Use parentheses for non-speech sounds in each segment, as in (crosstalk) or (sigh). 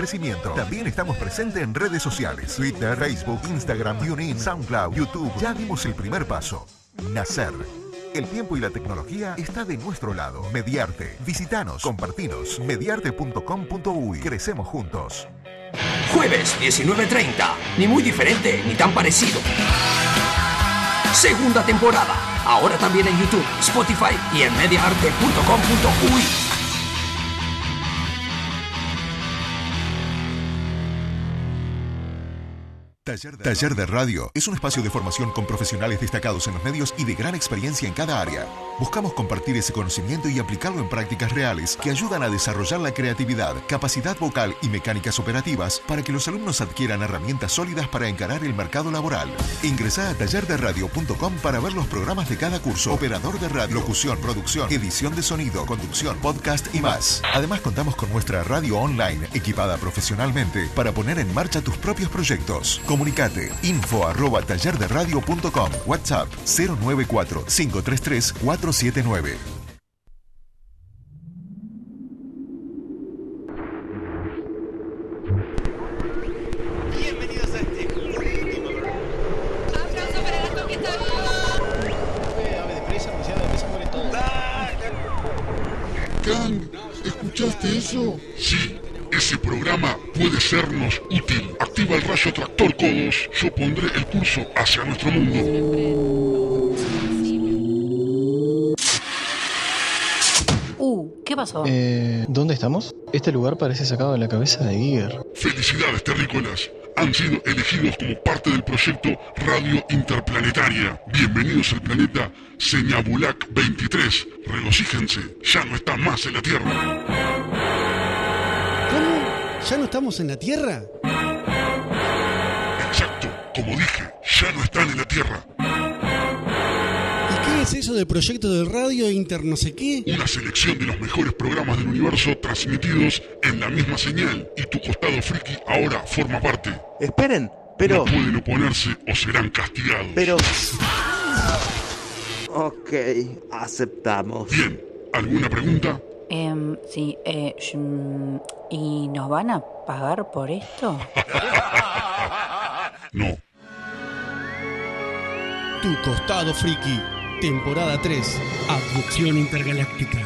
crecimiento. También estamos presentes en redes sociales. Twitter, Facebook, Instagram, TuneIn, SoundCloud, YouTube. Ya dimos el primer paso. Nacer. El tiempo y la tecnología está de nuestro lado. Mediarte. Visítanos, compartinos. Mediarte.com.uy. Crecemos juntos. Jueves 19.30. Ni muy diferente, ni tan parecido. Segunda temporada. Ahora también en YouTube, Spotify y en mediaarte.com.uy. Taller de Radio es un espacio de formación con profesionales destacados en los medios y de gran experiencia en cada área. Buscamos compartir ese conocimiento y aplicarlo en prácticas reales que ayudan a desarrollar la creatividad, capacidad vocal y mecánicas operativas para que los alumnos adquieran herramientas sólidas para encarar el mercado laboral. Ingresa a tallerderadio.com para ver los programas de cada curso, operador de radio, locución, producción, edición de sonido, conducción, podcast y más. Además contamos con nuestra radio online equipada profesionalmente para poner en marcha tus propios proyectos. Comunicate info arroba tallerderadio.com WhatsApp 094 533 479 Bienvenidos a este último Aplauso para Gastón que está vivo. Ave de presa, anunciado de presa, muere todo. Kang, ¿escuchaste eso? Sí, ese programa puede sernos útil. Activa el rayo tractor codos. Yo pondré el curso hacia nuestro mundo. Uh, ¿qué pasó? Eh, ¿Dónde estamos? Este lugar parece sacado de la cabeza de Giger. Felicidades, terrícolas. Han sido elegidos como parte del proyecto Radio Interplanetaria. Bienvenidos al planeta Señabulac 23. Regocíjense, ya no están más en la Tierra. ¿Ya no estamos en la Tierra? Exacto, como dije, ya no están en la Tierra. ¿Y qué es eso del proyecto de radio inter no sé qué? Una selección de los mejores programas del universo transmitidos en la misma señal. Y tu costado friki ahora forma parte. Esperen, pero... No pueden oponerse o serán castigados. Pero... Ok, aceptamos. Bien, ¿alguna pregunta? Em, sí, eh, mm, ¿y nos van a pagar por esto? (laughs) No. Tu costado friki, temporada 3, abducción intergaláctica.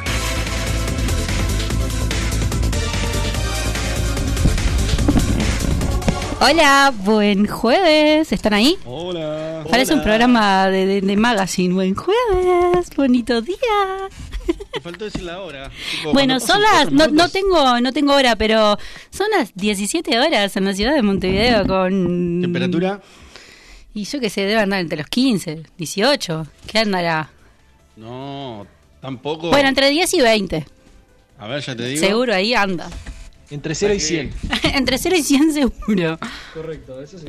Hola, buen jueves. ¿Están ahí? Hola. Parece un programa de, de, de magazine. Buen jueves, bonito día. Me faltó decir la hora. Tipo, Bueno, son las, no, no tengo, no tengo hora, pero son las 17 horas en la ciudad de Montevideo con ¿Temperatura? Y yo que sé, debe andar entre los 15, 18. ¿Qué andará? No, tampoco. Bueno, entre 10 y 20. A ver, ya te digo. Seguro ahí anda. Entre 0 y 100. (laughs) entre 0 y 100 seguro. Correcto, eso sí.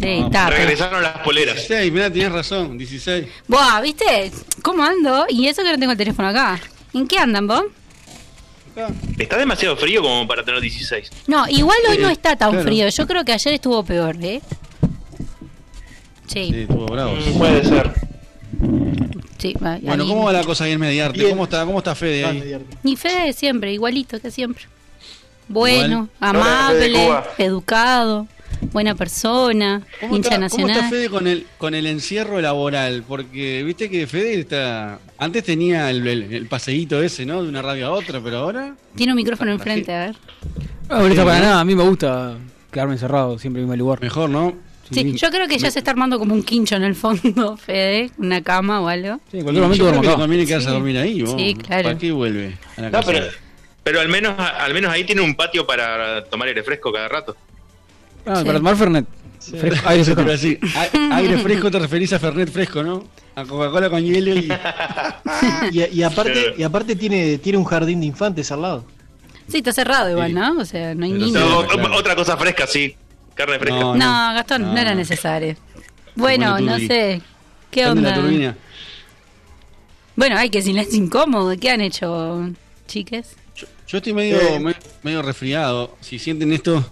Sí, está. pero- Regresaron las poleras. 16, mirá, tienes razón, 16. Buah, ¿viste? ¿Cómo ando? Y eso que no tengo el teléfono acá. ¿En qué andan vos? Está demasiado frío como para tener 16. No, igual hoy Sí, no está tan claro. frío. Yo creo que ayer estuvo peor, ¿eh? Sí, Sí, estuvo bravo. Mm, Puede ser. sí. va- Bueno. ¿cómo va la cosa ahí en Mediarte? ¿Cómo está, ¿Cómo está Fede ahí? Ni Fede siempre, igualito que siempre. Bueno, amable, educado, buena persona, ¿Cómo hincha está, ¿Cómo está nacional. Fede con el, con el encierro laboral? Porque viste que Fede está. Antes tenía el, el, el paseíto ese, ¿no? De una radio a otra, pero ahora. Tiene un micrófono enfrente, a ver. No, ahorita para nada, a mí me gusta quedarme encerrado siempre en el mismo lugar. Mejor, ¿no? Sí, yo creo que ya se está armando como un quincho en el fondo, (laughs) Fede, una cama o algo. Sí, en cualquier momento duermo acá. conviene quedarse Sí. a dormir ahí. vos. Sí, claro. ¿Para qué vuelve a la No, casa? pero, pero al menos al menos ahí tiene un patio para tomar aire fresco cada rato. Ah, Sí. para tomar Fernet. Fresco- aire fresco. Pero aire fresco te referís a Fernet fresco, ¿no? A Coca-Cola con hielo y. (laughs) Y, y aparte, y aparte tiene, tiene un jardín de infantes al lado. Sí, está cerrado igual, ¿no? O sea, no hay niños. No, Sí, claro. Otra cosa fresca, sí. Carne fresca. No, No, Gastón, no, No, era necesario. Bueno, no sé. ¿Qué la onda? Bueno, hay que silencio incómodo. ¿Qué han hecho, chiques? Yo, yo estoy medio, Eh. me- medio resfriado. Si sienten esto,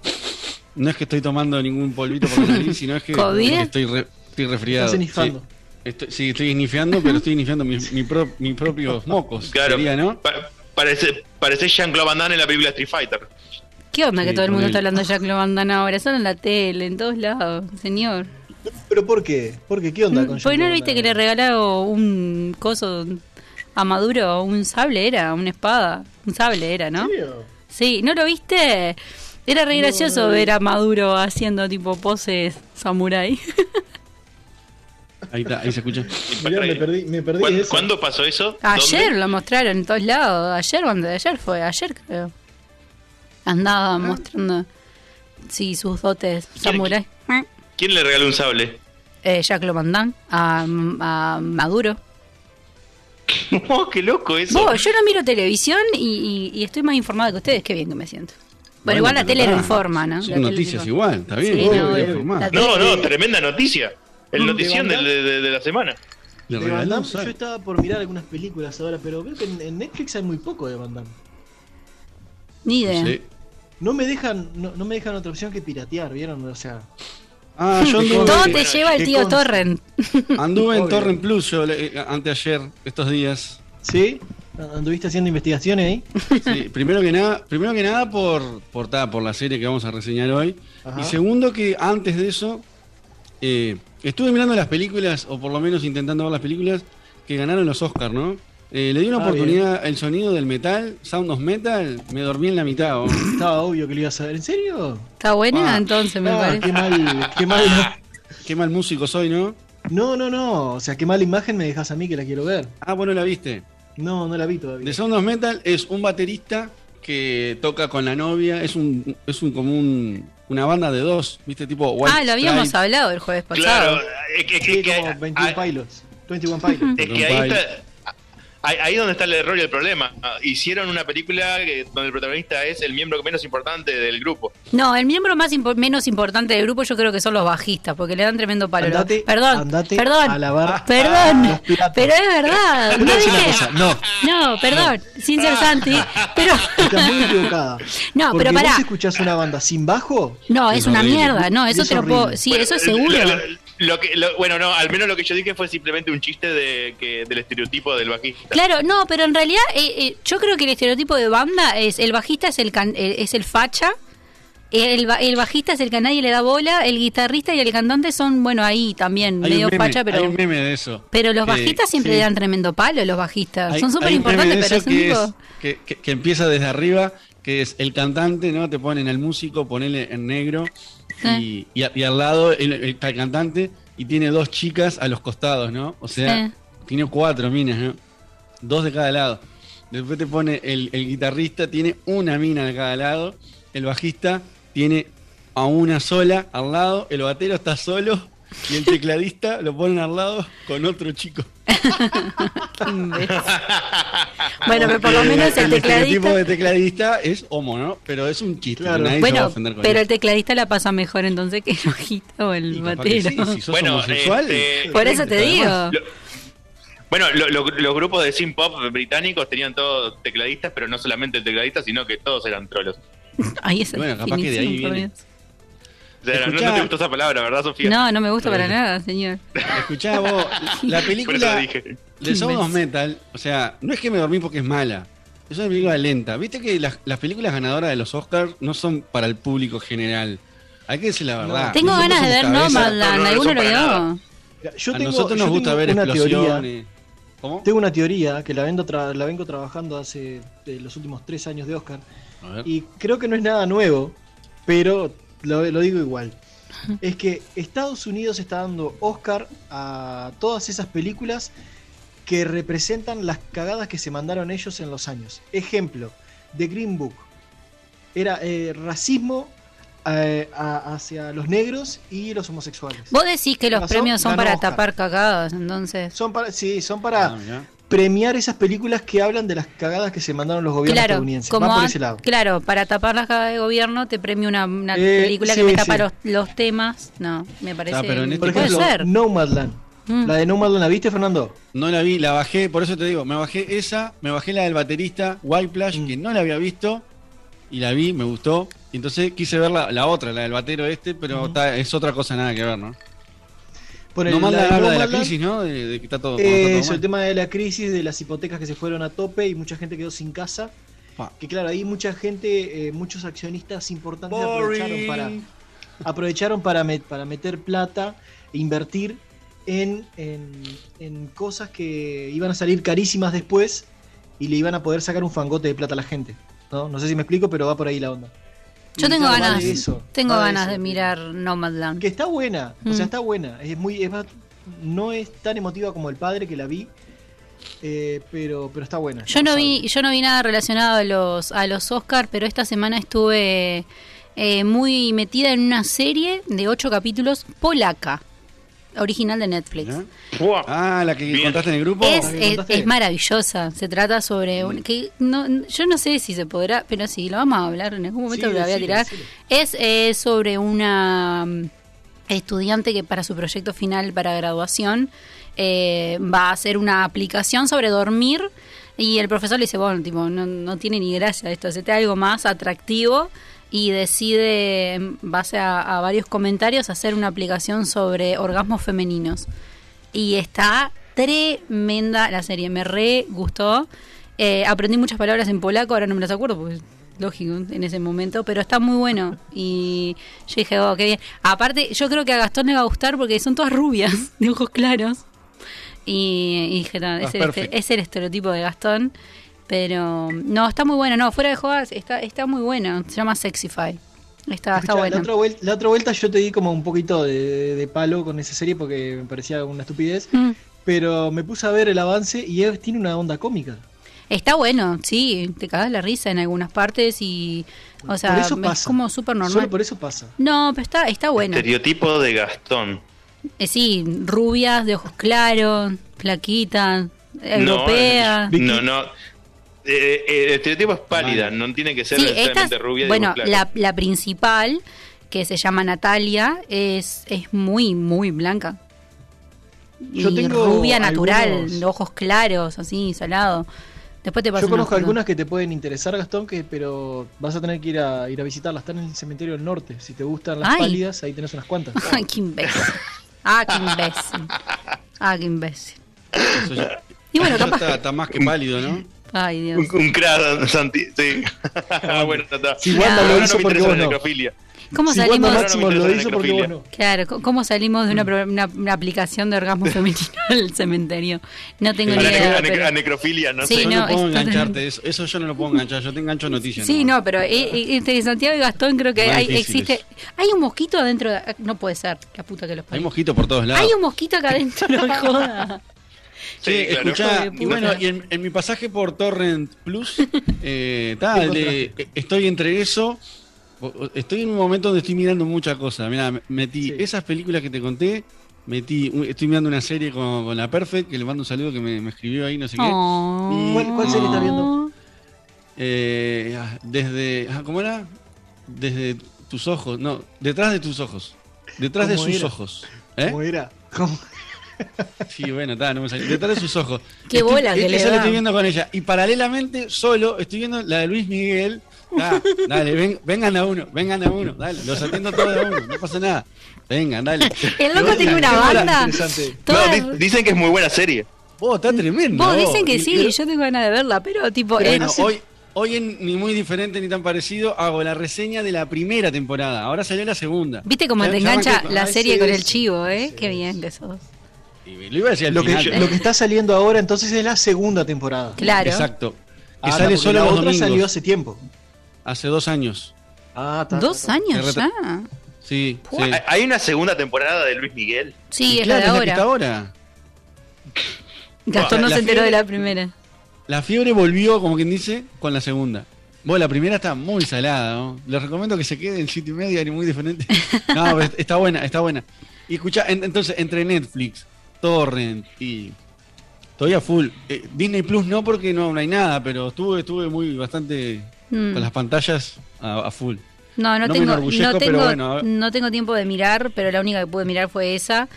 no es que estoy tomando ningún polvito por la nariz, sino es que, que estoy, re- estoy resfriado. Estás. Sí, estoy, sí, estoy snifeando, pero estoy snifando mis mi pro- mis propios (laughs) mocos. Claro. Sería, ¿no? Pa- parece, parece Jean-Claude Van Damme en la película Street Fighter. ¿Qué onda que Sí, todo el mundo ponele. está hablando de Jack Lo Van Damme ahora? Solo en la tele, en todos lados, señor. ¿Pero por qué? ¿Por qué? ¿Qué onda con Porque no Jean-Claude viste que le regaló un coso a Maduro, un sable era, una espada. Un sable era, ¿no? Sí, ¿no lo viste? Era re gracioso no ver a Maduro haciendo tipo poses samurai. (laughs) Ahí está, ahí se escucha. Mirá, me perdí, me perdí ¿Cuándo, eso. cuándo pasó eso? Ayer ¿Dónde? lo mostraron en todos lados. Ayer, cuando ayer fue, ayer creo. Andaba mostrando sí, sus dotes samurai. ¿Quién le regaló un sable? Eh, Jack Lo a, a Maduro. (laughs) Oh, qué loco eso. Vos, yo no miro televisión y, y- y estoy más informada que ustedes. Qué bien que me siento. Bueno, Bueno, igual la tele lo informa, ¿no? Son noticias igual, está bien. Sí, no, No, no, tremenda noticia. El ¿De notición de, de- de la semana. De Van Damme, yo estaba por mirar algunas películas ahora, pero veo que en, en Netflix hay muy poco de Van Damme. Ni idea. No me dejan, no, no me dejan otra opción que piratear, ¿vieron? O sea, Ah, yo (laughs) anduve, Todo te lleva el ¿qué tío? Torrent. (laughs) anduve en Obvio. Torrent Plus yo le- eh, anteayer, estos días. ¿sí? ¿Anduviste haciendo investigaciones ahí? Sí, primero que nada, primero que nada por, por, ta, por la serie que vamos a reseñar hoy. Ajá. Y segundo que antes de eso, eh, estuve mirando las películas, o por lo menos intentando ver las películas que ganaron los Oscars, ¿no? Eh, le di una Ah, oportunidad el sonido del metal, Sound of Metal, me dormí en la mitad. ¿o? (laughs) Estaba obvio que lo ibas a ver. ¿En serio? Está buena, Ah. entonces me Ah, parece. qué mal, qué mal. Qué mal músico soy, ¿no? No, no, no. O sea, qué mala imagen me dejas a mí que la quiero ver. Ah, bueno, la viste. No, no la vi todavía. The Sound of Metal es un baterista que toca con la novia, es un, es un como un- una banda de dos, ¿viste? Tipo White Ah, lo habíamos hablado el jueves Claro, pasado. es que, Sí, que- que- como 21 ah, Pilots. 21 Pilots. es que ahí está. Ahí, ahí donde está el error y el problema. Ah, Hicieron una película que- donde el protagonista es el miembro menos importante del grupo. No, el miembro más impo- menos importante del grupo yo creo que son los bajistas, porque le dan tremendo palo. Andate- perdón, andate perdón, a lavar perdón, pero es verdad. (laughs) No, dije- cosa, no. no, perdón, sin ser Santi, pero Estás muy equivocada. (laughs) No, Porque pero pará. vos escuchás una banda sin bajo. no, es, Es una horrible. mierda, no, eso Es te lo puedo, sí, Bueno, eso es seguro. Lo que- lo- bueno, no, al menos lo que yo dije fue simplemente un chiste de que del estereotipo del bajista. Claro, no, pero en realidad eh, eh, yo creo que el estereotipo de banda es el bajista es el can- eh, es el facha, el, el bajista es el que a nadie le da bola, el guitarrista y el cantante son, bueno, ahí también, Hay medio un, meme, facha, pero hay un meme de eso. pero los Que- bajistas siempre sí. le dan tremendo palo, los bajistas. Hay- son súper un importantes, pero eso son que, tipo... es- que, que- que empieza desde arriba, que es el cantante, ¿no? Te ponen al músico, ponele en negro, y, y, al lado el, el- está el cantante, y tiene dos chicas a los costados, ¿no? O sea, Sí. tiene cuatro minas, ¿no? Dos de cada lado. Después te pone el, el guitarrista, tiene una mina de cada lado, el bajista tiene a una sola al lado, el batero está solo, y el tecladista lo ponen al lado con otro chico. (laughs) Bueno, pero por lo menos el tecladista... de tecladista es homo, ¿no? Pero es un chiste. Claro. Nadie se va a Bueno, ofender con pero el tecladista la pasa mejor entonces que el bajista o el batero. sí, si sos Bueno, homosexual. este, Por eso te digo. Lo- bueno, lo- lo- los grupos de synth pop británicos tenían todos tecladistas, pero no solamente tecladistas, sino que todos eran trolos. Ahí esa Bueno, capaz que de ahí viene. Dios. O sea, no, Escuchá. no te gustó esa palabra, ¿verdad, Sofía? No, no me gusta para nada, señor. Escuchá vos, la (laughs) Por eso película dije. de Sound of Metal, o sea, no es que me dormí porque es mala. Es una película lenta. Viste que las, las películas ganadoras de los Oscars no son para el público general. Hay que decir la verdad. Tengo Nosotros ganas de ver. Nomadland, no, no ¿alguno lo vio? Yo A tengo, nosotros yo nos gusta tengo ver una teoría. explosiones. ¿Cómo? Tengo una teoría que la vengo, tra- la vengo trabajando hace de los últimos tres años de Oscar. A ver. Y creo que no es nada nuevo, pero lo, lo digo igual. Es que Estados Unidos está dando Oscar a todas esas películas que representan las cagadas que se mandaron ellos en los años. Ejemplo, The Green Book. Era eh, racismo eh, a- hacia los negros y los homosexuales. Vos decís que los Pasó, premios son para Oscar. tapar cagadas, entonces. Son para, sí, son para, Ah. Premiar esas películas que hablan de las cagadas que se mandaron los gobiernos Claro, estadounidenses. como Va por ese lado. claro, para tapar las cagadas de gobierno te premio una, una Eh, película sí, que me tapa sí. los, los temas. No, me parece. Ah, pero en este Por puede ejemplo, ser. Nomadland. Mm. La de Nomadland, ¿la viste, Fernando? No la vi, la bajé, por eso te digo, me bajé esa, me bajé la del baterista Whiteplash, que no la había visto, y la vi, me gustó. Y entonces quise ver la, la otra, la del batero este, pero es otra cosa nada que ver, ¿no? Por no manda la de habla de la crisis, ¿no? De, de que está todo, está todo Eso, mal. el tema de la crisis, de las hipotecas que se fueron a tope y mucha gente quedó sin casa. Pa. Que claro, ahí mucha gente, eh, muchos accionistas importantes Boring. aprovecharon para aprovecharon para, met- para meter plata e invertir en, en, en cosas que iban a salir carísimas después y le iban a poder sacar un fangote de plata a la gente. ¿no? no sé si me explico, pero va por ahí la onda. Yo tengo ganas, eso, tengo ganas eso. de mirar Nomadland. Que está buena, o Mm. sea, está buena. Es muy, es más- no es tan emotiva como el padre que la vi, eh, pero, pero está buena. Yo no vi, yo no vi nada relacionado a los a los Oscar, pero esta semana estuve eh, muy metida en una serie de ocho capítulos polaca, original de Netflix. Ah, la que contaste en el grupo. Es, ¿La que es, maravillosa. Se trata sobre un, que no, yo no sé si se podrá, pero sí, lo vamos a hablar en algún momento Sí, lo voy a tirar. Es eh, sobre una mm, estudiante que para su proyecto final para graduación eh, va a hacer una aplicación sobre dormir y el profesor le dice, bueno, tipo, no, no tiene ni gracia esto, hacete algo más atractivo y decide, en base a, a varios comentarios, hacer una aplicación sobre orgasmos femeninos. Y está tremenda la serie, me re gustó. Eh, aprendí muchas palabras en polaco, ahora no me las acuerdo porque lógico en ese momento, pero está muy bueno. Y yo dije, oh, qué bien. Aparte, yo creo que a Gastón le va a gustar porque son todas rubias, (laughs) de ojos claros. Y, y dije, no, Ah, es, el, este- es el estereotipo de Gastón. Pero no, está muy bueno, no, fuera de jodas, está, está muy bueno. Se llama Sexify. Está, está bueno. la, otra vuelta, la otra vuelta yo te di como un poquito de, de palo con esa serie porque me parecía una estupidez, Mm. pero me puse a ver el avance y tiene una onda cómica. Está bueno, sí, te cagas la risa en algunas partes y, o sea, por eso es como súper normal. Solo por eso pasa. No, pero está, está bueno. Estereotipo de Gastón. Eh, sí, rubias, de ojos claros, flaquitas, europea. No, no. no. Eh, eh, el estereotipo es pálida, no tiene que ser Sí, necesariamente esta, rubia. bueno, la, la principal, que se llama Natalia, es, es muy, muy blanca. Yo y tengo rubia natural, algunos- ojos claros, así, salado. Después te paso Yo conozco algunas que te pueden interesar, Gastón, que pero vas a tener que ir a, ir a visitarlas. Están en el cementerio del norte. Si te gustan las Ay. pálidas, ahí tenés unas cuantas. (laughs) Ay, qué imbécil. Ah, qué imbécil. Ah, qué imbécil. Eso ya- Y bueno, capaz- está, está más que pálido, ¿no? Ay, Dios. Un, un crack, Santi. Sí. Ah, bueno, está. Si Wanda lo no hizo porque vos no. necrofilia. ¿Cómo Si salimos? Máximo no lo hizo porque vos no. Claro, ¿cómo salimos de una, una, una aplicación de orgasmo (laughs) femenino al cementerio? No tengo ni idea. a ne- pero- a necrofilia, no Sí, sé. Yo no, no, puedo engancharte, eso, eso yo no lo puedo enganchar, yo te engancho noticias. Sí, nomás. no, pero eh, eh, entre Santiago y Gastón creo que hay, existe. Hay un mosquito adentro. de- no puede ser, la puta que los Hay parió. mosquitos por todos lados. Hay un mosquito acá adentro, (laughs) no joda. Sí, claro. escuchá, y bueno, y en, en mi pasaje por Torrent Plus, (laughs) eh, de- eh, estoy entre eso. Estoy en un momento donde estoy mirando muchas cosas. Mira, metí Sí. esas películas que te conté. Metí, estoy mirando una serie con, con la Perfect, que le mando un saludo que me, me escribió ahí, no sé qué. Oh. Y- ¿Cuál, cuál serie estás viendo? Eh, ah, desde. ah, ¿Cómo era? Desde tus ojos. No, detrás de tus ojos. Detrás de ¿Cómo sus era? ojos. ¿Eh? ¿Cómo era? ¿Cómo? Sí, bueno, está, no me salió. Detrás de sus ojos. Qué Estoy- bola que e- le Esa la estoy viendo con ella. Y paralelamente, solo, estoy viendo la de Luis Miguel. Da, dale, ven- vengan a uno, vengan a uno, dale, los atiendo todos a uno, no pasa nada. Vengan, dale. El loco tiene una banda. No, di- dicen que es muy buena serie. Vos, está tremendo. Vos dicen que Y- sí, yo tengo ganas de verla, pero tipo. eh, Bueno, hoy, hoy en ni muy diferente ni tan parecido, hago la reseña de la primera temporada. Ahora salió la segunda. ¿Viste cómo te engancha la Ay, serie sí, con el chivo, eh? Qué bien que sos. Lo iba a decir al Lo que, final. lo que está saliendo ahora entonces es la segunda temporada. Claro. Exacto. Que Ah, sale solo la los otra domingos. salió hace tiempo. Hace dos años. Ah, está, Dos años ya. Sí, sí. Hay- una segunda temporada de Luis Miguel. Sí, Y es claro, la de que está ahora. ahora. Gastón no La se enteró fiebre- de la primera. La fiebre volvió, como quien dice, con la segunda. Bueno, la primera está muy salada, ¿no? Les recomiendo que se quede en sitio y media, ni muy diferente. (laughs) No, está buena, está buena. Y escucha, en- entonces, entre Netflix, Torrent y Estoy a full. Eh, Disney Plus no porque no, no hay nada, pero estuve, estuve muy bastante Mm. con las pantallas a, a full. No, no, tengo, no, pero tengo, bueno, a ver. no tengo tiempo de mirar, pero la única que pude mirar fue esa.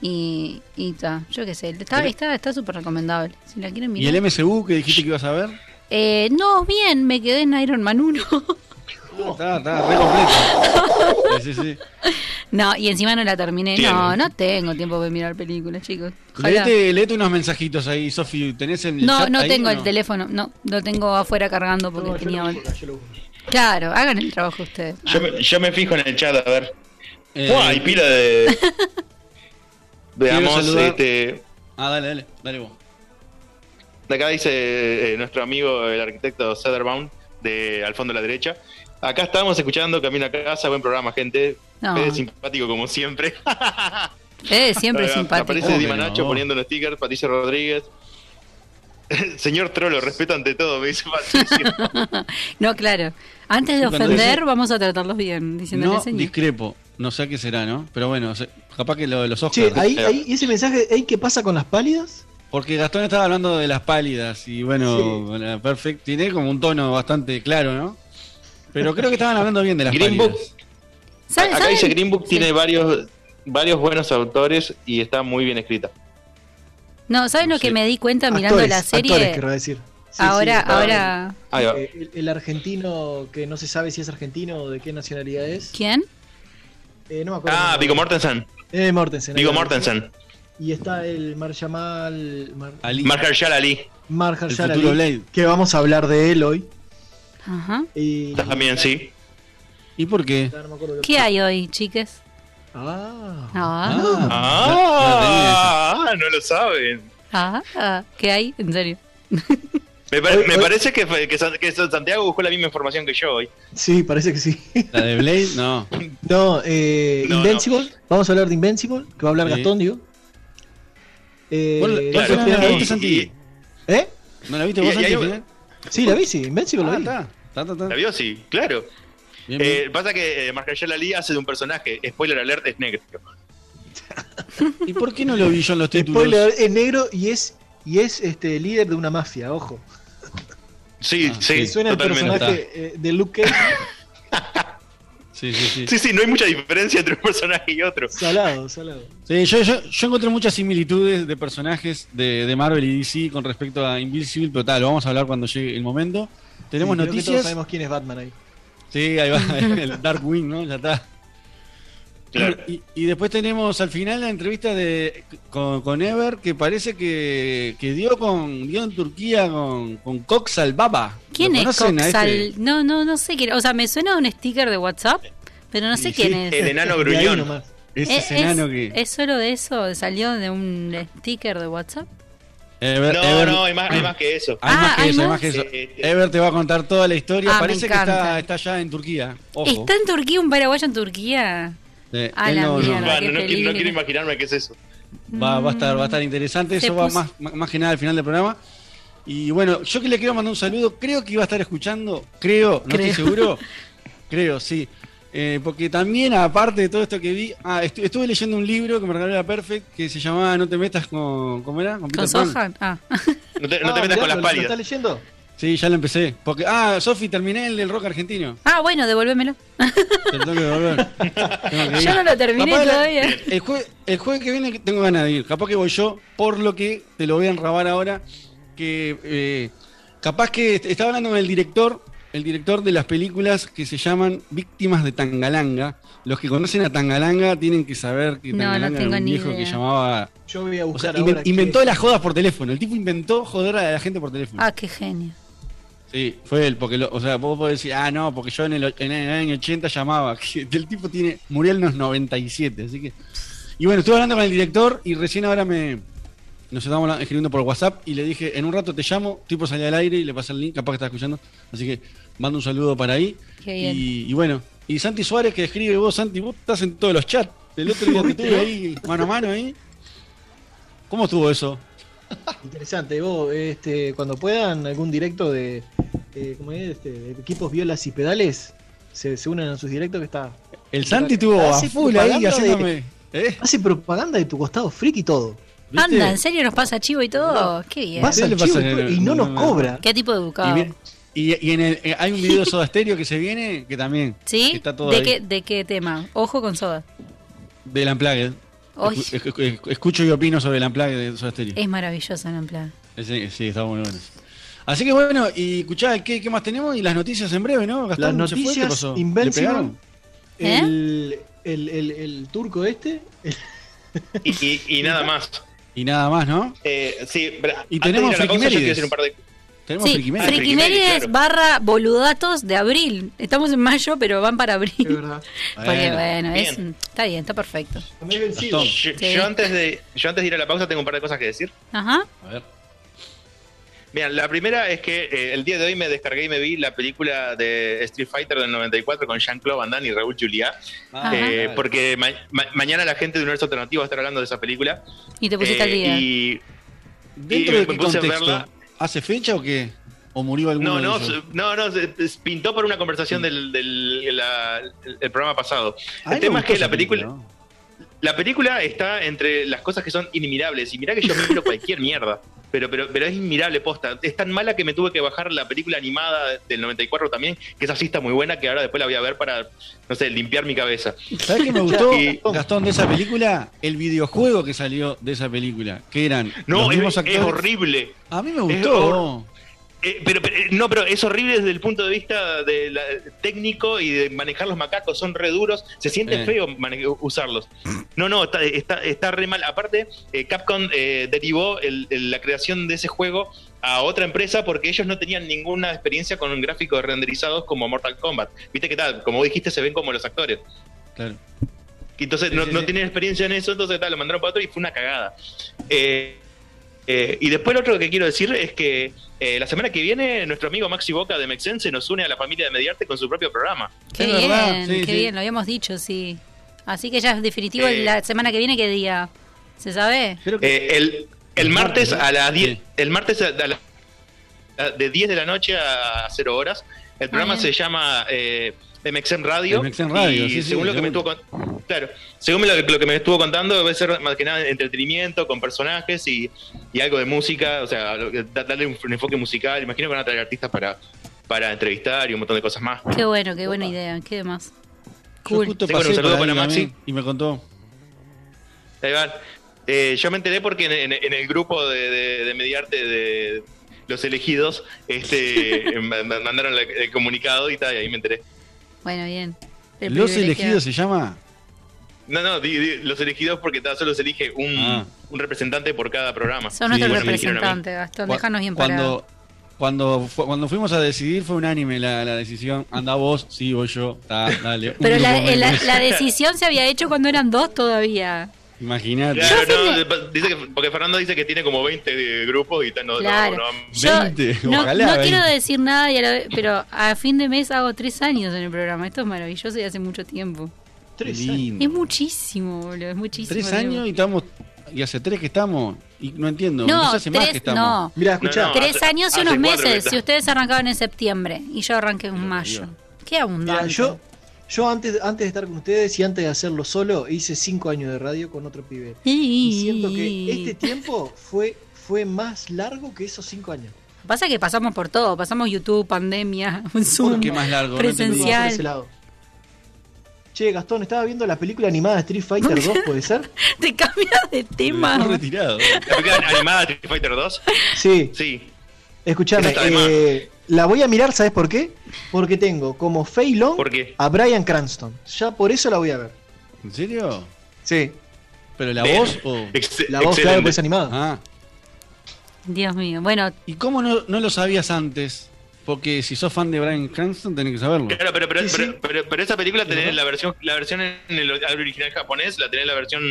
Y, y ta, yo qué sé, está ¿El- está está súper recomendable. Si la quieren ¿Y mirar. el MCU que dijiste que ibas a ver? Eh, no, bien, me quedé en Iron Man 1. (laughs) Está, está re completo. (laughs) Sí, sí, sí. no, y encima no la terminé. Bien. No, no tengo tiempo de mirar películas, chicos. Ojalá. Leete, leete unos mensajitos ahí, Sofi. ¿Tenés el No, chat no ahí tengo el teléfono, no, lo tengo afuera cargando porque tenía... Claro, hagan el trabajo ustedes. Yo me, yo me fijo en el chat, a ver. Eh, ¡Buah! Hay pila de. (laughs) Veamos, este. Ah, dale, dale, dale vos. De acá dice eh, nuestro amigo el arquitecto Sederbaum, de al fondo a la derecha. Acá estamos escuchando Camino a casa, buen programa, gente. No. Fede simpático como siempre. (laughs) Eh, siempre simpático. Aparece Di Manacho pero- poniendo los stickers, Patricia Rodríguez. (laughs) Señor Trollo, respeto ante todo, me dice Patricia. (laughs) No, claro. Antes de Sí, ofender, dice- vamos a tratarlos bien, diciéndole No señor. discrepo. No sé a qué será, ¿no? Pero bueno, capaz que lo de los Oscars. ahí, ahí, ¿y ese mensaje ahí qué pasa con las pálidas? Porque Gastón estaba hablando de las pálidas y bueno, la Perfect tiene como un tono bastante claro, ¿no? Pero creo que estaban hablando bien de las Green. Book. ¿Saben- Acá dice Green Book Sí. tiene varios, varios buenos autores y está muy bien escrita. No, ¿saben lo que me di cuenta mirando Actores, la serie? actores, decir. Sí, ahora, ahora. Ahí va. Eh, el, el argentino que no se sabe si es argentino o de qué nacionalidad es. ¿Quién? Eh, no me acuerdo. Ah, Viggo Mortensen. Eh, Mortensen. va. Mortensen. Y está el Marjamal. Mar, Ali. Marshall Ali. Futuro Ali, Blade. Que vamos a hablar de él hoy. Ajá. Y, También, sí. ¿Y por qué? Ah, no ¿Qué hay hoy, chiques? Ah. Ah, Ah, no lo saben. ah, ah, ¿qué hay? En serio. Me, pare- Hoy- me hoy- parece que, que, que Santiago buscó la misma información que yo hoy. Sí, parece que sí. ¿La de Blade? No. No, eh, No, Invincible. Vamos a hablar de Invincible, que va a hablar Sí. Gastón, digo. Eh, Bueno, claro, ¿No la viste, Santi? ¿Eh? ¿No la viste vos, Santi? Sí, la vi, sí. Invincible Ah, la vi. está. Está, está, está. ¿La vio? Sí, claro. Bien, bien. Eh, pasa que eh, Marshall Ali hace de un personaje, spoiler alert, es negro. (laughs) ¿Y por qué no lo vi yo en los títulos? Spoiler, es negro y es y es este líder de una mafia, ojo. Sí, Ah, sí, Me suena el personaje eh, de Luke Cage, (laughs) Sí, sí, sí. Sí, sí, no hay mucha diferencia entre un personaje y otro. salado, salado. Sí, yo, yo, yo encontré muchas similitudes de personajes de, de Marvel y DC con respecto a Invincible, pero tal, lo vamos a hablar cuando llegue el momento. Tenemos Sí, creo que todos noticias. sabemos quién es Batman ahí. Sí, ahí va, (laughs) el Darkwing, ¿no? Ya está. Claro. Y, y después tenemos al final la entrevista de con, con Ever, que parece que, que dio con dio en Turquía con, con Cox al Baba. ¿Quién ¿Lo es conocen a Coxal? este? No, no, no sé quién. O sea, me suena un sticker de WhatsApp, pero no sé Y quién sí, es. El enano gruñón. nomás. Ese ¿Es, enano que. ¿Es solo de eso? ¿Salió de un sticker de WhatsApp? Ever- No, Ever- no, hay más, hay más que eso. Hay Ah, más que ¿hay eso, hay más? más que eso. Eh, eh, Ever te va a contar toda la historia. Ah, Parece que está, está ya en Turquía. Ojo. ¿Está en Turquía un paraguayo en Turquía? Eh, A él la no- no- mierda. Bueno, qué no, quiero, no peligro. quiero imaginarme qué es eso. Va, va a estar, va a estar interesante. Se Eso va puso- más, más, más que nada al final del programa. Y bueno, yo que le quiero mandar un saludo, creo que iba a estar escuchando, creo, no Creo. estoy seguro. (laughs) creo, sí. Eh, porque también, aparte de todo esto que vi, ah, estu- estuve leyendo un libro que me regaló la Perfect que se llamaba No te metas con. ¿Cómo era? ¿Con Peter Pan. Sohan? Ah. No te, no Ah, te metas mirá, con las ¿lo- ¿Lo pálidas. estás leyendo? Sí, ya lo empecé. Porque, ah, Sofi, terminé el del rock argentino. ah, bueno, devuélvemelo. Te lo tengo que devolver. (laughs) Tengo que ir. Yo no lo terminé Capaz la- todavía. El, jue- el jueves que viene tengo ganas de ir. Capaz que voy yo, por lo que te lo voy a enrabar ahora. Que eh, capaz que est- estaba hablando con el director, el director de las películas que se llaman Víctimas de Tangalanga. Los que conocen a Tangalanga tienen que saber que No, no Tangalanga tengo era un ni viejo idea. que llamaba. Yo voy a O sea, buscar ahora. qué- inventó las jodas por teléfono. El tipo inventó joder a la gente por teléfono. Ah, qué genio. Sí, fue él, porque, lo- o sea, vos podés decir, ah, no, porque yo en el, en el año 80 llamaba, (laughs) el tipo tiene, murió en los 97, así que... Y bueno, estuve hablando con el director y recién ahora me... Nos estábamos escribiendo por WhatsApp y le dije, en un rato te llamo, tipo salí al aire y le pasé el link, capaz que está escuchando, así que mando un saludo para ahí. Qué bien. Y, y bueno, y Santi Suárez que escribe, vos Santi, vos estás en todos los chats, el otro día te tuve ahí, mano a mano ahí. ¿Cómo estuvo eso? (laughs) Interesante, vos, este, cuando puedan, algún directo de, eh, ¿cómo es? Este, de equipos violas y pedales, se, se unen a sus directos que está. El Santi estuvo a Hace full ahí propaganda de- haciéndome... ¿eh? Hace propaganda de tu costado freak y todo. ¿Viste? Anda, ¿en serio nos pasa chivo y todo? Qué bien. Pasa pasa y no no- nos no- cobra. Qué tipo de Y, educado. y- y en el, eh, hay un video de (laughs) Soda Stereo que se viene, que también. ¿Sí? que está todo ¿De ahí. qué, ¿De qué tema? Ojo con soda. Del Unplugged. Escucho y opino sobre el Unplugged de Soda Stereo. Es maravilloso en plan. Sí, sí, está muy bueno. Así que bueno, y escuchá, ¿qué, qué más tenemos? Y las noticias en breve, ¿no? Gastón, Las ¿se fue? ¿Qué noticias pasó? ¿Le Invincible, pegaron? ¿Eh? el, el, el, el turco este, el- Y, y- y nada más. Y nada más, ¿no? Eh, sí, pero Y de tenemos ir a la pausa, yo quiero decir un par de Tenemos Sí, barra boludatos de abril. Estamos en mayo, pero van para abril. es verdad. (laughs) Porque Bueno, bueno, es, bien. está bien, está perfecto. Yo, Sí. yo antes de, yo antes de ir a la pausa tengo un par de cosas que decir. Ajá. A ver. Mira, la primera es que eh, el día de hoy me descargué y me vi la película de Street Fighter del 94 con Jean-Claude Van Damme y Raúl Juliá. Ajá. eh, vale. porque ma- ma- mañana la gente de Universo Alternativo va a estar hablando de esa película. Y te pusiste Eh, al día. Y ¿Dentro y de me qué puse a verla. ¿Hace fecha o qué? ¿O murió alguno No, de no, ellos? no, no, pintó por una conversación del, del la- el, el programa pasado. El tema es que la película. La película está entre las cosas que son inmirables. Y mirá que yo miro cualquier (laughs) mierda. Pero, pero, pero es inmirable posta. Es tan mala que me tuve que bajar la película animada del 94 también, que esa sí está muy buena, que ahora después la voy a ver para, no sé, limpiar mi cabeza. ¿Sabes qué me gustó, (laughs) Y- Gastón, de esa película? El videojuego que salió de esa película. Que eran No, los es, mismos es actores. horrible. A mí me Es gustó. Eh, pero, pero, eh, no, pero es horrible desde el punto de vista de la- técnico y de manejar los macacos, son re duros, se siente Eh. feo usarlos. No, no, está, está, está re mal. Aparte, eh, Capcom eh, derivó el- el- la creación de ese juego a otra empresa porque ellos no tenían ninguna experiencia con gráficos renderizados como Mortal Kombat. Viste que tal, como dijiste, se ven como los actores. Claro. Entonces Sí, no, sí, no sí. tienen experiencia en eso, entonces tal, lo mandaron para otro y fue una cagada. Eh, eh, y después lo otro que quiero decir es que eh, la semana que viene nuestro amigo Maxi Boca de Mexen se nos une a la familia de Mediarte con su propio programa. Qué Es bien, verdad, sí, qué sí. bien, lo habíamos dicho, sí. Así que ya es definitivo Eh. la semana que viene, ¿qué día? ¿Se sabe? Que Eh, el, el martes a las 10, Sí. el martes a la- a- de 10 de la noche a 0 horas. El programa bien. se llama eh, MXM Radio. MXM Radio, y sí, sí, según lo que me estuvo claro, según lo, lo que me estuvo contando, va a ser más que nada entretenimiento con personajes y, y algo de música, o sea, darle un, un enfoque musical. Imagino que van a traer artistas para, para entrevistar y un montón de cosas más. Qué bueno, qué buena idea. ¿Qué demás? yo Cool. justo Sí, bueno, pasé un saludo para Maxi. y me contó. Ahí van. Eh, yo me enteré porque en, en- en el grupo de, de- de Mediarte de los elegidos este, (laughs) ma- ma- mandaron la- el comunicado y tal, y ahí me enteré. Bueno, bien. El Los elegidos se llama. No, no, di- di- los elegidos porque ta, solo se elige un, Ah. un representante por cada programa. Son nuestros Bueno, representantes, Gastón. Cu- Déjanos bien cuando, cuando, fu- cuando fuimos a decidir fue unánime la, la decisión. Anda vos, sí, voy yo. Ta, dale. Pero la, menos. la decisión se había hecho cuando eran dos todavía. Imagínate. Claro, no, dice que, porque Fernando dice que tiene como 20 de grupos y tal, no, no, Claro. no, Yo 20, no, ojalá no 20. quiero decir nada, y a la vez- pero a fin de mes hago tres años en el programa. Esto es maravilloso y hace mucho tiempo. Tres años. Es muchísimo, boludo. Es muchísimo. Tres años y estamos. Y hace tres que estamos. Y no entiendo. No, quizás hace más tres, que estamos. no. Mira, escuchá. No, no. Tres hace- años y unos meses. Si ustedes arrancaban en septiembre y yo arranqué en mayo. Qué Mira, abundante. yo, yo antes, antes de estar con ustedes y antes de hacerlo solo, hice cinco años de radio con otro pibe. Y siento que este tiempo fue, fue más largo que esos cinco años. Pasa que pasamos por todo. Pasamos YouTube, pandemia, un (laughs) Zoom, ¿Por qué más largo? No entendí. Por ese presencial. lado. Che, Gastón, estaba viendo la película animada de Street Fighter 2, ¿puede ser? (laughs) Te cambias de tema. retirado. ¿La película animada de Street Fighter 2? Sí, Sí. escuchame. Eh, la voy a mirar, ¿sabes por qué? Porque tengo como Fei Long ¿Por qué? a Brian Cranston. Ya por eso la voy a ver. ¿En serio? Sí, ¿Pero la Bien. voz o.? Ex- la voz, claro, pues animada. Ah. Dios mío. Bueno, ¿Y cómo no, no lo sabías antes? Porque si sos fan de Brian Cranston, tenés que saberlo. Claro, pero, pero, Sí, sí. pero, pero- pero esa película tenés la versión, la versión en el original japonés, la tenés la versión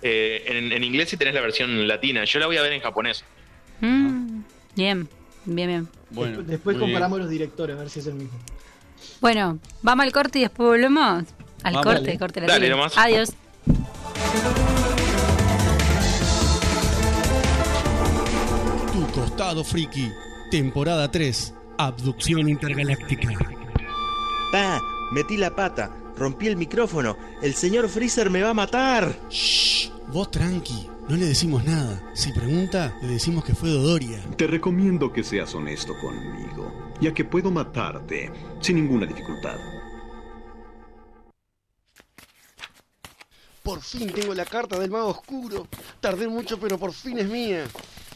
eh, en, en inglés y tenés la versión latina. Yo la voy a ver en japonés. mm, bien, bien, bien. Bueno, Después- bien. comparamos los directores, a ver si es el mismo. Bueno, vamos al corte y después volvemos. Al Vamos. corte, Dale. corte la Dale, nomás. Adiós. Tu costado friki. Temporada 3. Abducción intergaláctica. Pa, metí la pata, rompí el micrófono. El señor Freezer me va a matar. Shh, vos tranqui. No le decimos nada. Si pregunta, le decimos que fue Dodoria. Te recomiendo que seas honesto conmigo, ya que puedo matarte sin ninguna dificultad. Por fin tengo la carta del mago oscuro. Tardé mucho, pero por fin es mía.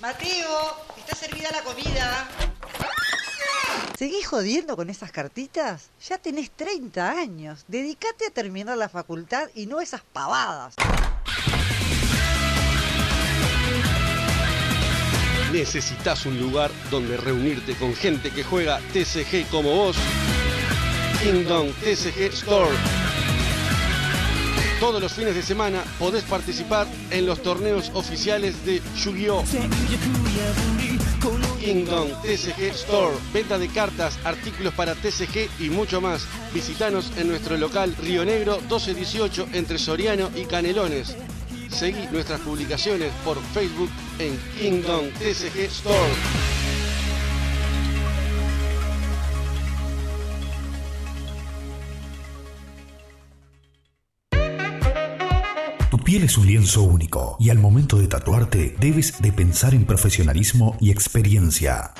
Mateo, está servida la comida. ¿Seguís jodiendo con esas cartitas? Ya tenés 30 años. Dedicate a terminar la facultad y no esas pavadas. Necesitas un lugar donde reunirte con gente que juega TCG como vos. Kingdom TCG Store. Todos los fines de semana podés participar en los torneos oficiales de Yu-Gi-Oh! Kingdom TCG Store, venta de cartas, artículos para TCG y mucho más. Visítanos en nuestro local Río Negro 1218 entre Soriano y Canelones. Seguí nuestras publicaciones por Facebook en Kingdom TCG Store. Tu piel es un lienzo único y al momento de tatuarte debes de pensar en profesionalismo y experiencia.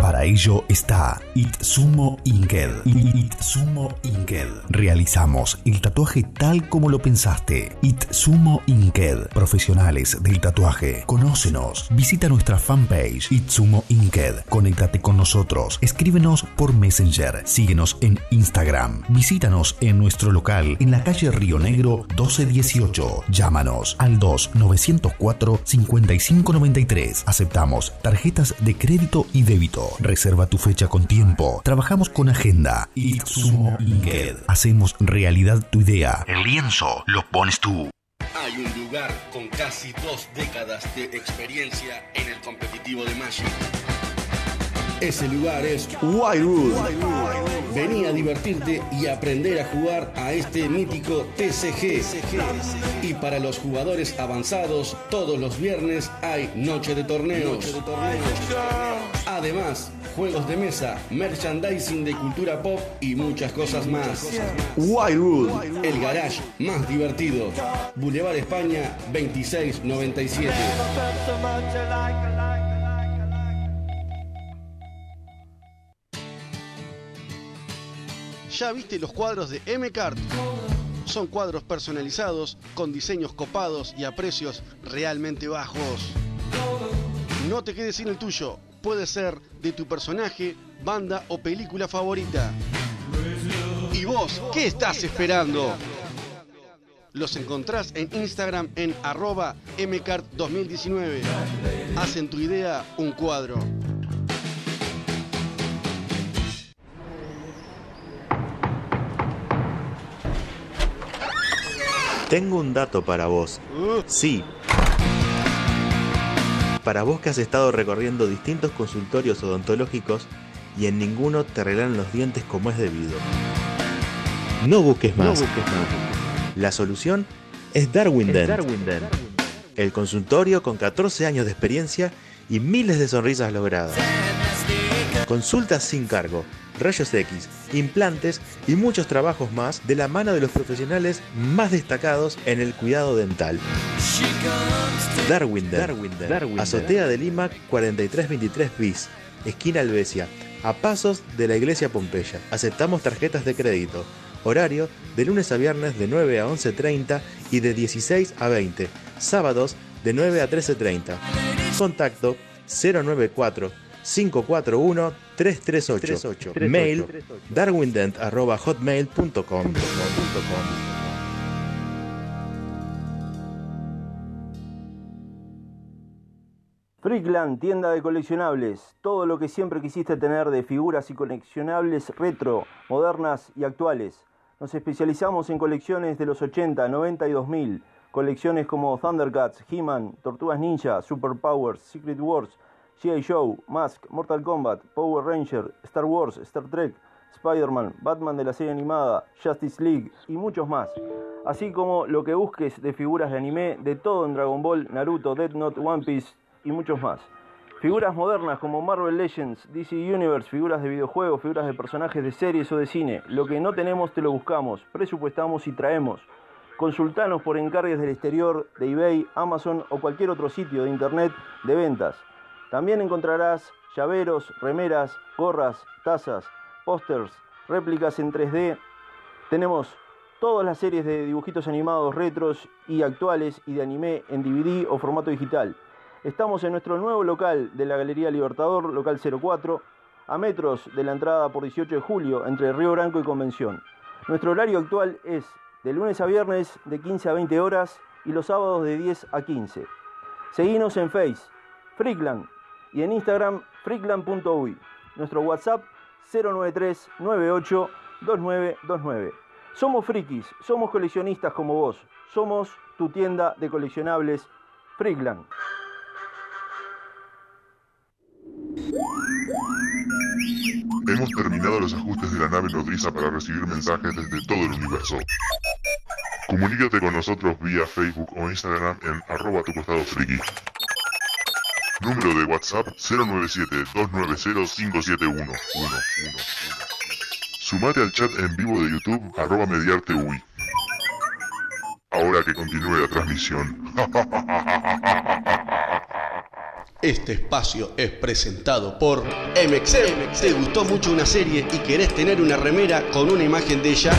Para ello está Itsumo Inked. Itsumo Inked. Realizamos el tatuaje tal como lo pensaste. Itsumo Inked. Profesionales del tatuaje. Conócenos. Visita nuestra fanpage Itsumo Inked. Conéctate con nosotros. Escríbenos por Messenger. Síguenos en Instagram. Visítanos en nuestro local en la calle Río Negro 1218. Llámanos al 2 904 5593. Aceptamos tarjetas de crédito y débito. Reserva tu fecha con tiempo. Trabajamos con agenda. Itsumo Inked. Hacemos realidad tu idea. El lienzo lo pones tú. Hay un lugar con casi dos décadas de experiencia en el competitivo de Magic. Ese lugar es Wildwood. Vení a divertirte y aprender a jugar a este mítico TCG. Y para los jugadores avanzados, todos los viernes hay noche de torneos. Además, juegos de mesa, merchandising de cultura pop y muchas cosas más. Wildwood, el garage más divertido. Boulevard España 2697. ¿Ya viste los cuadros de M-Cart? Son cuadros personalizados, con diseños copados y a precios realmente bajos. No te quedes sin el tuyo. Puede ser de tu personaje, banda o película favorita. ¿Y vos qué estás esperando? Los encontrás en Instagram en arroba mcart2019. Hacen tu idea un cuadro. Tengo un dato para vos. Sí. Para vos que has estado recorriendo distintos consultorios odontológicos y en ninguno te arreglan los dientes como es debido. No busques más. La solución es Darwin Dent. El consultorio con 14 años de experiencia y miles de sonrisas logradas. Consultas sin cargo, rayos X, implantes y muchos trabajos más de la mano de los profesionales más destacados en el cuidado dental. Darwin Azotea de Lima 4323 bis, esquina Albesia, a pasos de la iglesia Pompeya. Aceptamos tarjetas de crédito. Horario de lunes a viernes de 9 a 11.30 y de 16 a 20. Sábados de 9 a 13.30. Contacto 094 541 338. Mail darwindent.hotmail.com. Freakland, tienda de coleccionables. Todo lo que siempre quisiste tener de figuras y coleccionables retro, modernas y actuales. Nos especializamos en colecciones de los 80, 90 y 2000. Colecciones como Thundercats, He-Man, Tortugas Ninja, Superpowers, Secret Wars, G.I. Joe, Mask, Mortal Kombat, Power Ranger, Star Wars, Star Trek, Spider-Man, Batman de la serie animada, Justice League y muchos más. Así como lo que busques de figuras de anime, de todo en Dragon Ball, Naruto, Death Note, One Piece y muchos más. Figuras modernas como Marvel Legends, DC Universe, figuras de videojuegos, figuras de personajes de series o de cine. Lo que no tenemos te lo buscamos, presupuestamos y traemos. Consultanos por encargues del exterior de eBay, Amazon o cualquier otro sitio de internet de ventas. También encontrarás llaveros, remeras, gorras, tazas, pósters, réplicas en 3D. Tenemos todas las series de dibujitos animados retros y actuales y de anime en DVD o formato digital. Estamos en nuestro nuevo local de la Galería Libertador, local 04, a metros de la entrada por 18 de julio entre Río Branco y Convención. Nuestro horario actual es de lunes a viernes de 15 a 20 horas y los sábados de 10 a 15. Seguinos en Face, Freakland y en Instagram freakland.uy. Nuestro WhatsApp 093 98 2929. Somos frikis, somos coleccionistas como vos. Somos tu tienda de coleccionables Freakland. Hemos terminado los ajustes de la nave nodriza para recibir mensajes desde todo el universo. Comunícate con nosotros vía Facebook o Instagram en arroba tu costado. Número de WhatsApp 097-290-571. Sumate al chat en vivo de YouTube arroba mediarte UI. Ahora que continúe la transmisión. (laughs) Este espacio es presentado por MXM. ¿Te gustó mucho una serie y querés tener una remera con una imagen de ella?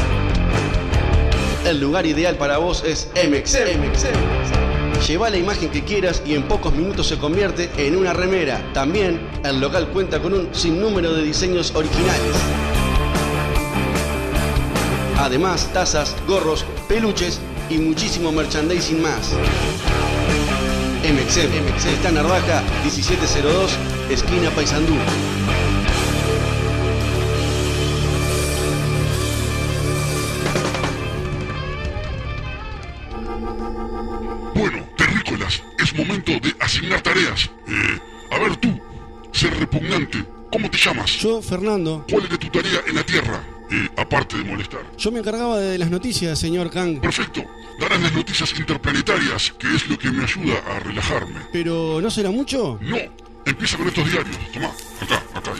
El lugar ideal para vos es MXM. Lleva la imagen que quieras y en pocos minutos se convierte en una remera. También el local cuenta con un sinnúmero de diseños originales. Además, tazas, gorros, peluches y muchísimo merchandising más. MXM, está en Narvaja 1702, esquina Paysandú. Yo, Fernando. ¿Cuál es tu tarea en la Tierra? Eh, aparte de molestar. Yo me encargaba de las noticias, señor Kang. Perfecto. Darás las noticias interplanetarias, que es lo que me ayuda a relajarme. ¿Pero no será mucho? No. Empieza con estos diarios. Tomá, acá, acá.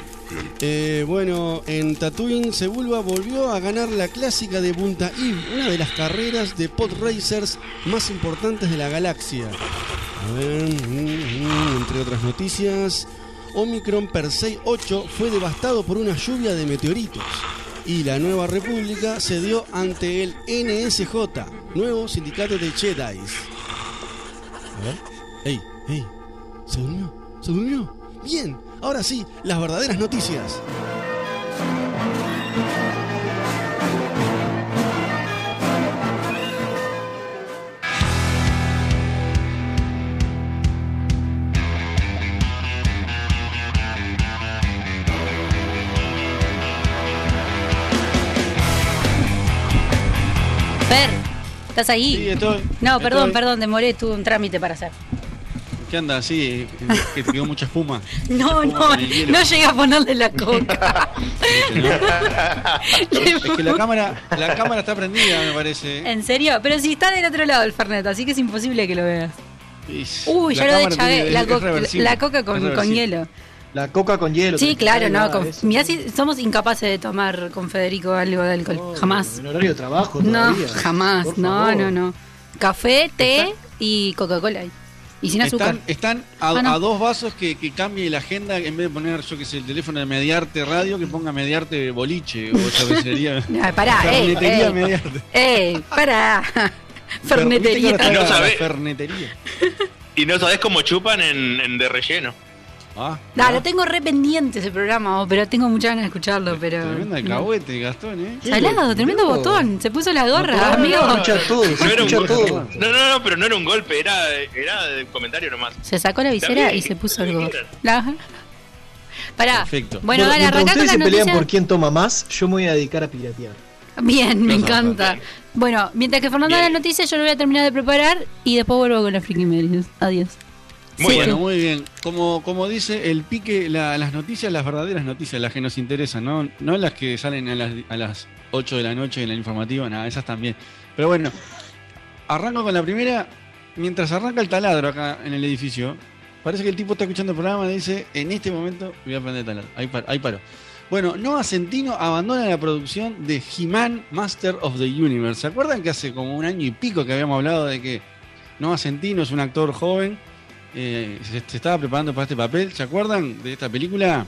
Eh, bueno, en Tatooine, Sebulba volvió a ganar la clásica de Punta Eve, una de las carreras de pod racers más importantes de la galaxia. A ver, mm, mm, entre otras noticias, Omicron Persei 8 fue devastado por una lluvia de meteoritos. Y la Nueva República se dio ante el NSJ, nuevo sindicato de Jedi. A ver. ¡Ey! ¡Ey! ¿Se durmió? ¿Se durmió? Bien, ahora sí, las verdaderas noticias. ¿Estás ahí? Sí, estoy. No, perdón, Estoy. perdón, demoré, tuve un trámite para hacer. ¿Qué anda así? Que te quedó mucha espuma. (laughs) No, Espuma no, no llegué a ponerle la coca. (laughs) (laughs) Es que la cámara, la cámara está prendida, me parece. ¿En serio? Pero si está del otro lado el Fernet, así que es imposible que lo veas. Uy, ya lo cámara chavé. tiene- La, co- la coca con, con hielo. La coca con hielo. Sí, claro, no. nada Con, mirá si somos incapaces de tomar con Federico algo de alcohol. jamás. En horario de trabajo No, jamás. Por No, favor. no, no. Café, té y Coca-Cola. Y sin azúcar. Están, están a, Ah, no. a dos vasos que, que cambie la agenda en vez de poner, yo que sé, el teléfono de Mediarte Radio, que ponga Mediarte Boliche o cervecería. Ah, (laughs) pará, ey, Fernetería ey. Mediarte. ¡Ey! ¡Para! Fernetería. Fernetería. No. Y no sabés cómo chupan en, en de relleno. Ah, No, lo tengo re pendiente ese programa, oh, pero tengo muchas ganas de escucharlo, pero... tremenda no. alcahuete, Gastón, ¿eh? Salado, tremendo botón. Se puso la gorra, amigo. No un gol- No, no, no, pero no era un golpe, era, era de comentario nomás. Se sacó la visera También, y se puso el gorro. Pará. Perfecto. Bueno, dale, arrancá con ustedes las se pelean noticias. por quién toma más, yo me voy a dedicar a piratear. Bien, me encanta. Bueno, mientras que Fernando da la noticia, yo lo voy a terminar de preparar y después vuelvo con las Freaky Medios. Adiós. Muy Sí, bueno, muy bien. Como, como dice el pique, la- las noticias, las verdaderas noticias, las que nos interesan, no, no las que salen a las, a las 8 de la noche en la informativa, nada, esas también. Pero bueno, arranco con la primera. Mientras arranca el taladro acá en el edificio, parece que el tipo está escuchando el programa y dice, en este momento voy a prender el taladro. Ahí, par- ahí paró. Bueno, Noah Centino abandona la producción de He-Man Master of the Universe. ¿Se acuerdan que hace como un año y pico que habíamos hablado de que Noah Centino es un actor joven? Eh, se, se estaba preparando para este papel. ¿Se acuerdan de esta película?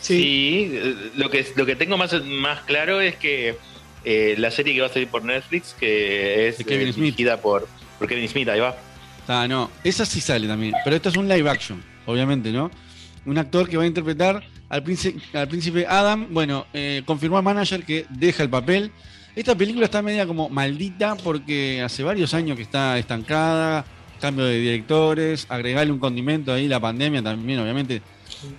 Sí, lo que, lo que tengo más, más claro es que eh, la serie que va a salir por Netflix, que es Kevin eh, Smith. dirigida por, por Kevin Smith, ahí va. Ah, no, esa sí sale también. Pero esto es un live action, obviamente, ¿no? Un actor que va a interpretar al príncipe, al príncipe Adam. Bueno, eh, confirmó al manager que deja el papel. Esta película está media como maldita porque hace varios años que está estancada. Cambio de directores, agregarle un condimento ahí, la pandemia también, obviamente,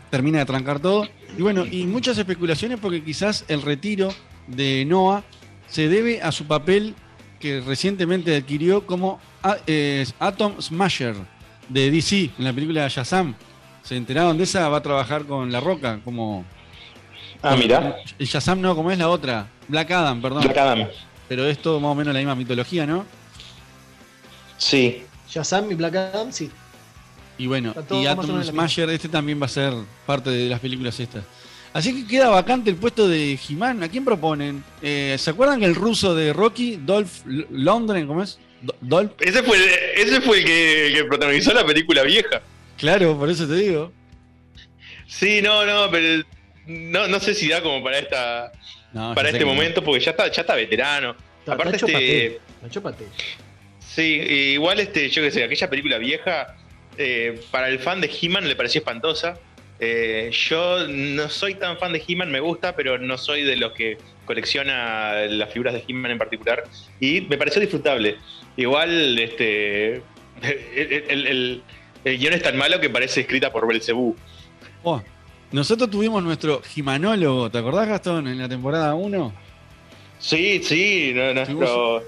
termina de trancar todo. Y bueno, y muchas especulaciones porque quizás el retiro de Noah se debe a su papel que recientemente adquirió como a- eh, Atom Smasher de DC en la película Shazam. ¿Se enteraron de esa? Va a trabajar con La Roca como... Ah, mira. Shazam no, como es la otra. Black Adam, perdón. Black Adam. Pero es todo más o menos la misma mitología, ¿no? Sí. Shazam y Black Adam, sí. Y bueno, y Atom. Smasher, este también va a ser parte de las películas estas. Así que queda vacante el puesto de He-Man. ¿A quién proponen? Eh, ¿Se acuerdan que el ruso de Rocky, Dolph L- Lundgren, ¿cómo es? Do- Dolph. Ese fue el, ese fue el que, el que protagonizó la película vieja. Claro, por eso te digo. Sí, no, no, pero no, no sé si da como para esta No, para este no. momento, porque ya está, ya está veterano. Está- Aparte, está este, sí, igual este, yo qué sé, aquella película vieja, eh, para el fan de He-Man le pareció espantosa. Eh, yo no soy tan fan de He-Man, me gusta, pero no soy de los que colecciona las figuras de He-Man en particular. Y me pareció disfrutable. Igual, este, (laughs) el, el- el- el guion es tan malo que parece escrita por Belcebú. Oh, nosotros tuvimos nuestro Jimanólogo, ¿te acordás, Gastón, en la temporada 1? Sí, sí, no-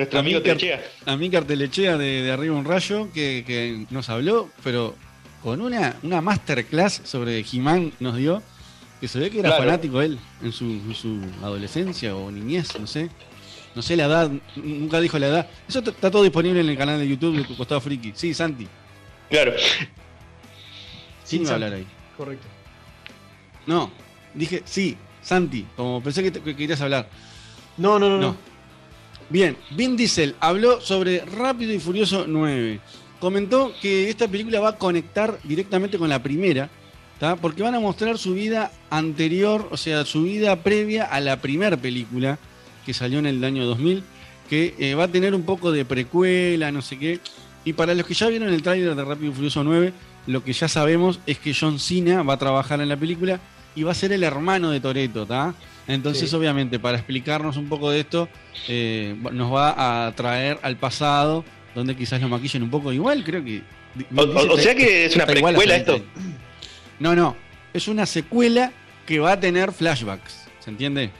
nuestro, nuestro amigo Techea. Amícar Telechea de, de Arriba un Rayo, que, que nos habló, pero con una, una masterclass sobre He-Man nos dio, que se ve que era Claro. fanático él en su, en su adolescencia o niñez, no sé. No sé la edad, nunca dijo la edad. Eso está todo disponible en el canal de YouTube de Tu Costado Friki. Sí, Santi. Claro. ¿Quién iba a hablar ahí? Correcto. No, dije sí, Santi, como pensé que, te- que querías hablar. No, no, no, No. Bien, Vin Diesel habló sobre Rápido y Furioso 9. Comentó que esta película va a conectar directamente con la primera, porque van a mostrar su vida anterior, o sea, su vida previa a la primera película que salió en el año 2000, que eh, va a tener un poco de precuela, no sé qué. Y para los que ya vieron el tráiler de Rápido y Furioso 9, lo que ya sabemos es que John Cena va a trabajar en la película y va a ser el hermano de Toreto, ¿tá? Entonces, Sí. obviamente, para explicarnos un poco de esto, eh, nos va a traer al pasado, donde quizás lo maquillen un poco igual, creo que... O, o- o sea que es una está precuela esto. No, no, es una secuela que va a tener flashbacks, ¿se entiende?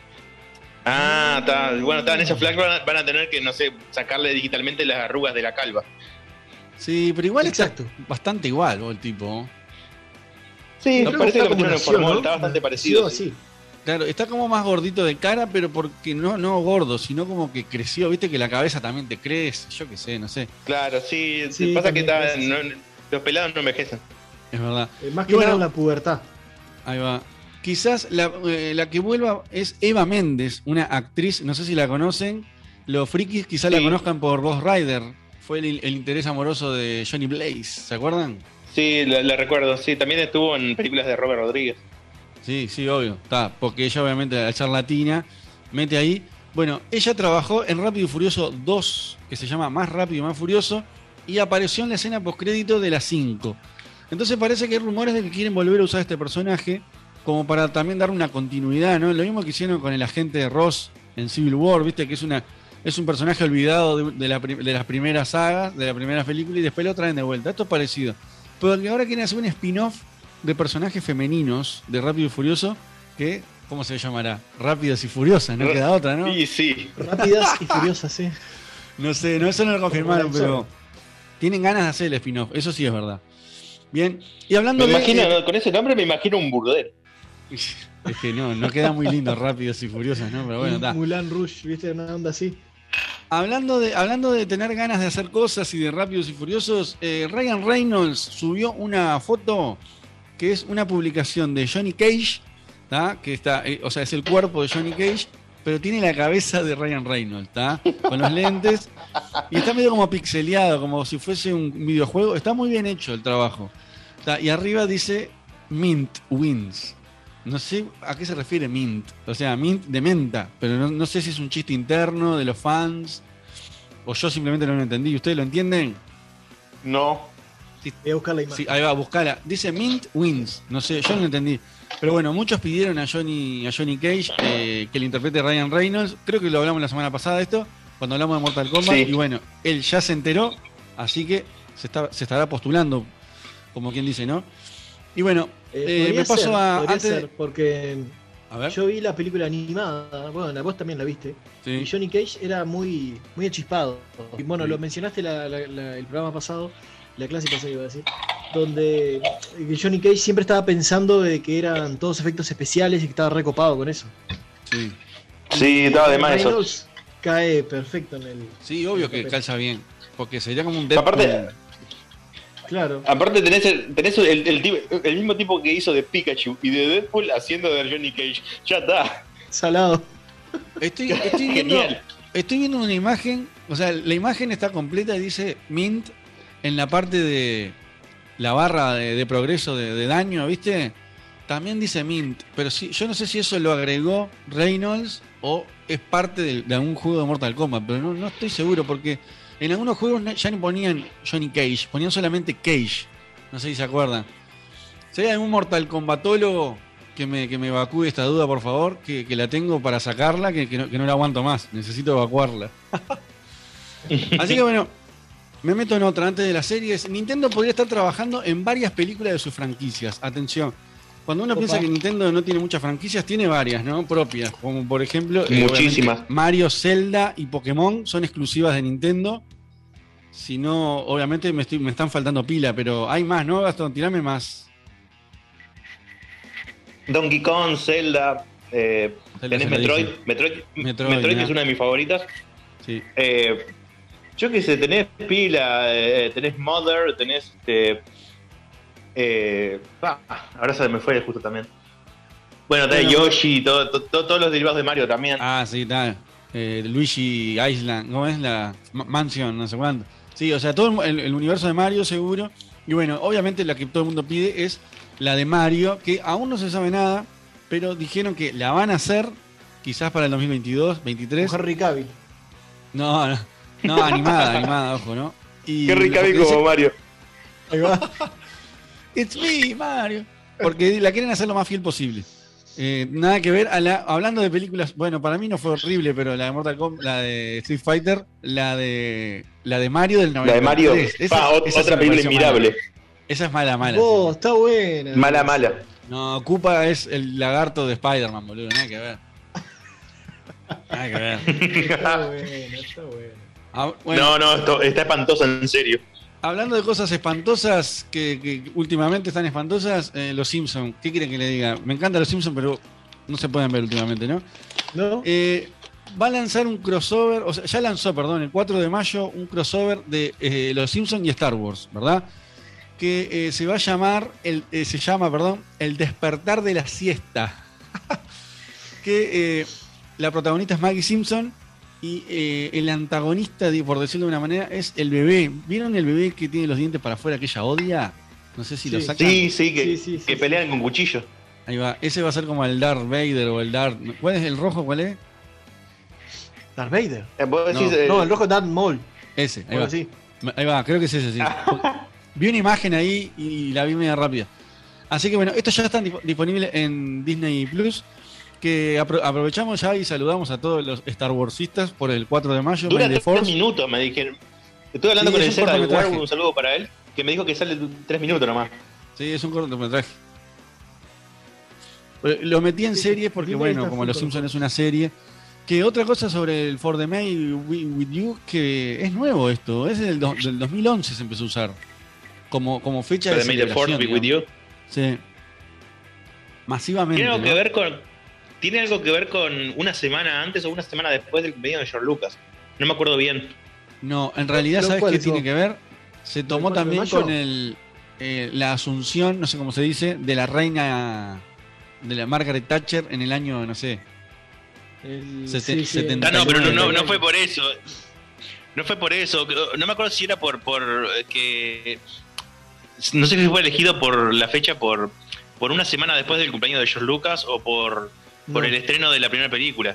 Ah, está. Bueno, está, en ese flash van a, tener que, no sé, sacarle digitalmente las arrugas de la calva. Sí, pero igual está bastante igual vos, el tipo. Sí, No, parece que lo en está bastante parecido. así. Claro, está como más gordito de cara, pero porque no, no gordo, sino como que creció, viste que la cabeza también te crece, yo qué sé, no sé. Claro, sí. Sí, pasa que está, no- los pelados no envejecen. Es verdad. Eh, Más Y que bueno, nada la pubertad. Ahí va. Quizás la, eh, la que vuelva es Eva Méndez, una actriz, no sé si la conocen. Los frikis quizás la Sí. conozcan por Ghost Rider. Fue el, el interés amoroso de Johnny Blaze, ¿se acuerdan? Sí, la, la recuerdo. Sí, también estuvo en películas de Robert Rodríguez. Sí, sí, obvio. Está, porque ella obviamente al ser latina, mete ahí. Bueno, ella trabajó en Rápido y Furioso 2, que se llama Más Rápido y Más Furioso, y apareció en la escena postcrédito de la 5. Entonces parece que hay rumores de que quieren volver a usar este personaje como para también dar una continuidad, ¿no? Lo mismo que hicieron con el agente Ross en Civil War, viste que es una es un personaje olvidado de, de la de las primeras sagas, de la primera película, y después lo traen de vuelta. Esto es parecido. Pero que ahora quieren hacer un spin-off de personajes femeninos de Rápido y Furioso, que, ¿cómo se llamará? Rápidas y Furiosas, no queda otra, ¿no? Sí, sí. Rápidas y furiosas, sí. (laughs) No sé, no, eso no lo confirmaron, pero tienen ganas de hacer el spin-off, eso sí es verdad. Bien, y Me hablando de... imagino, eh, con ese nombre me imagino un burdero. (laughs) Es que no, no queda muy lindo Rápidos y Furiosas, ¿no? Pero bueno, está. Mulan Rush, ¿viste? Una onda así. Hablando de, hablando de tener ganas de hacer cosas y de Rápidos y Furiosos, eh, Ryan Reynolds subió una foto que es una publicación de Johnny Cage. Que está, eh, o sea, es el cuerpo de Johnny Cage, pero tiene la cabeza de Ryan Reynolds. Con los lentes. Y está medio como pixeleado, como si fuese un videojuego. Está muy bien hecho el trabajo. Y arriba dice Mint Wins. No sé a qué se refiere Mint. O sea, Mint de menta. Pero no, no sé si es un chiste interno de los fans. O yo simplemente no lo entendí. ¿Ustedes lo entienden? No. Voy a buscar la imagen. Sí, ahí va, buscala. Dice Mint Wins. No sé, yo no lo entendí. Pero bueno, muchos pidieron a Johnny, a Johnny Cage eh, que le interprete Ryan Reynolds. Creo que lo hablamos la semana pasada de esto, cuando hablamos de Mortal Kombat. Sí. Y bueno, él ya se enteró, así que se, está, se estará postulando, como quien dice, ¿no? Y bueno, Eh, eh, podría me paso ser, a. antes ser, porque A ver. yo vi la película animada, bueno, vos también la viste, Sí. y Johnny Cage era muy, muy achispado. Y bueno, lo mencionaste la- la- la- el programa pasado, la clase pasada iba a decir, donde eh, Johnny Cage siempre estaba pensando de que eran todos efectos especiales y que estaba recopado con eso. Sí. Sí, estaba de más eso. Cae perfecto en el... Sí, obvio que calza bien. Porque sería como un Deadpool. Aparte, Claro. aparte tenés, el, tenés el, el tipo- el mismo tipo que hizo de Pikachu y de Deadpool haciendo de Johnny Cage. Ya está. Salado. Estoy, (laughs) estoy viendo, Genial. estoy viendo una imagen, o sea, la imagen está completa y dice Mint en la parte de la barra de, de progreso de, de daño, ¿viste? También dice Mint, pero sí, yo no sé si eso lo agregó Reynolds o es parte de, de algún juego de Mortal Kombat, pero no, no estoy seguro porque en algunos juegos ya no ponían Johnny Cage, ponían solamente Cage. No sé si se acuerdan. Si hay algún Mortal Kombatólogo que me, que me evacúe esta duda, por favor, que, que la tengo para sacarla, que, que no, que no la aguanto más. Necesito evacuarla. (laughs) Así que bueno, me meto en otra antes de las series. Nintendo podría estar trabajando en varias películas de sus franquicias. Atención. Cuando uno Opa. piensa que Nintendo no tiene muchas franquicias, tiene varias, ¿no? Propias. Como por ejemplo, eh, Muchísimas. Mario, Zelda y Pokémon son exclusivas de Nintendo. Si no, obviamente me, estoy, me están faltando pila, pero hay más, ¿no, Gastón? Tirame más. Donkey Kong, Zelda, eh, Zelda tenés Metroid. Metroid, Metroid, Metroid, ¿no? es una de mis favoritas. Sí. Eh, yo qué sé, tenés pila, eh, tenés Mother, tenés. este, eh, ah, ahora se me fue justo también. Bueno, Bueno. Yoshi, todo- to- to- todos los derivados de Mario también. Ah, sí, tal. Eh, Luigi Island, ¿cómo es la Ma- Mansion? No sé cuánto. Sí, o sea, todo el, el universo de Mario seguro. Y bueno, obviamente la que todo el mundo pide es la de Mario, que aún no se sabe nada, pero dijeron que la van a hacer quizás para el 2022, 23. Henry Cavill. No, no, no, animada, (laughs) animada, ojo, ¿no? Y Qué rica vi porque como Mario. Ahí va. (laughs) It's me, Mario. Porque la quieren hacer lo más fiel posible. Eh, nada que ver a la, hablando de películas, bueno, para mí no fue horrible, pero la de Mortal Kombat, la de Street Fighter, la de la de Mario del 93. La de Mario, Esa- pa, esa otra película inmirable. Esa es mala, mala. Vos, está buena. Mala, mala. No, Koopa es el lagarto de Spider-Man, boludo, nada que ver. Nada que ver. (laughs) Está buena, está. Ah, bueno, No, no, esto está espantoso, en serio. Hablando de cosas espantosas que, que últimamente están espantosas, eh, los Simpsons. ¿Qué quieren que le diga? Me encantan los Simpsons, pero no se pueden ver últimamente, ¿no? ¿No? Eh, va a lanzar un crossover, o sea, ya lanzó, perdón, el 4 de mayo, un crossover de eh, los Simpsons y Star Wars, ¿verdad? Que eh, se va a llamar, el, se llama, perdón, El despertar de la siesta. (laughs) que la protagonista es Maggie Simpson y eh, el antagonista, por decirlo de una manera, es el bebé. ¿Vieron el bebé que tiene los dientes para afuera que ella odia? No sé si lo sacan. Sí, sí, que, Sí, sí, sí, que sí. pelean con cuchillos. Ahí va. Ese va a ser como el Darth Vader o el Darth. ¿Cuál es el rojo? ¿Cuál es? Darth Vader. Eh, vos decís, No. eh, No, el rojo Darth Maul. Ese, ahí Bueno, va. sí. Ahí va, creo que es ese, sí. (laughs) vi una imagen ahí y la vi media rápida. Así que bueno, esto ya está disp- disponible en Disney Plus. Que apro- aprovechamos ya y saludamos a todos los Star Warsistas por el 4 de mayo. Dura the tres Force. minutos, me dijeron. Estoy hablando Sí, con es el Seba de. Warwood, un saludo para él, que me dijo que sale tres minutos nomás. Sí, es un cortometraje. Eh, Lo metí en series porque, bueno, como Los Simpsons es una serie. Que otra cosa sobre el For the May Wi- With You, que es nuevo esto, es del, del 2011 se empezó a usar. Como, como fecha de Para May the Fourth celebración. be with you. Sí. Masivamente. Tiene algo ¿no? que ver con. Tiene algo que ver con una semana antes o una semana después del cumpleaños de George Lucas. No me acuerdo bien. No, en realidad, ¿Lo ¿sabes qué tiene que ver? Se tomó también con el, eh, la asunción, no sé cómo se dice, de la reina de la Margaret Thatcher en el año, no sé. El- sí, sí, setenta Ah, no, pero no, no fue por eso. No fue por eso. No me acuerdo si era por, por eh, que. No sé si fue elegido por la fecha por, por una semana después del cumpleaños de George Lucas o por, por No. el estreno de la primera película.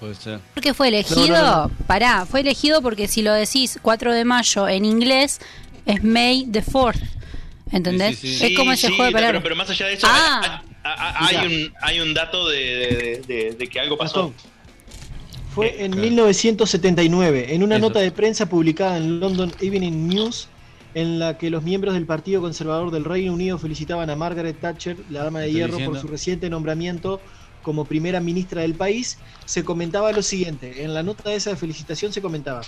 Puede ser. ¿Por qué fue elegido? No, no, Pará, fue elegido porque si lo decís 4 de mayo en inglés es May the 4th. ¿Entendés? Sí, sí, sí. Es como ese sí, juego de pero, palabras. pero más allá de eso, Ah. hay, hay- hay un, hay un dato de, de- de- de que algo pasó. Fue en 1979, en una Eso. nota de prensa publicada en London Evening News, en la que los miembros del Partido Conservador del Reino Unido felicitaban a Margaret Thatcher, la dama de Estoy hierro, diciendo. por su reciente nombramiento como primera ministra del país, se comentaba lo siguiente. En la nota de esa felicitación se comentaba: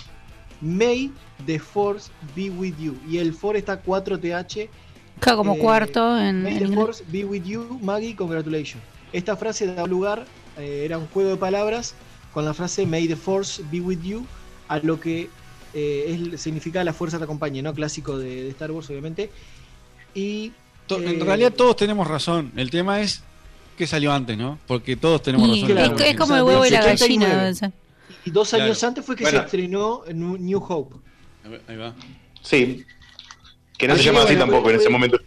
May the Force be with you. Y el for está 4TH. Claro, como eh, cuarto en, May en the. Force be with you, Maggie, congratulations. Esta frase da lugar, eh, era un juego de palabras con la frase May the Force be with you, a lo que eh, es- significa la fuerza te acompañe, ¿no? Clásico de, de Star Wars, obviamente. Y. To- eh, En realidad todos tenemos razón. El tema es que salió antes, ¿no? Porque todos tenemos Y razón. es, Claro. es como el huevo y la gallina. 79. debe ser. Y dos años Claro. antes fue que Bueno. se estrenó New New Hope. Ahí va. Sí. Que no Así se llama así bueno, tampoco en fue- ese momento.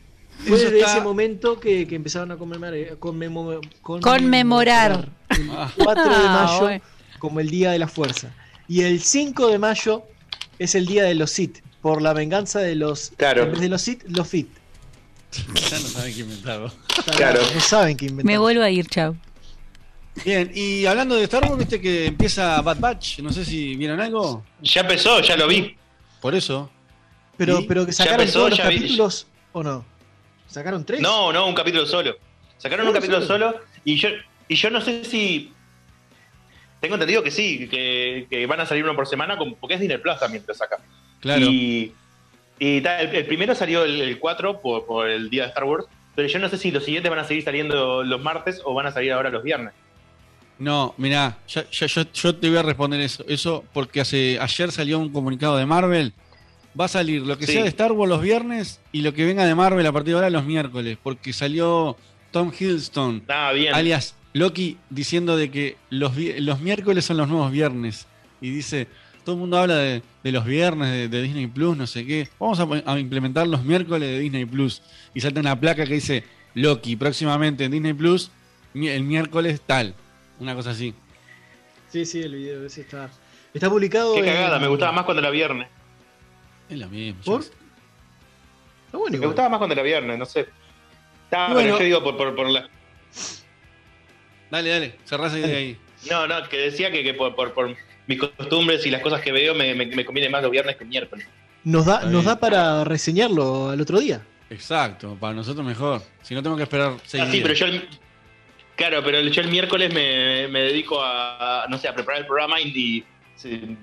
Fue desde está- ese momento que, que empezaron a conmemorar, eh, conmemo- Conmemorar. el Ah. 4 de Ah, mayo bueno. como el Día de la Fuerza. Y el 5 de mayo es el Día de los Sith, por la venganza de los... Claro. En vez de los Sith, los Fit. Ya no saben qué inventarlo. Claro. No saben qué inventar. Me vuelvo a ir, chao. Bien, y hablando de Star Wars, viste que empieza Bad Batch. No sé si vieron algo. Ya empezó, ya lo vi. Por eso. Pero, ¿Y? pero que sacaron empezó, todos los vi- capítulos, ¿o no? ¿Sacaron tres? No, no, un capítulo solo. Sacaron un ¿Uno capítulo solo? solo y yo, y yo no sé si. Tengo entendido que sí, que, que van a salir uno por semana, como- porque es Disney Plus también lo saca. Claro. Y, y el, el primero salió el, el 4 por, por el día de Star Wars, pero yo no sé si los siguientes van a seguir saliendo los martes o van a salir ahora los viernes. No, mirá, yo, yo te voy a responder eso. Eso porque hace, ayer salió un comunicado de Marvel. Va a salir lo que Sí. sea de Star Wars los viernes y lo que venga de Marvel a partir de ahora los miércoles. Porque salió Tom Hiddleston, Ah, bien. alias Loki, diciendo de que los, los miércoles son los nuevos viernes. Y dice, todo el mundo habla de, de los viernes de, de Disney Plus, no sé qué. Vamos a, a implementar los miércoles de Disney Plus. Y salta una placa que dice Loki próximamente en Disney Plus, el miércoles tal. Una cosa así. Sí, sí, el video ese está... Está publicado Qué en- cagada, me gustaba más cuando era viernes. Es lo mismo. ¿Por? Está bueno Me igual. gustaba más cuando era viernes, no sé. Está, bueno. pero yo digo por, por, por la. Dale, dale, cerrá esa idea ahí. No, no, que decía que, que por, por, por mis costumbres y las cosas que veo me, me, me conviene más los viernes que el miércoles. Nos da, nos da para reseñarlo al otro día. Exacto, para nosotros mejor. Si no tengo que esperar seis Ah, sí, días. pero yo el, claro, pero yo el miércoles me, me dedico a, a, no sé, a preparar el programa y,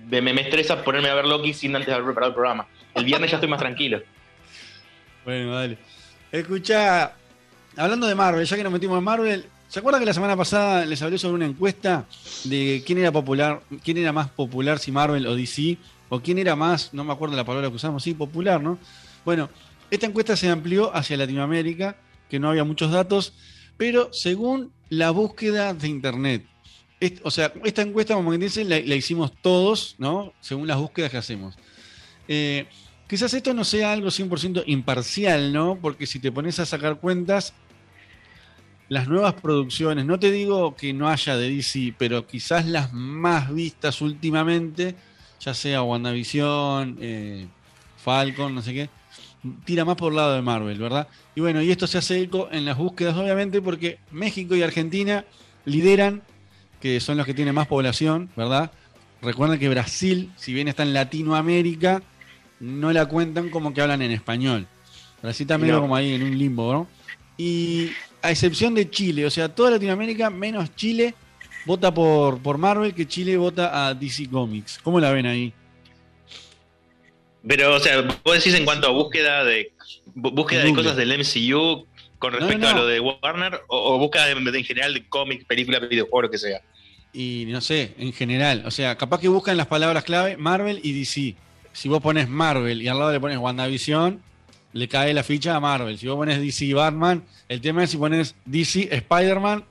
me, me estresa ponerme a ver Loki sin antes haber preparado el programa. El viernes ya estoy más tranquilo. Bueno, dale. Escucha, hablando de Marvel, ya que nos metimos en Marvel, ¿se acuerdan que la semana pasada les hablé sobre una encuesta de quién era popular, quién era más popular, si Marvel o DC, o quién era más, no me acuerdo la palabra que usamos, sí, popular, ¿no? Bueno, esta encuesta se amplió hacia Latinoamérica, que no había muchos datos, pero según la búsqueda de Internet. O sea, esta encuesta, como quien dice, la, la hicimos todos, ¿no? Según las búsquedas que hacemos. Eh, quizás esto no sea algo 100% imparcial, ¿no? Porque si te pones a sacar cuentas, las nuevas producciones, no te digo que no haya de DC, pero quizás las más vistas últimamente, ya sea WandaVision, eh, Falcon, no sé qué, tira más por el lado de Marvel, ¿verdad? Y bueno, y esto se hace eco en las búsquedas, obviamente, porque México y Argentina lideran, que son los que tienen más población, ¿verdad? Recuerden que Brasil, si bien está en Latinoamérica, no la cuentan como que hablan en español. Brasil está medio No. como ahí en un limbo, ¿no? Y a excepción de Chile, o sea, toda Latinoamérica menos Chile vota por, por Marvel, que Chile vota a DC Comics. ¿Cómo la ven ahí? Pero, o sea, vos decís en cuanto a búsqueda de bú- búsqueda de cosas del MCU con No, respecto no, a lo de Warner o, o búsqueda en general de cómics, películas, videojuegos, lo que sea. Y no sé, en general, o sea, capaz que buscan las palabras clave Marvel y DC. Si vos pones Marvel y al lado le pones WandaVision, le cae la ficha a Marvel. Si vos pones DC Batman, el tema es si pones DC Spider-Man,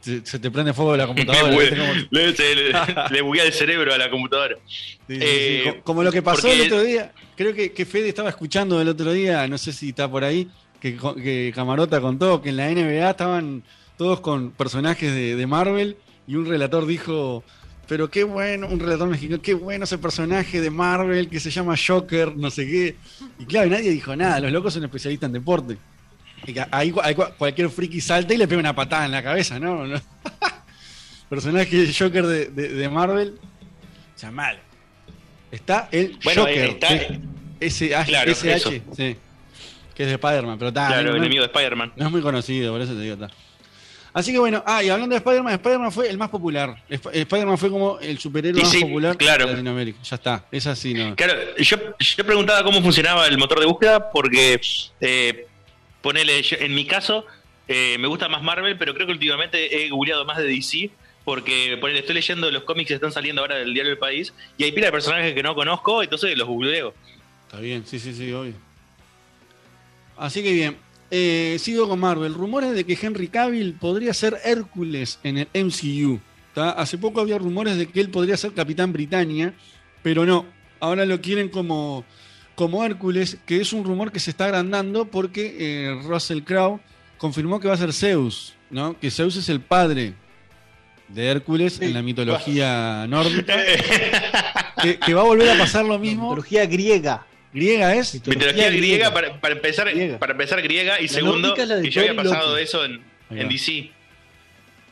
se te prende fuego la computadora. (laughs) Le, buguea el cerebro a la computadora. Sí, sí, Eh, sí. Como lo que pasó el otro día. Creo que, que Fede estaba escuchando el otro día, no sé si está por ahí, que, que Camarota contó que en la NBA estaban todos con personajes de, de Marvel y un relator dijo, pero qué bueno, un relator mexicano, qué bueno ese personaje de Marvel que se llama Joker, no sé qué. Y claro, nadie dijo nada, los locos son especialistas en deporte. Y ahí, cu- ahí cu- cualquier friki salta y le pega una patada en la cabeza, ¿no? (laughs) Personaje Joker de, de- de Marvel. O sea, mal. Está el Bueno, Joker. eh, está- que- SH, Claro, SH, sí. Que es de Spider-Man, pero está. Claro, no, enemigo de Spider-Man. no es muy conocido, por eso te digo, está. Así que bueno, ah, y hablando de Spider-Man, Spider-Man fue el más popular. Sp- Spider-Man fue como el superhéroe más sí, popular claro. de Latinoamérica. Ya está, es así, ¿no? Claro, yo, yo preguntaba cómo funcionaba el motor de búsqueda porque, eh, ponele, yo- en mi caso, eh, me gusta más Marvel, pero creo que últimamente he googleado más de DC porque ponele, estoy leyendo los cómics que están saliendo ahora del diario El País y hay pila de personajes que no conozco, entonces los googleo. Está bien, sí, sí, sí, obvio. Así que bien, eh, sigo con Marvel. Rumores de que Henry Cavill podría ser Hércules en el MCU. ¿tá? Hace poco había rumores de que él podría ser Capitán Britannia, pero no. Ahora lo quieren como, como Hércules, que es un rumor que se está agrandando porque eh, Russell Crowe confirmó que va a ser Zeus, ¿no? Que Zeus es el padre de Hércules en la mitología (laughs) nórdica. que, que va a volver a pasar lo mismo. Mitología griega. ¿Griega es? Mitología griega, para, para empezar, para empezar griega y La segundo, que ya había pasado Loki. eso en, en. DC.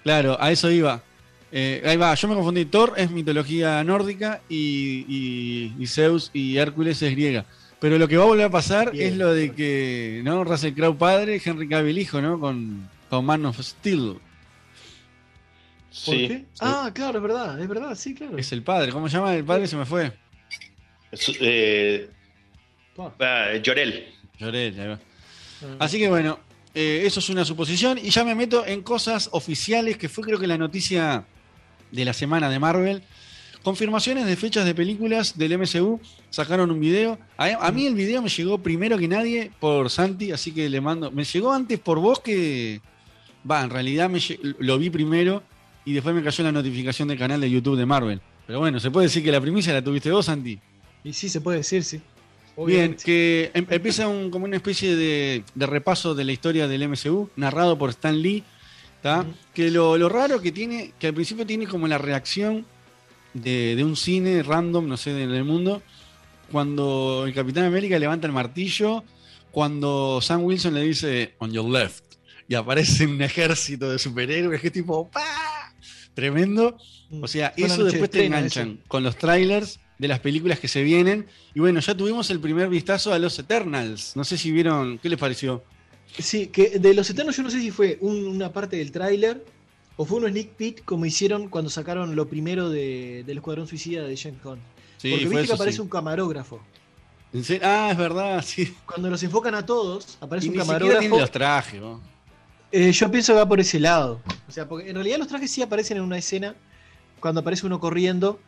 Claro, a eso iba. Eh, ahí va, yo me confundí. Thor es mitología nórdica y, y- y Zeus y Hércules es griega. Pero lo que va a volver a pasar Bien. es lo de que, ¿no? Russell Crowe padre, Henry Cavill hijo, ¿no? Con, con Man of Steel. ¿Por qué? Ah, claro, es verdad, es verdad, sí, claro. Es el padre. ¿Cómo se llama el padre? Se me fue. Eh, ah, Llorel. Llorel, ahí va. Así que bueno, eh, eso es una suposición. Y ya me meto en cosas oficiales, que fue creo que la noticia de la semana de Marvel. Confirmaciones de fechas de películas del MCU. Sacaron un video. A, a mí el video me llegó primero que nadie por Santi, así que le mando. Me llegó antes por vos que. Va, en realidad me lo vi primero y después me cayó la notificación del canal de YouTube de Marvel. Pero bueno, se puede decir que la primicia la tuviste vos, Santi. Y sí, se puede decir, sí. Bien, que em- empieza un- como una especie de, de repaso de la historia del MCU, narrado por Stan Lee. ¿tá? Que lo, lo raro que tiene, que al principio tiene como la reacción de, de un cine random, no sé, del mundo, cuando el Capitán América levanta el martillo, cuando Sam Wilson le dice on your left, y aparece un ejército de superhéroes que es tipo ¡pa! tremendo. O sea, eso después de te enganchan eso. con los trailers de las películas que se vienen. Y bueno, ya tuvimos el primer vistazo a los Eternals. No sé si vieron, ¿qué les pareció? Sí, que de los Eternos yo no sé si fue un- una parte del tráiler o fue un sneak peek como hicieron cuando sacaron lo primero de, del Escuadrón Suicida de James Gunn. Sí, Porque viste que aparece sí. un camarógrafo. ¿En serio? Ah, es verdad, sí. Cuando los enfocan a todos, aparece Y un ni camarógrafo. tienen los trajes, ¿no? Eh, yo pienso que va por ese lado. O sea, porque en realidad los trajes sí aparecen en una escena cuando aparece uno corriendo,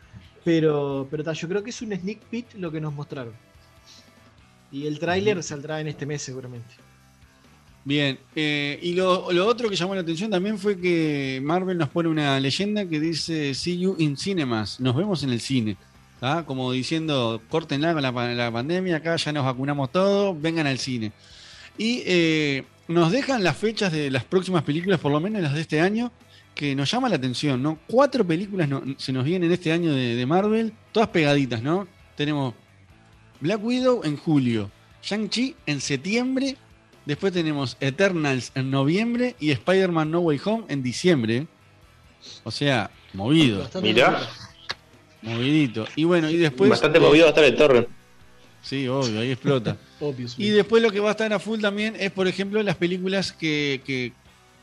pero, pero ta, yo creo que es un sneak peek lo que nos mostraron. Y el tráiler saldrá en este mes seguramente. Bien, eh, y lo, lo otro que llamó la atención también fue que Marvel nos pone una leyenda que dice See you in cinemas, nos vemos en el cine. ¿tá? Como diciendo, córtenla con la, la pandemia, acá ya nos vacunamos todos, vengan al cine. Y eh, nos dejan las fechas de las próximas películas, por lo menos las de este año, que nos llama la atención, ¿no? Cuatro películas no- se nos vienen este año de, de Marvel, todas pegaditas, ¿no? Tenemos Black Widow en julio, Shang-Chi en septiembre, después tenemos Eternals en noviembre y Spider-Man No Way Home en diciembre. O sea, movido. Mirá. movido. Movidito. Y bueno, y después. Bastante eh, movido va a estar el torrent. Sí, obvio, ahí explota. (laughs) Obvio, sí. Y después lo que va a estar a full también es, por ejemplo, las películas que, que,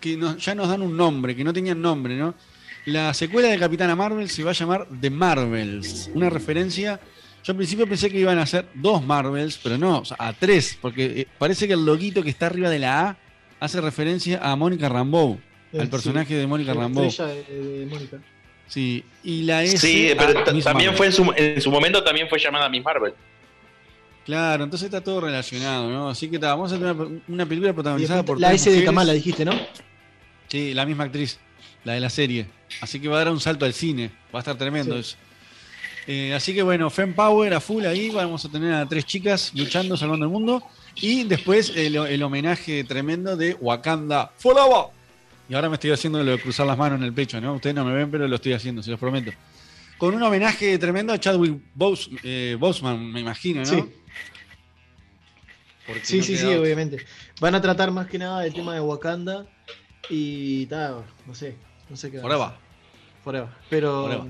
que nos- ya nos dan un nombre, que no tenían nombre, ¿no? La secuela de Capitana Marvel se va a llamar The Marvels, una referencia. Yo al principio pensé que iban a ser dos Marvels, pero no, o sea, a tres, porque eh, parece que el loguito que está arriba de la A hace referencia a Mónica Rambeau, Eh, al personaje sí. de Mónica Rambeau. de, Mónica. Sí, y la S. Sí, pero a ta- Miss también Marvel. fue en su, en su momento también fue llamada Miss Marvel. Claro, entonces está todo relacionado, ¿no? Así que vamos a tener una, una película protagonizada por La S de mujeres. Kamala dijiste, ¿no? Sí, la misma actriz, la de la serie. Así que va a dar un salto al cine. Va a estar tremendo Sí. eso. Eh, así que bueno, Fem Power a full ahí. Vamos a tener a tres chicas luchando, salvando el mundo. Y después el, el homenaje tremendo de Wakanda Forever. Y ahora me estoy haciendo lo de cruzar las manos en el pecho, ¿no? Ustedes no me ven, pero lo estoy haciendo, se los prometo. Con un homenaje tremendo a Chadwick Bos- eh, Boseman, me imagino, ¿no? Sí. Porque Sí, no sí, sí, obviamente. Van a tratar más que nada del tema de Wakanda y tal, no sé, no sé qué. van a Forever. hacer. Forever. Pero Forever.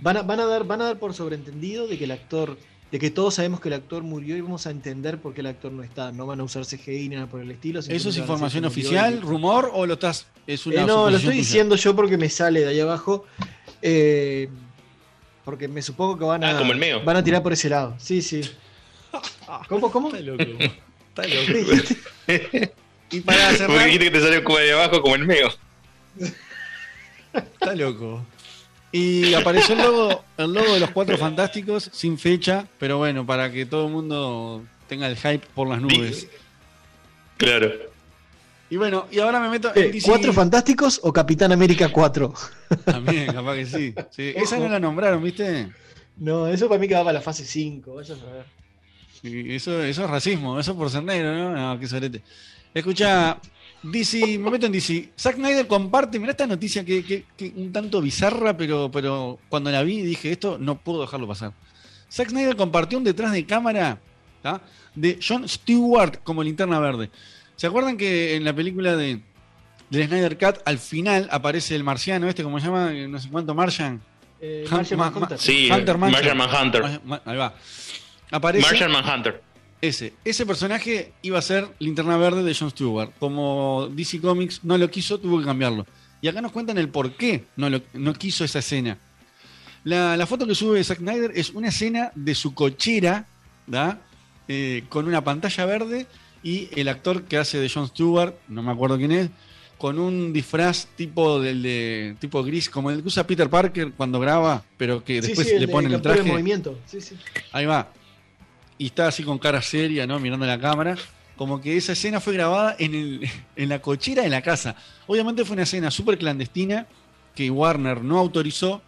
van a, van a dar, van a dar por sobreentendido de que el actor, de que todos sabemos que el actor murió y vamos a entender por qué el actor no está. No van a usar CGI ni nada por el estilo. ¿Eso es a información oficial, y- rumor o lo estás? Es una Eh, no, lo estoy tuya? diciendo yo porque me sale de ahí abajo. eh, porque me supongo que van a, Ah, como el mío. van a tirar por ese lado. Sí, sí. (laughs) ¿Cómo, cómo? Está loco. Está ¿Qué loco. (laughs) Y para (laughs) Porque cerrar, dijiste que te salió como de abajo, como el mío. está loco. Y apareció el logo, el logo de los cuatro fantásticos sin fecha, pero bueno, para que todo el mundo tenga el hype por las nubes. Claro. Y bueno, y ahora me meto Eh, en DC. ¿Cuatro fantásticos o Capitán América 4? También, capaz que sí. sí. Esa no la nombraron, ¿viste? No, eso para mí quedaba para la fase 5. Vaya a saber. Y Eso, eso es racismo, eso por ser negro, ¿no? No, qué sorete. Escucha, DC, me meto en DC. Zack Snyder comparte, mirá esta noticia que, que- que un tanto bizarra, pero, pero cuando la vi dije, esto no puedo dejarlo pasar. Zack Snyder compartió un detrás de cámara ¿tá? de John Stewart como linterna verde. ¿Se acuerdan que en la película de, de Snyder Cut al final aparece el marciano este, como se llama? No sé cuánto, Martian. Eh, Hunt- Martian Ma- Manhunter. Ma- Sí, Hunter Martian Manhunter. Ma- Ma- Ahí va. Aparece Martian Manhunter. Ese. Ese personaje iba a ser Linterna Verde de John Stewart. Como DC Comics no lo quiso, tuvo que cambiarlo. Y acá nos cuentan el por qué no, lo- no quiso esa escena. La, la foto que sube Zack Snyder es una escena de su cochera, ¿da? Eh, con una pantalla verde y el actor que hace de John Stewart, no me acuerdo quién es, con un disfraz tipo del de tipo gris, como el que usa Peter Parker cuando graba, pero que después sí, el le de ponen el de traje. movimiento. Sí, sí. Ahí va. Y está así con cara seria, ¿no? Mirando la cámara. Como que esa escena fue grabada en, el, (laughs) en la cochera de la casa. Obviamente fue una escena súper clandestina que Warner no autorizó.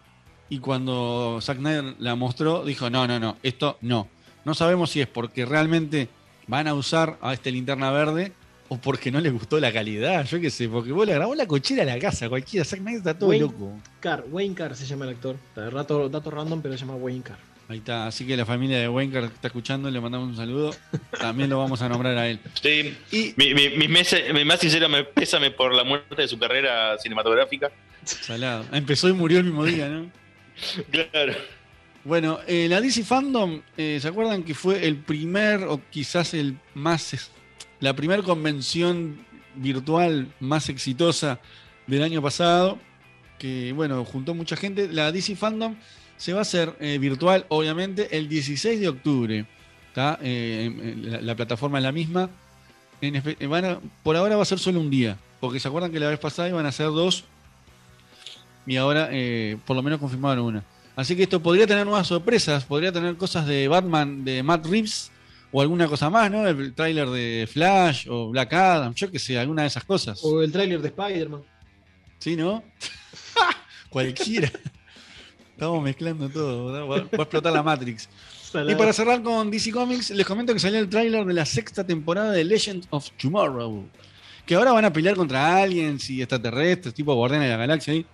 Y cuando Zack Snyder la mostró, dijo: No, no, no, esto no. No sabemos si es porque realmente van a usar a este linterna verde o porque no les gustó la calidad. Yo qué sé, porque vos la grabó la cochera de la casa. Cualquiera, Zack Snyder está todo Wayne loco. Carr, Wayne Carr se llama el actor. Rato, dato random, pero se llama Wayne Carr. Ahí está, así que la familia de Wenker que está escuchando, le mandamos un saludo. También lo vamos a nombrar a él. Sí, mi, mi, mi más sincero me pésame por la muerte de su carrera cinematográfica. Salado. Empezó y murió el mismo día, ¿no? (laughs) Claro. Bueno, eh, la DC Fandom, eh, ¿se acuerdan que fue el primer, o quizás el más, la primera convención virtual más exitosa del año pasado? Que, bueno, juntó mucha gente. La DC Fandom se va a hacer eh, virtual, obviamente, el 16 de octubre. ¿tá? Eh, la, la plataforma es la misma. En eh, van a- por ahora va a ser solo un día, porque se acuerdan que la vez pasada iban a ser dos y ahora eh, por lo menos confirmaron una. Así que esto podría tener nuevas sorpresas, podría tener cosas de Batman de Matt Reeves o alguna cosa más, ¿no? El tráiler de Flash o Black Adam, yo que sé, alguna de esas cosas. O el tráiler de Spider-Man. ¿Sí, no? (laughs) Cualquiera. Estamos mezclando todo, ¿no? va, va a explotar la Matrix. Y para cerrar con DC Comics, les comento que salió el tráiler de la sexta temporada de Legend of Tomorrow. Que ahora van a pelear contra aliens y extraterrestres, tipo Guardianes de la Galaxia. ahí.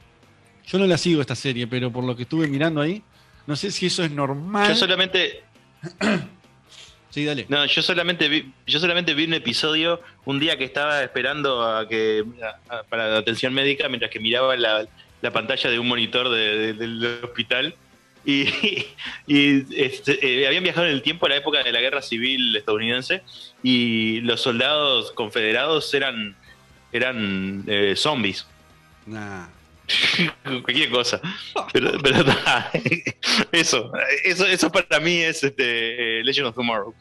Yo no la sigo esta serie, pero por lo que estuve mirando ahí, no sé si eso es normal. Yo solamente. (clears throat) Sí, dale. No, yo solamente vi, yo solamente vi un episodio un día que estaba esperando a que a- a- para la atención médica mientras que miraba la, la pantalla de un monitor de- de- del hospital y, (laughs) y, este, eh, habían viajado en el tiempo a la época de la guerra civil estadounidense y los soldados confederados eran eran eh, zombies. Nah. (laughs) Cualquier cosa. Pero, pero (laughs) eso, eso, eso para mí es este, eh, Legend of Tomorrow.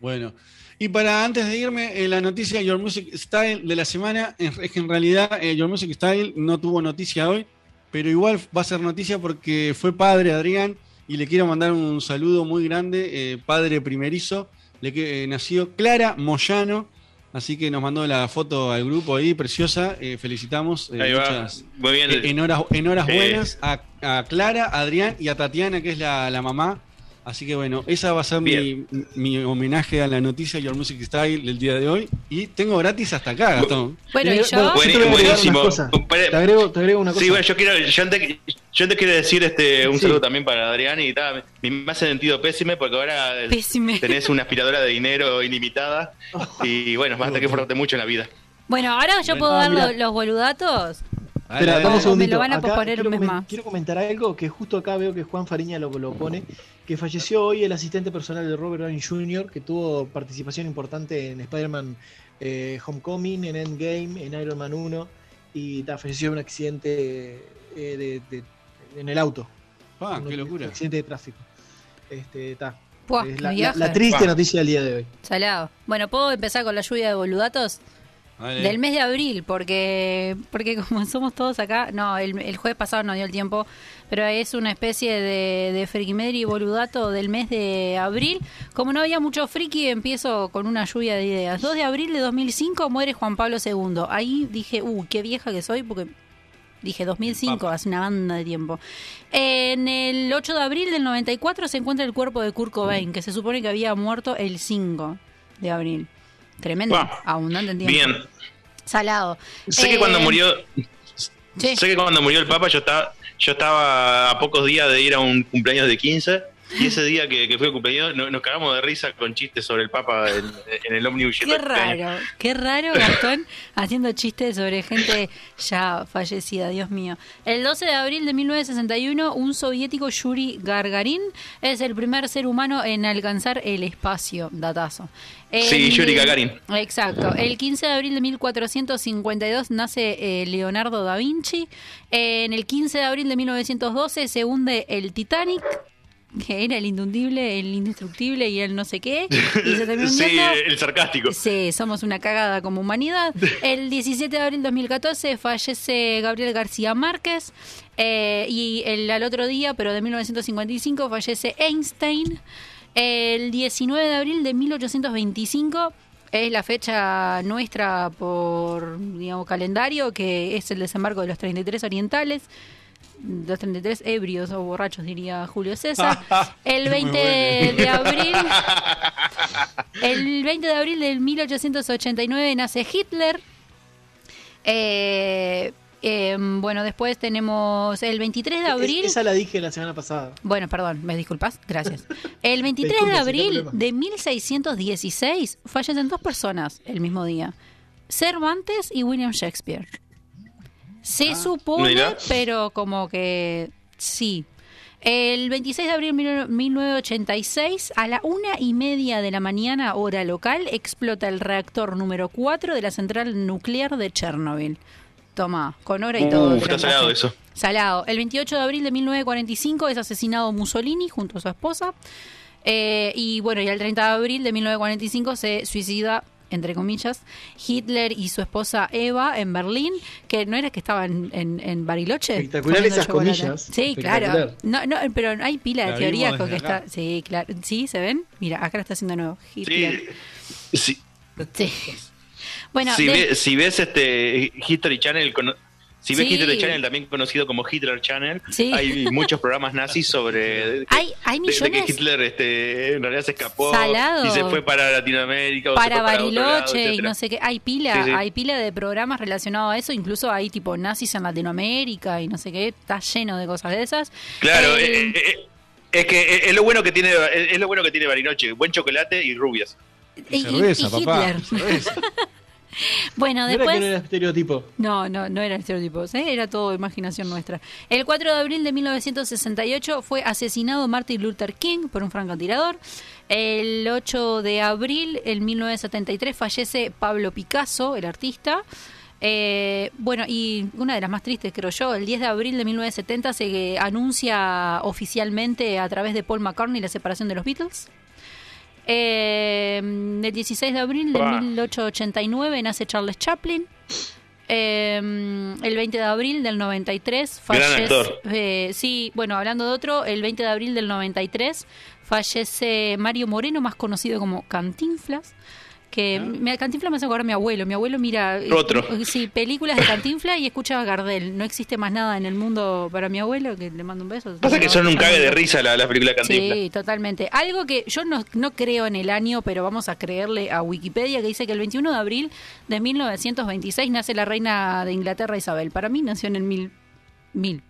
Bueno, y para antes de irme, eh, la noticia Your Music Style de la semana es que en realidad eh, Your Music Style no tuvo noticia hoy, pero igual va a ser noticia porque fue padre Adrián y le quiero mandar un saludo muy grande, eh, padre primerizo, le que, eh, nació Clara Moyano, así que nos mandó la foto al grupo ahí, preciosa, eh, felicitamos, Ahí va. Muy bien. en horas, en horas buenas a, a Clara, a Adrián y a Tatiana, que es la, la mamá. Así que bueno, esa va a ser mi, mi homenaje a la noticia Your Music Style del día de hoy. Y tengo gratis hasta acá, Gastón. Bueno, ¿y yo? yo Buenísimo. Te agrego, te agrego una cosa. Sí, bueno, yo quiero, yo antes, yo antes quiero decir este un Sí. saludo también para Adrián y tal, me hace sentido pésime porque ahora Pésime. tenés una aspiradora de dinero ilimitada y bueno, vas a tener que esforzarte mucho en la vida. Bueno, ahora yo puedo ah, dar los boludatos. Espera, dame un O me segundito. lo van a Acá posponer quiero un mes más. Quiero comentar algo que justo acá veo que Juan Fariña lo, lo pone, que falleció hoy el asistente personal de Robert Downey Jr., que tuvo participación importante en Spider-Man eh, Homecoming, en Endgame, en Iron Man 1, y ta, falleció en un accidente eh, de, de- en el auto. Ah, Un qué locura. accidente de tráfico. Este, ta. Buah, Es qué la, la- viaje. la triste Buah. noticia del día de hoy. Salado. Bueno, ¿puedo empezar con la lluvia de boludatos? Del mes de abril, porque porque (laughs) como somos todos acá, no, el, el jueves pasado no dio el tiempo, pero es una especie de, de boludato del mes de abril. Como no había mucho friki, empiezo con una lluvia de ideas. 2 de abril de 2005 muere Juan Pablo II. Ahí dije, uh, qué vieja que soy, porque dije 2005, hace una banda de tiempo. En el 8 de abril del 94 se encuentra el cuerpo de Kurt Cobain, que se supone que había muerto el 5 de abril. Tremendo, abundante en tiempo. Bien. Salado. Sé que Eh, cuando murió Sí. sé que cuando murió el Papa yo estaba yo estaba a pocos días de ir a un cumpleaños de 15 y ese día que, que fue cumpleaños no- nos cagamos de risa con chistes sobre el Papa en, en el ómnibus. Qué raro, qué raro Gastón haciendo chistes sobre gente ya fallecida, Dios mío. El 12 de abril de 1961, un soviético Yuri Gagarin es el primer ser humano en alcanzar el espacio, datazo. Sí, Yuri Gagarin. Exacto. El 15 de abril de 1452 nace eh, Leonardo da Vinci. En el 15 de abril de 1912 se hunde el Titanic, que era el indundible, el indestructible y el no sé qué. Y se (laughs) terminó Sí, el sarcástico. Sí, somos una cagada como humanidad. (laughs) El 17 de abril de 2014 fallece Gabriel García Márquez. eh, y el, al otro día, pero de 1955, fallece Einstein. El 19 de abril de 1825 es la fecha nuestra por digamos, calendario, que es el desembarco de los 33 orientales. Los 33 ebrios o borrachos, diría Julio César. (laughs) El 20 de abril el 20 de abril del 1889 nace Hitler. Eh, eh, bueno, después tenemos el 23 de abril. Es- esa la dije la semana pasada. Bueno, perdón, me disculpas, gracias. (laughs) El 23 Disculpe, de abril problema. de 1616 fallecen dos personas el mismo día: Cervantes y William Shakespeare. Se supone, Mira. pero como que sí. El 26 de abril de mil- 1986, a la una y media de la mañana, hora local, explota el reactor número 4 de la central nuclear de Chernobyl. Toma, con hora y Uh, todo. está salado eso. Salado. El 28 de abril de 1945 es asesinado Mussolini junto a su esposa. Eh, y bueno, y el 30 de abril de 1945 se suicida, entre comillas, Hitler y su esposa Eva en Berlín, que no era que estaban en, en Bariloche. Espectacular esas chocolate. comillas. Sí, claro. No, no, pero hay pila de La teorías con que está. Sí, claro. Sí, ¿se ven? Mira, acá lo está haciendo nuevo. Hitler. Sí, sí. Sí. Bueno, si, de- ve- si ves este History Channel, cono- si ves Sí. History Channel, también conocido como Hitler Channel, Sí. hay (laughs) muchos programas nazis sobre (laughs) hay, hay de- de que millones Hitler este, en realidad se escapó Salado. y se fue para Latinoamérica o para fue para otro lado, Bariloche y no sé qué. Hay pila, Sí, sí. hay pila de programas relacionados a eso. Incluso hay tipo nazis en Latinoamérica y no sé qué. Está lleno de cosas de esas. Claro, El- eh, eh, eh, es que es- lo bueno que tiene es lo bueno que tiene Bariloche, buen chocolate y rubias. y, y- cerveza, y papá, Hitler. (laughs) (laughs) bueno, No era que después. no era estereotipo. No, no, no eran estereotipos, ¿eh? era todo imaginación nuestra. El 4 de abril de 1968 fue asesinado Martin Luther King por un francotirador. El 8 de abril, en 1973, fallece Pablo Picasso, el artista. Eh, bueno, y una de las más tristes, creo yo, el 10 de abril de 1970 se anuncia oficialmente a través de Paul McCartney la separación de los Beatles. Eh, el 16 de abril de Buah. 1889 nace Charles Chaplin. Eh, el 20 de abril del 93 Gran fallece. eh, sí, bueno, hablando de otro, el 20 de abril del 93 fallece Mario Moreno, más conocido como Cantinflas. Que me, Cantinflas me hace acordar a mi abuelo. Mi abuelo mira eh, Otro. eh, sí, películas de Cantinflas y escucha a Gardel. No existe más nada en el mundo para mi abuelo, que le mando un beso. Pasa que son un cague de risa la, la película de Cantinflas. Sí, totalmente. Algo que yo no, no creo en el año, pero vamos a creerle a Wikipedia, que dice que el 21 de abril de 1926 nace la reina de Inglaterra Isabel. Para mí nació en el mil, mil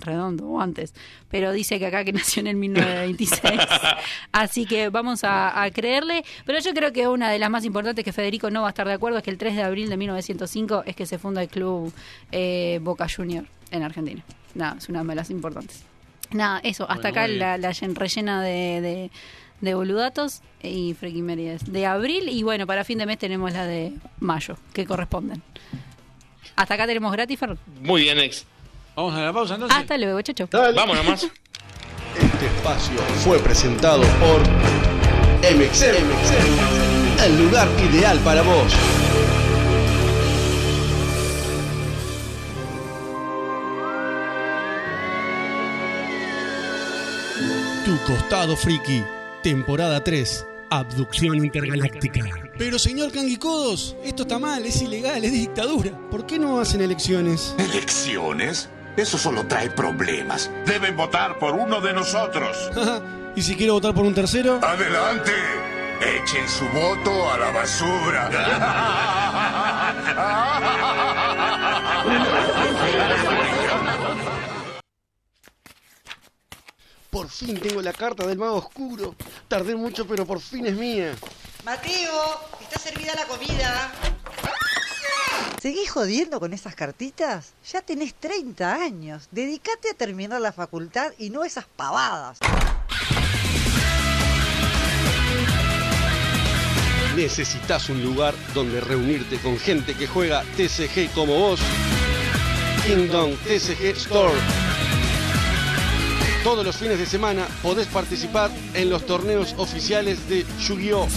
redondo o antes, pero dice que acá que (laughs) nació en el 1926. (laughs) Así que vamos a, a creerle. Pero yo creo que una de las más importantes que Federico no va a estar de acuerdo es que el 3 de abril de 1905 es que se funda el club eh, Boca Junior en Argentina. Nada, es una de las importantes. Nada, eso, hasta Bueno, acá la, la llen- rellena de, de, de boludatos y frequimerides de abril y bueno, para fin de mes tenemos la de mayo, que corresponden. Hasta acá tenemos gratis, Fer. Muy bien, ex. Vamos a la pausa entonces. Hasta luego, chacho. Vamos nomás. Este espacio fue presentado por MXM, el lugar ideal para vos. Tu costado friki, temporada 3, abducción intergaláctica. Pero señor Canguicodos, esto está mal, es ilegal, es dictadura. ¿Por qué no hacen elecciones? ¿Elecciones? Eso solo trae problemas. Deben votar por uno de nosotros. (laughs) ¿Y si quiero votar por un tercero? ¡Adelante! Echen su voto a la basura. (laughs) Por fin tengo la carta del mago oscuro. Tardé mucho, pero por fin es mía. Mateo, está servida la comida. ¿Seguís jodiendo con esas cartitas? Ya tenés 30 años. Dedicate a terminar la facultad y no esas pavadas. Necesitas un lugar donde reunirte con gente que juega TCG como vos. Kingdom TCG Store. Todos los fines de semana podés participar en los torneos oficiales de Yu-Gi-Oh!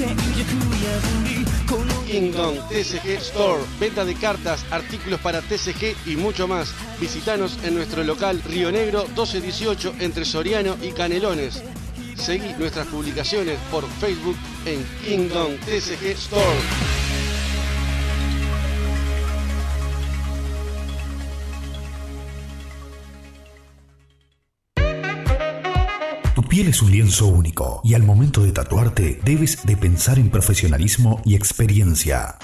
Kingdom TCG Store. Venta de cartas, artículos para TCG y mucho más. Visítanos en nuestro local Río Negro 1218 entre Soriano y Canelones. Seguí nuestras publicaciones por Facebook en Kingdom TCG Store. Piel es un lienzo único y al momento de tatuarte debes de pensar en profesionalismo y experiencia.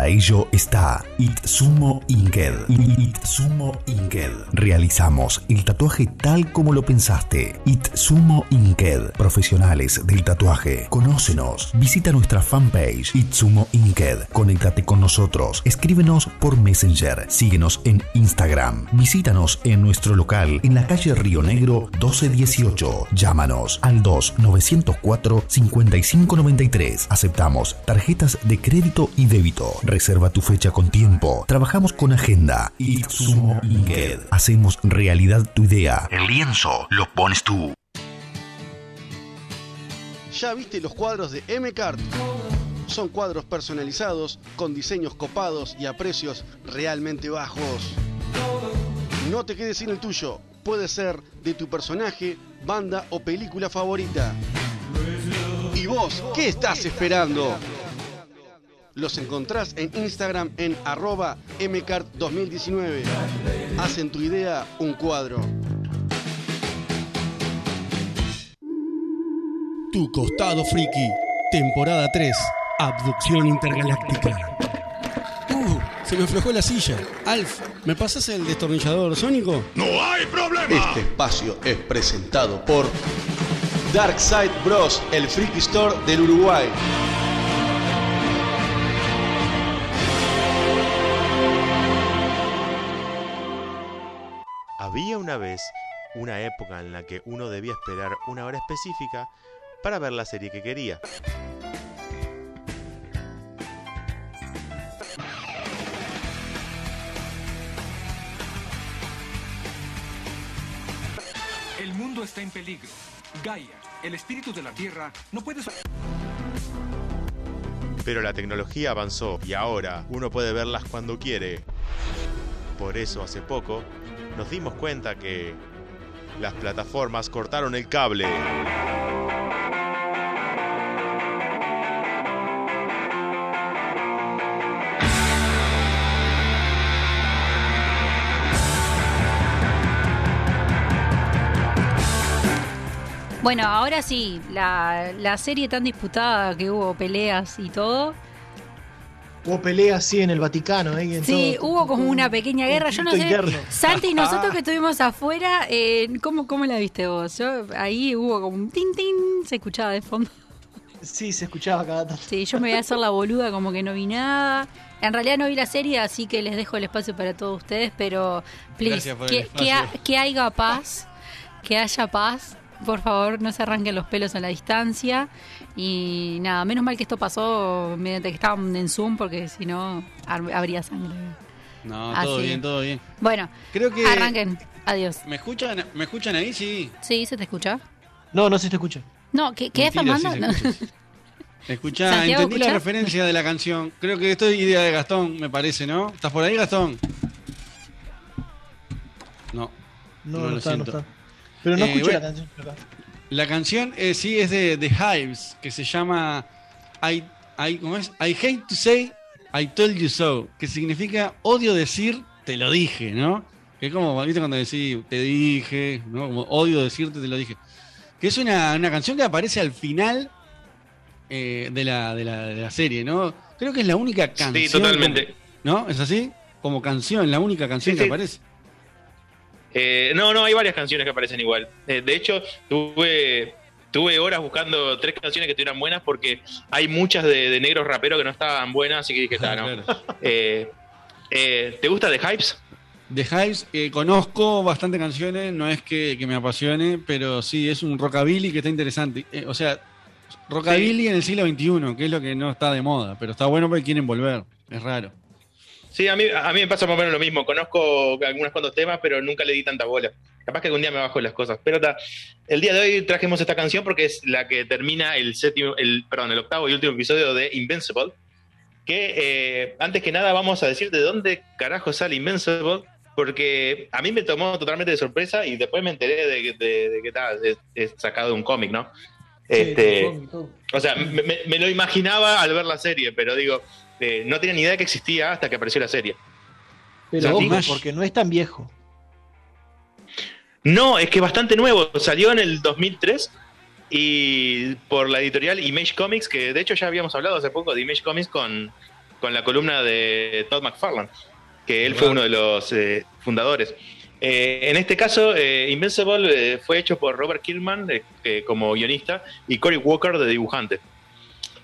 Para ello está Itsumo Inked. Itsumo Inked. Realizamos el tatuaje tal como lo pensaste. Itsumo Inked. Profesionales del tatuaje. Conócenos. Visita nuestra fanpage Itsumo Inked. Conéctate con nosotros. Escríbenos por Messenger. Síguenos en Instagram. Visítanos en nuestro local en la calle Río Negro 1218. Llámanos al 2-904 5593. Aceptamos tarjetas de crédito y débito. Reserva tu fecha con tiempo. Trabajamos con agenda. Itsumo Inked. Hacemos realidad tu idea. El lienzo lo pones tú. ¿Ya viste los cuadros de M-Card? Son cuadros personalizados con diseños copados y a precios realmente bajos. No te quedes sin el tuyo. Puede ser de tu personaje, banda o película favorita. ¿Y vos qué estás esperando? Los encontrás en Instagram en arroba mcart2019. Hacen tu idea un cuadro. Tu costado friki, temporada 3, abducción intergaláctica. Uh, se me aflojó la silla. Alf, ¿me pasas el destornillador sónico? ¡No hay problema! Este espacio es presentado por Darkside Bros, el Friki Store del Uruguay. Había una vez una época en la que uno debía esperar una hora específica para ver la serie que quería. El mundo está en peligro. Gaia, el espíritu de la Tierra, no puede... Pero la tecnología avanzó y ahora uno puede verlas cuando quiere. Por eso hace poco nos dimos cuenta que las plataformas cortaron el cable. Bueno, ahora sí, la, la serie tan disputada que hubo peleas y todo. Hubo peleas así en el Vaticano, ¿eh? en Sí, todo. hubo como una pequeña guerra. Yo no sé, interno. Santi, nosotros que estuvimos afuera, eh, ¿cómo, ¿cómo la viste vos? Yo, ahí hubo como un tin tin, se escuchaba de fondo. Sí, se escuchaba cada tanto. Sí, yo me voy a hacer la boluda como que no vi nada. En realidad no vi la serie, así que les dejo el espacio para todos ustedes, pero please, Gracias por el que, espacio. que, ha- que haya paz, que haya paz. Por favor, no se arranquen los pelos a la distancia. Y nada, menos mal que esto pasó mediante que estaban en Zoom, porque si no, habría sangre. No, todo sí. bien, todo bien. Bueno, Creo que- arranquen. Adiós. ¿Me escuchan, ¿Me escuchan ahí? Sí. Sí, ¿se te escucha? No, no se te escucha. No, ¿qué, qué Mentira, sí se No. escucha. (laughs) Escuchá, entendí la referencia de la canción. Creo que esto es idea de Gastón, me parece, ¿no? ¿Estás por ahí, Gastón? No. No, No no, lo está, no siento. está. Pero no Eh, escuché bueno. la canción. acá. La canción eh, sí es de The Hives, que se llama I, I, ¿cómo es? I hate to say I told you so, que significa odio decir te lo dije, ¿no? Que es como, ¿viste cuando decís te dije, ¿no? Como odio decirte te lo dije. Que es una, una canción que aparece al final eh, de, la, de, la, de la serie, ¿no? Creo que es la única canción. Sí, totalmente. ¿No? ¿Es así? Como canción, la única canción Sí, que sí. aparece. Eh, no, no, hay varias canciones que aparecen igual. Eh, de hecho, tuve, tuve horas buscando tres canciones que estuvieran buenas porque hay muchas de, de negros raperos que no estaban buenas, así que dije, "Ta, no. (laughs) Eh, eh, ¿Te gusta The Hypes? The Hives, eh, conozco bastante canciones, no es que, que me apasione, pero sí, es un rockabilly que está interesante. Eh, o sea, rockabilly en el siglo XXI, que es lo que no está de moda, pero está bueno porque quieren volver, es raro. Sí, a mí, a mí me pasa más o menos lo mismo. Conozco algunos cuantos temas, pero nunca le di tanta bola. Capaz que algún día me bajo las cosas. Pero ta, el día de hoy trajimos esta canción porque es la que termina el séptimo, el, perdón, el octavo y último episodio de Invincible. Que eh, antes que nada vamos a decir de dónde carajo sale Invincible. Porque a mí me tomó totalmente de sorpresa y después me enteré de, que- de, de que está es, es sacado de un cómic, ¿no? Este, o sea, me- me lo imaginaba al ver la serie, pero digo, eh, no tenía ni idea que existía hasta que apareció la serie. Pero porque no es tan viejo. No, es que es bastante nuevo. Salió en el 2003 y por la editorial Image Comics, que de hecho ya habíamos hablado hace poco de Image Comics con, con la columna de Todd McFarlane, que él fue uno de los eh, fundadores. Eh, en este caso, eh, Invincible eh, fue hecho por Robert Kirkman eh, eh, como guionista y Cory Walker de dibujante.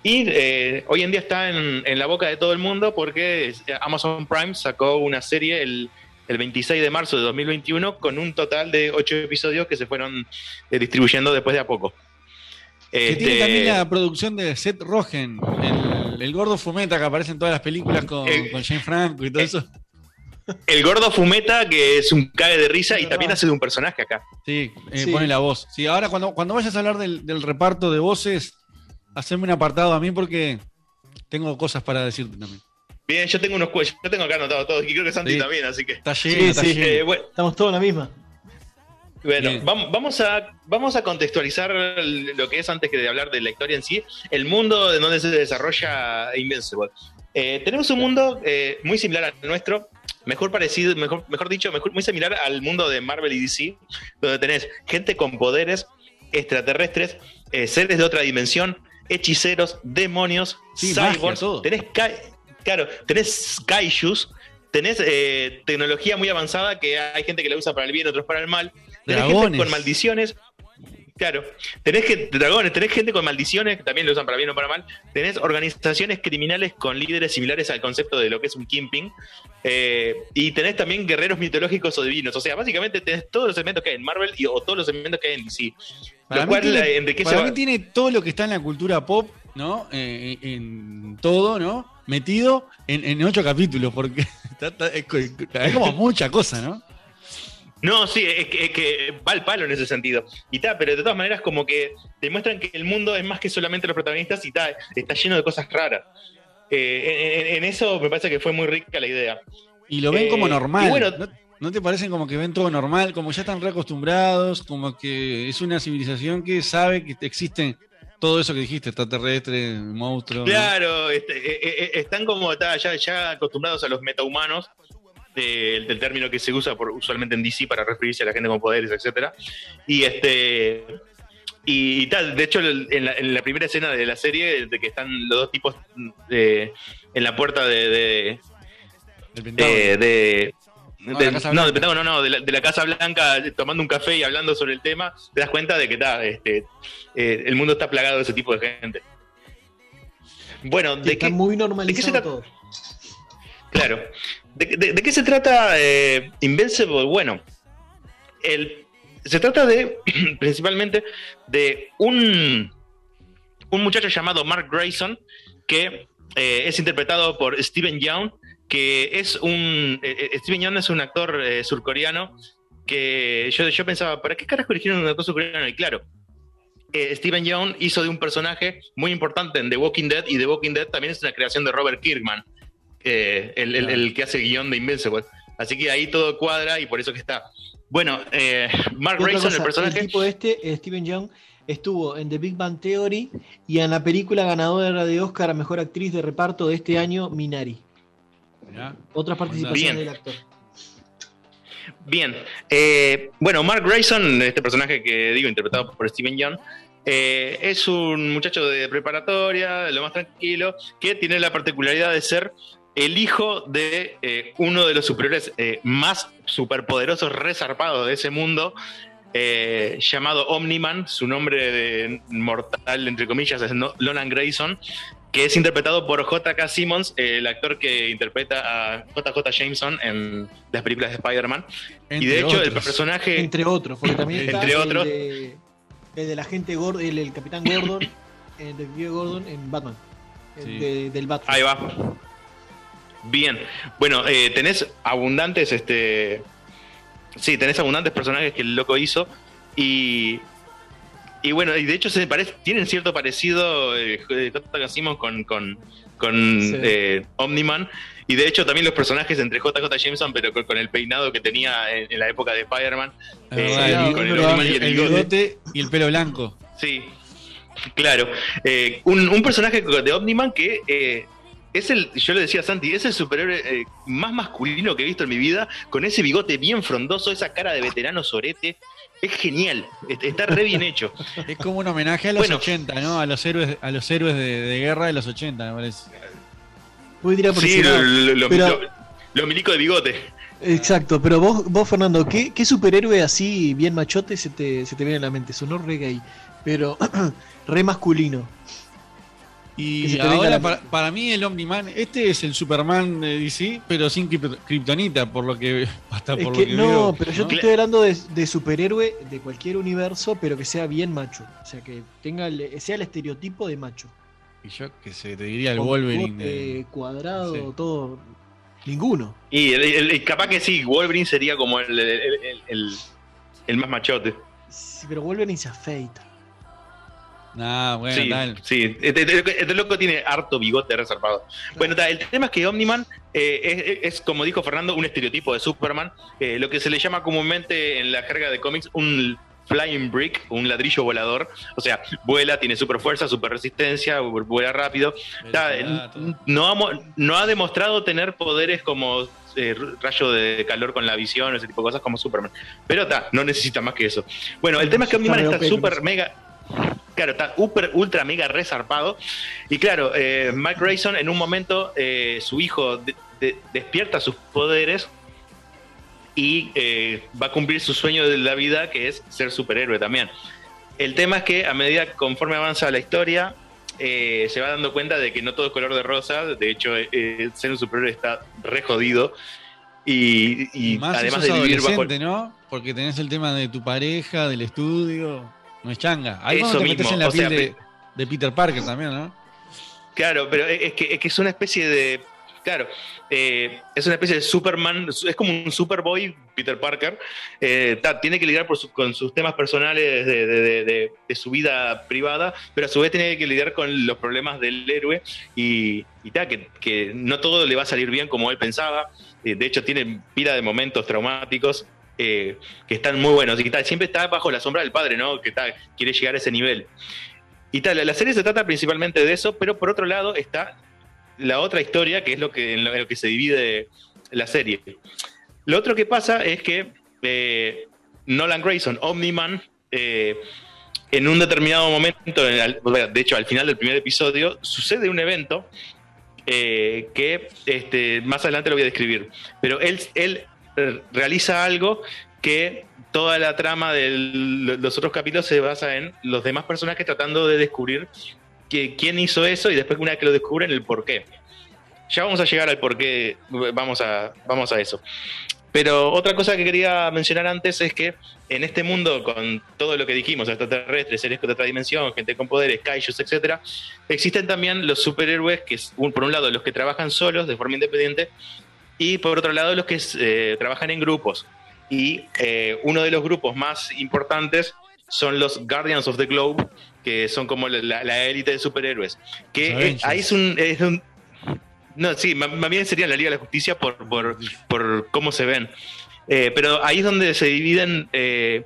Y eh, hoy en día está en, en la boca de todo el mundo porque eh, Amazon Prime sacó una serie el, el 26 de marzo de 2021 con un total de 8 episodios que se fueron eh, distribuyendo después de a poco. Que Este, tiene también la producción de Seth Rogen, el, el gordo fumeta que aparece en todas las películas con, Eh, con Jane Franco y todo eso. El gordo Fumeta, que es un cague de risa y también hace de un personaje acá. Sí, eh, Sí. pone la voz. Sí, ahora cuando, cuando vayas a hablar del, del reparto de voces, haceme un apartado a mí porque tengo cosas para decirte también. Bien, yo tengo unos cuellos, yo tengo acá anotado todo, y creo que Santi Sí. también, así que. Está lleno, está lleno. Eh, bueno, Estamos todos en la misma. Bueno, Bien. vam- vamos a, vamos a contextualizar lo que es antes que de hablar de la historia en sí, el mundo en donde se desarrolla Invincible. Eh, tenemos un mundo eh, muy similar al nuestro, mejor parecido, mejor, mejor dicho, mejor, muy similar al mundo de Marvel y DC, donde tenés gente con poderes extraterrestres, eh, seres de otra dimensión, hechiceros, demonios, Sí, cyborgs, tenés kai- claro, tenés kaijus, tenés eh, tecnología muy avanzada que hay gente que la usa para el bien, otros para el mal. Tenés gente con maldiciones. Claro, tenés que, dragones, tenés gente con maldiciones, que también lo usan para bien o para mal. Tenés organizaciones criminales con líderes similares al concepto de lo que es un Kingpin. Eh, y tenés también guerreros mitológicos o divinos. O sea, básicamente tenés todos los elementos que hay en Marvel y, o todos los elementos que hay en DC. Para lo cual tiene- enriquece. para mí tiene todo lo que está en la cultura pop, ¿no? Eh, en todo, ¿no? Metido en, en ocho capítulos, porque (laughs) es como mucha cosa, ¿no? No, sí, es que, es que va al palo en ese sentido. Y ta, pero de todas maneras, como que demuestran que el mundo es más que solamente los protagonistas y ta, está lleno de cosas raras. Eh, en, eso me parece que fue muy rica la idea. Y lo ven como Eh, normal. bueno, ¿No, no te parecen como que ven todo normal? Como ya están reacostumbrados, como que es una civilización que sabe que existen todo eso que dijiste, extraterrestre, monstruos. ¿no? Claro, este, eh, están como ta, ya, ya acostumbrados a los metahumanos, del, del término que se usa por, usualmente en DC para referirse a la gente con poderes, etcétera. Y este y, y tal, de hecho en la, en la primera escena de la serie, de que están los dos tipos eh, en la puerta de, de, eh, de- No, de- de la no, Pentágono, no, de la, de la Casa Blanca, tomando un café y hablando sobre el tema, te das cuenta de que ta, este, eh, el mundo está plagado de ese tipo de gente. Bueno, ¿de Está qué, muy ¿de qué se normalizado trata? todo. Claro. ¿De, qué se trata eh, Invincible? Bueno, el, se trata de, (clears throat) principalmente, de un, un muchacho llamado Mark Grayson, que eh, es interpretado por Steven Yeun, que es un... eh, eh, Steven Yeun es un actor eh, surcoreano que yo, yo pensaba, ¿para qué carajo eligieron un actor surcoreano? Y claro, Steven Yeun hizo de un personaje muy importante en The Walking Dead, y The Walking Dead también es una creación de Robert Kirkman, eh, el, el- el que hace el guion de Invincible. Así que ahí todo cuadra y por eso que está. Bueno, eh, Mark Grayson, el personaje. tipo este, eh, Steven Young, estuvo en The Big Bang Theory y en la película ganadora de Oscar a Mejor Actriz de Reparto de este año, Minari. Otra participación Bien. del actor. Bien. Eh, bueno, Mark Grayson, este personaje que digo, interpretado por Steven Yeun, eh, es un muchacho de preparatoria, de lo más tranquilo, que tiene la particularidad de ser el hijo de eh, uno de los superiores eh, más superpoderosos, resarpados de ese mundo, eh, llamado Omniman. Su nombre de mortal, entre comillas, es No- Nolan Grayson, que es interpretado por J.K. Simmons, eh, el actor que interpreta a J.J. Jameson en las películas de Spider-Man. Y de hecho, el personaje. Entre otros, porque también está Entre el otros. de, el de la gente Gordon, el, el Capitán Gordon, el de Gordon en Batman. el Sí. de- del Batman. Ahí va. Bien. Bueno, eh, tenés abundantes, este. Sí, tenés abundantes personajes que el loco hizo. Y. Y bueno, y de hecho se parece, tienen cierto parecido eh, J.K. Simmons con, con, con Sí. eh, Omniman. Y de hecho también los personajes entre J.J. Jameson, pero con, con el peinado que tenía en, en la época de Spider-Man. Eh, el- con el Omniman y el el bigote. bigote y el pelo blanco. Sí, claro. Eh, un, un personaje de Omniman que eh, es el, yo le decía a Santi, es el superhéroe eh, más masculino que he visto en mi vida, con ese bigote bien frondoso, esa cara de veterano sorete. Es genial, est- está re bien hecho. (laughs) Es como un homenaje a los Bueno. 80, ¿no? A los héroes, a los héroes de, de guerra de los 80, me parece. Por Sí, lo, lado. lo- lo- Pero- lo- lo milico de bigote. Exacto, pero vos, vos Fernando, ¿qué, qué superhéroe así bien machote se te, se te viene a la mente? Sonó re gay, pero (clears throat) re masculino. Y ahora para, para mí el Omniman, este es el Superman de DC, pero sin krip- kriptonita, por lo que (laughs) hasta Es por que, lo que no, veo, pero yo te estoy hablando de, de superhéroe de cualquier universo, pero que sea bien macho. O sea, que tenga el- sea el estereotipo de macho. Y yo que se te diría el Con Wolverine. de- cuadrado, Sí. todo. Ninguno. Y el- el- el- capaz que sí, Wolverine sería como el, el- el- el- el más machote. Sí, pero Wolverine se afeita. Nah, bueno, sí, tal. sí. Este, este- este loco tiene harto bigote reservado. Bueno, ta, el tema es que Omniman eh, es, es, como dijo Fernando, un estereotipo de Superman, eh, lo que se le llama comúnmente en la jerga de cómics un flying brick, un ladrillo volador. O sea, vuela, tiene super fuerza, super resistencia, vuela rápido. No, ha, mo- no ha demostrado tener poderes como eh, rayo de calor con la visión, ese tipo de cosas como Superman. Pero está, no necesita más que eso. Bueno, el tema es que Omniman Está pero- mega Claro, está super, ultra, mega resarpado. Y claro, eh, Mike Grayson en un momento, eh, su hijo de- de- despierta sus poderes y eh, va a cumplir su sueño de la vida, que es ser superhéroe también. El tema es que a medida conforme avanza la historia, eh, se va dando cuenta de que no todo es color de rosa. De hecho, eh, ser un superhéroe está re jodido. Y, y Más además de vivir bajo... ¿no? Porque tenés el tema de tu pareja, del estudio. No es changa. Ahí Eso te metes en la o sea, piel de, de Peter Parker también, ¿no? Claro, pero es que, es que es una especie de. Claro, eh, es una especie de Superman, es como un Superboy Peter Parker, eh, ta, tiene que lidiar por su- con sus temas personales de, de- de- de- de su vida privada, pero a su vez tiene que lidiar con los problemas del héroe y, y ta, que, que no todo le va a salir bien como él pensaba. Eh, de hecho, tiene pila de momentos traumáticos eh, que están muy buenos y que ta, siempre está bajo la sombra del padre, ¿no? Que ta, quiere llegar a ese nivel. Y tal, la serie se trata principalmente de eso, pero por otro lado está la otra historia, que es lo que, lo, que se divide la serie. Lo otro que pasa es que eh, Nolan Grayson, Omni-Man, eh, en un determinado momento, de hecho al final del primer episodio, sucede un evento eh, que este, más adelante lo voy a describir. Pero él, realiza algo que toda la trama de los otros capítulos se basa en los demás personajes tratando de descubrir que, quién hizo eso y después una vez que lo descubren el por qué. Ya vamos a llegar al por qué, vamos a, vamos a eso. Pero otra cosa que quería mencionar antes es que en este mundo, con todo lo que dijimos, extraterrestres, seres de otra dimensión, gente con poderes, kaijus, etcétera, existen también los superhéroes, que por un lado, los que trabajan solos, de forma independiente, y por otro lado, los que eh, trabajan en grupos. Y eh, uno de los grupos más importantes son los Guardians of the Globe, que son como la, élite de superhéroes. Que ahí es un, es un- No, sí, más bien sería la Liga de la Justicia por, por, por cómo se ven. Eh, pero ahí es donde se dividen, eh,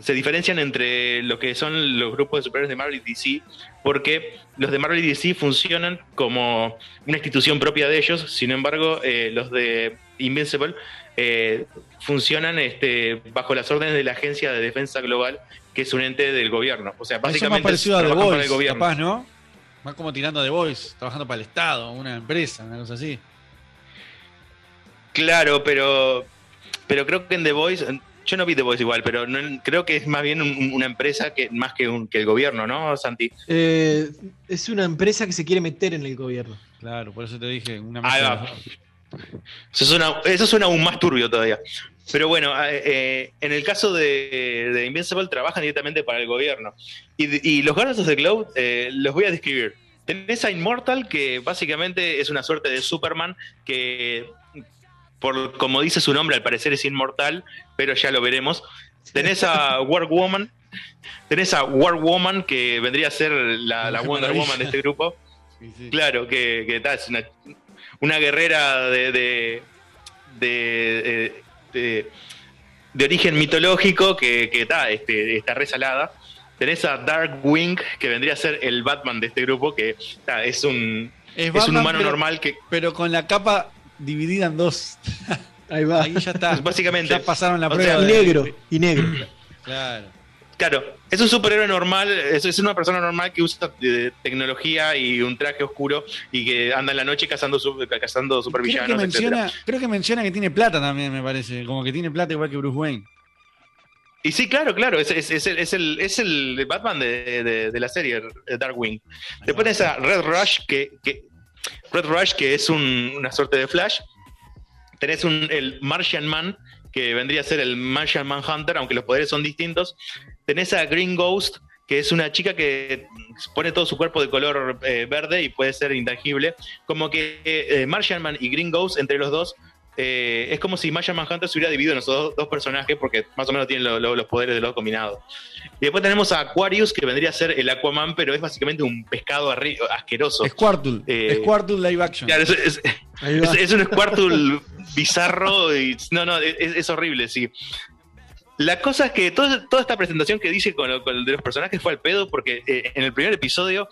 se diferencian entre lo que son los grupos de superhéroes de Marvel y DC, porque los de Marvel y DC funcionan como una institución propia de ellos, sin embargo, eh, los de Invincible eh, funcionan este, bajo las órdenes de la Agencia de Defensa Global, que es un ente del gobierno. O sea, Eso es más básicamente parecido a The para Voice, el gobierno. capaz, ¿no? Más como tirando The Voice, trabajando para el Estado, una empresa, una cosa así. Claro, pero, pero creo que en The Voice, yo no vi The Voice igual, pero no- creo que es más bien un- una empresa que más que, un, que el gobierno, ¿no, Santi? Eh, es una empresa que se quiere meter en el gobierno. Claro, por eso te dije una Ahí va. Eso suena, eso suena aún más turbio todavía. Pero bueno, eh, eh, en el caso de, de Invincible trabajan directamente para el gobierno. Y, y los Guardians of the Globe eh, los voy a describir. Tenés a Immortal, que básicamente es una suerte de Superman que, por como dice su nombre, al parecer es inmortal, pero ya lo veremos. Tenés a War Woman, tenés a War Woman, que vendría a ser la, Wonder Maravilla. Woman de este grupo. Claro, que, que ta, es una, una guerrera de, de, de, de- de origen mitológico que, que ta, este, está resalada. Tenés a Darkwing, que vendría a ser el Batman de este grupo, que ta, es un, es un Batman, humano pero- normal que... Pero con la capa dividida en dos. (laughs) Ahí va. Ahí ya está. Básicamente. Ya pasaron la O prueba. sea, de- Y negro, y negro. Claro. Claro, es un superhéroe normal, es, es una persona normal que usa eh, tecnología y un traje oscuro y que anda en la noche cazando, su- cazando Creo que, supervillanos, menciona, etcétera. creo que menciona que tiene plata también, me parece. Como que tiene plata igual que Bruce Wayne. Y sí, claro, claro, es, es- es el, es, el, es el Batman de, de- de la serie Darkwing. Después tenés a Red Rush, que, que- Red Rush, que es un- una suerte de Flash. Tenés un, el Martian Man, que vendría a ser el Martian Manhunter, aunque los poderes son distintos. Tenés a Green Ghost, que es una chica que pone todo su cuerpo de color eh, verde y puede ser intangible. Como que eh, Martian Man y Green Ghost, entre los dos, eh, es como si Martian Manhunter se hubiera dividido en esos dos, dos personajes, porque más o menos tienen lo- lo- los poderes de los combinados. Y después tenemos a Aquarius, que vendría a ser el Aquaman, pero es básicamente un pescado asqueroso. Squirtle. Eh, Squirtle live action. Claro, es, es- Ahí va. es- es un Squirtle bizarro y no, no, es, horrible, sí. La cosa es que toda, toda esta presentación que dice con, con el de los personajes fue al pedo porque eh, en el primer episodio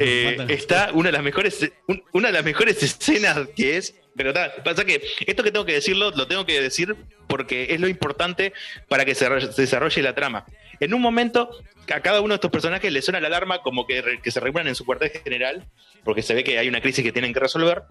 eh, está una de las mejores un- una de las mejores escenas que es pero ta, pasa que esto que tengo que decirlo lo tengo que decir porque es lo importante para que se, se desarrolle la trama. En un momento a cada uno de estos personajes le suena la alarma como que, re- que se reúnan en su cuartel general porque se ve que hay una crisis que tienen que resolver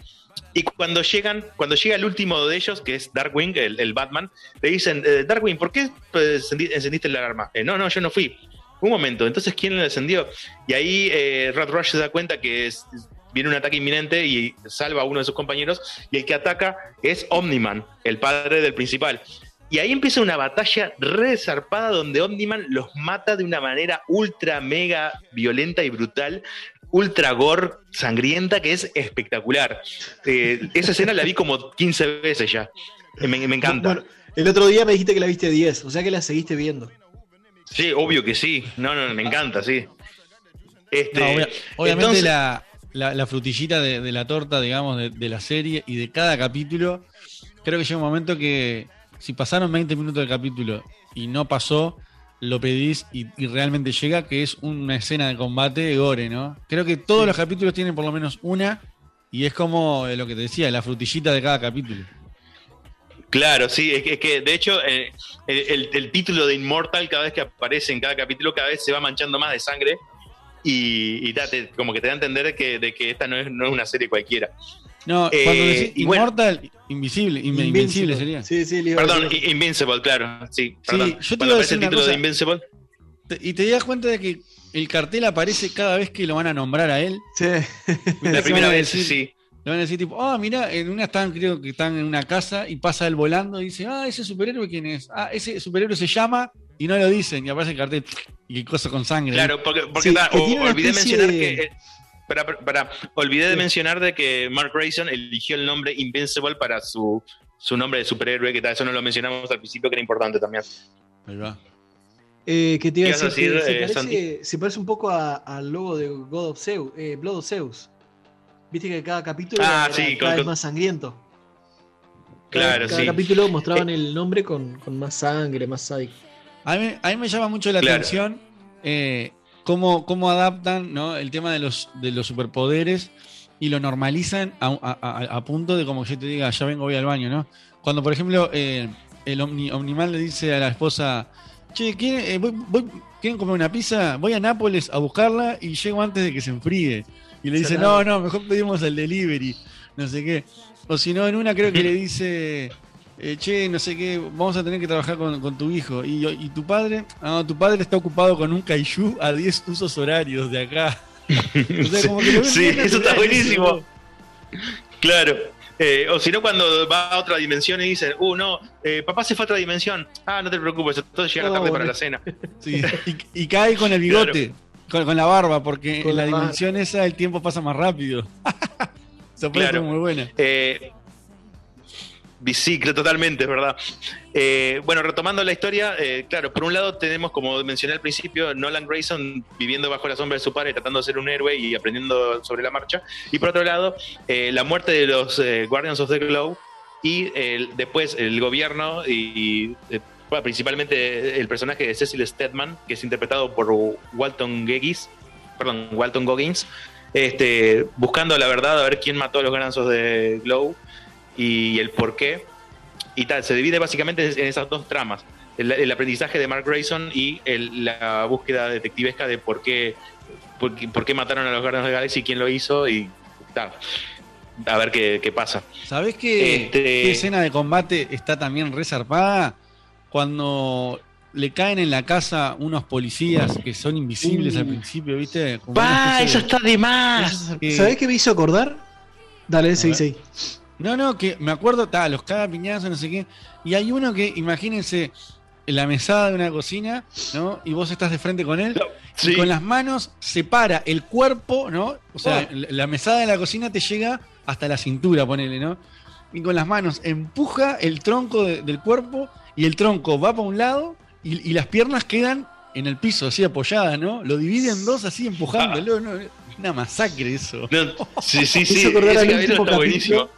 y cuando llegan, cuando llega el último de ellos, que es Darkwing, el, el Batman, le dicen, eh, Darkwing, ¿por qué pues, encendi- encendiste la alarma? "Eh, no, no, yo no fui. Un momento, entonces ¿quién la encendió? Y ahí eh, Red Rush se da cuenta que es- viene un ataque inminente y salva a uno de sus compañeros, y el que ataca es Omniman, el padre del principal. Y ahí empieza una batalla re zarpada donde Omniman los mata de una manera ultra mega violenta y brutal, ultra gore, sangrienta, que es espectacular. Eh, esa escena la vi como 15 veces ya. Me, me encanta. Bueno, El otro día me dijiste que la viste 10, o sea que la seguiste viendo. Sí, obvio que sí. No, no, me encanta, sí. Este, No, obvia- obviamente entonces- la, la- la frutillita de, de la torta, digamos, de, de la serie y de cada capítulo, creo que llega un momento que si pasaron 20 minutos del capítulo y no pasó, lo pedís y, y realmente llega, que es una escena de combate gore, ¿no? Creo que todos los capítulos tienen por lo menos una y es como eh, lo que te decía, la frutillita de cada capítulo. Claro, sí, es que, es que, de hecho eh, el, el- el título de Immortal cada vez que aparece en cada capítulo cada vez se va manchando más de sangre y, y da- te- como que te da a entender que, de que esta no es, no es una serie cualquiera. No, Eh, cuando decís y bueno. Immortal, invisible, inve- invencible sería. Sí, sí, le iba a Perdón, decir. I- Invincible, claro, sí. Perdón. yo te iba a aparece decir el título cosa. de Invincible, Y te das cuenta de que el cartel aparece cada vez que lo van a nombrar a él. Sí. (laughs) la primera vez, sí. Le van a decir tipo, ah, mira, en una están, creo que están en una casa y pasa él volando y dice, ah, ese superhéroe quién es. Ah, ese superhéroe se llama y no lo dicen y aparece el cartel y el coso con sangre. Claro, porque, porque Sí, ta, que o- tiene una olvidé mencionar de- que. eh, para, para- olvidé de mencionar de que Mark Grayson eligió el nombre Invincible para su, su nombre de superhéroe, que tal, eso no lo mencionamos al principio, que era importante también. Ahí va. Eh, que te iba a ¿Qué ibas a decir, que decir, se, eh, parece, Santi? se parece un poco a- al logo de God of Zeus, eh, Blood of Zeus. Viste que cada capítulo Ah, era sí, cada con- vez con- más sangriento. Cada, Claro, cada sí. capítulo mostraban el nombre con, con más sangre, más sádico. A mí, a mí me llama mucho la Claro. atención eh, cómo, cómo adaptan ¿no? el tema de los, de los superpoderes y lo normalizan a, a- a- a punto de como que yo te diga, ya vengo, voy al baño, ¿no? Cuando, por ejemplo, eh, el Omni- Omniman le dice a la esposa, che, ¿quieren, eh, voy- voy- ¿quieren comer una pizza? Voy a Nápoles a buscarla y llego antes de que se enfríe. Y le dice, no, no, mejor pedimos el delivery, no sé qué. O si no, en una creo que le dice, eh, che, no sé qué, vamos a tener que trabajar con, con tu hijo. Y, yo- ¿Y tu padre? Ah, tu padre está ocupado con un kaiju a 10 usos horarios de acá. (laughs) O sea, como que lo Sí, bien eso está buenísimo. Claro. Eh, o si no, cuando va a otra dimensión y dicen, uh, no, eh, papá se fue a otra dimensión. Ah, no te preocupes, entonces llega No, tarde para la cena. Sí, y, y cae con el bigote, con, con la barba, porque Con en la, dimensión esa el tiempo pasa más rápido. (laughs) Esa Claro. muy buena. Eh, creo totalmente, verdad. Eh, bueno, retomando la historia, eh, claro, por un lado tenemos, como mencioné al principio, Nolan Grayson viviendo bajo la sombra de su padre, tratando de ser un héroe y aprendiendo sobre la marcha. Y por otro lado, eh, la muerte de los Guardians of the Globe y después el gobierno y, principalmente el personaje de Cecil Stedman, que es interpretado por Walton Goggins, perdón, Walton Goggins, este, buscando la verdad a ver quién mató a los Guardians of the Globe y el por qué. Y tal, se divide básicamente en esas dos tramas. El, el aprendizaje de Mark Grayson y el- la búsqueda detectivesca de por qué, por, qué- por qué mataron a los Guardians of the Galaxy, quién lo hizo y tal. A ver qué, qué pasa. ¿Sabés qué, Este- qué escena de combate está también resarpada? Cuando le caen en la casa unos policías que son invisibles al principio, ¿viste? Como una especie de más! ¿Sabés qué me hizo acordar? Dale, seguí, ver. seguí. No, no, que me acuerdo, ta, los caga piñazo, no sé qué. Y hay uno que, imagínense, en la mesada de una cocina, ¿no? Y vos estás de frente con él. Y con las manos separa el cuerpo, ¿no? O sea, Oh. la mesada de la cocina te llega hasta la cintura, ponele, ¿no? Y con las manos empuja el tronco de- del cuerpo y el tronco va para un lado y, y las piernas quedan en el piso, así apoyadas, ¿no? Lo divide en dos así empujándolo, ¿no? Una masacre eso. sí, sí, (laughs) sí. al capítulo último está buenísimo.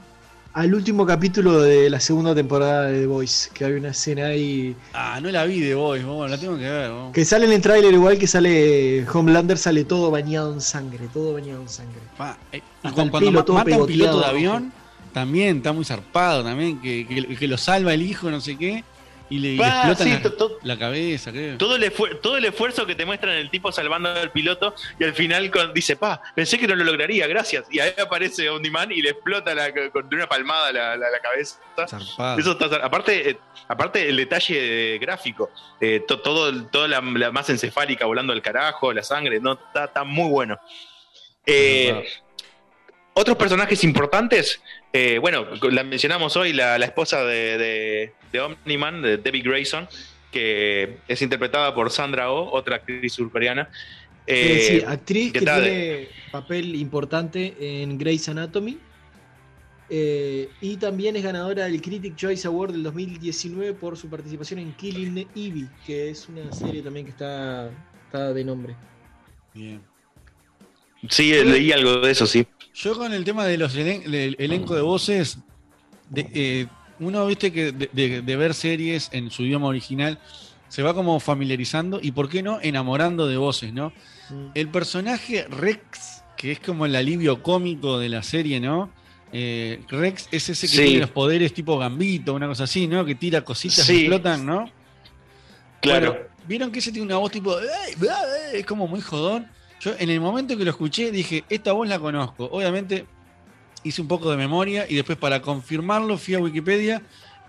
Al último capítulo de la segunda temporada de The Voice, que hay una escena ahí Ah, no la vi de Boys, vos, la tengo que ver. vos. que sale en el tráiler igual que sale Homelander, sale todo bañado en sangre, todo bañado en sangre. Y Hasta cuando, el cuando pelo mata un piloto de avión, también está muy zarpado, también, que, que- que lo salva el hijo, no sé qué, y le, y le Ah, explotan sí, la, to- to- la cabeza, creo. Todo el, todo el esfuerzo que te muestran el tipo salvando al piloto y al final con- dice, pa, pensé que no lo lograría, gracias. Y ahí aparece On Demand y le explota la- con de una palmada la, la- cabeza. Zarpado. Eso está aparte, eh, aparte el detalle gráfico, eh, to- todo, toda la, la masa encefálica volando al carajo, la sangre, no, está, está muy bueno. Eh, otros personajes importantes, eh, bueno, la mencionamos hoy, la, la esposa de, de, de Omni-Man, de Debbie Grayson, que es interpretada por Sandra Oh, otra actriz surcoreana. Eh, sí, Eh, actriz que tiene papel importante en Grey's Anatomy. Eh, y también es ganadora del Critic Choice Award del 2019 por su participación en Killing Eve, que es una serie también que está, está de nombre. Bien. Sí, leí algo de eso, sí. Yo con el tema de los elen- del elenco de voces, de- eh, uno viste que de, de- de ver series en su idioma original se va como familiarizando y por qué no enamorando de voces, ¿no? El personaje Rex, que es como el alivio cómico de la serie, ¿no? Eh, Rex es ese que Sí. tiene los poderes tipo Gambito, una cosa así, ¿no? Que tira cositas Sí. y explotan, ¿no? Claro. Bueno, Vieron que ese tiene una voz tipo. "Ay, bla, eh", Es como muy jodón. Yo en el momento que lo escuché dije, esta voz la conozco. Obviamente hice un poco de memoria y después para confirmarlo fui a Wikipedia.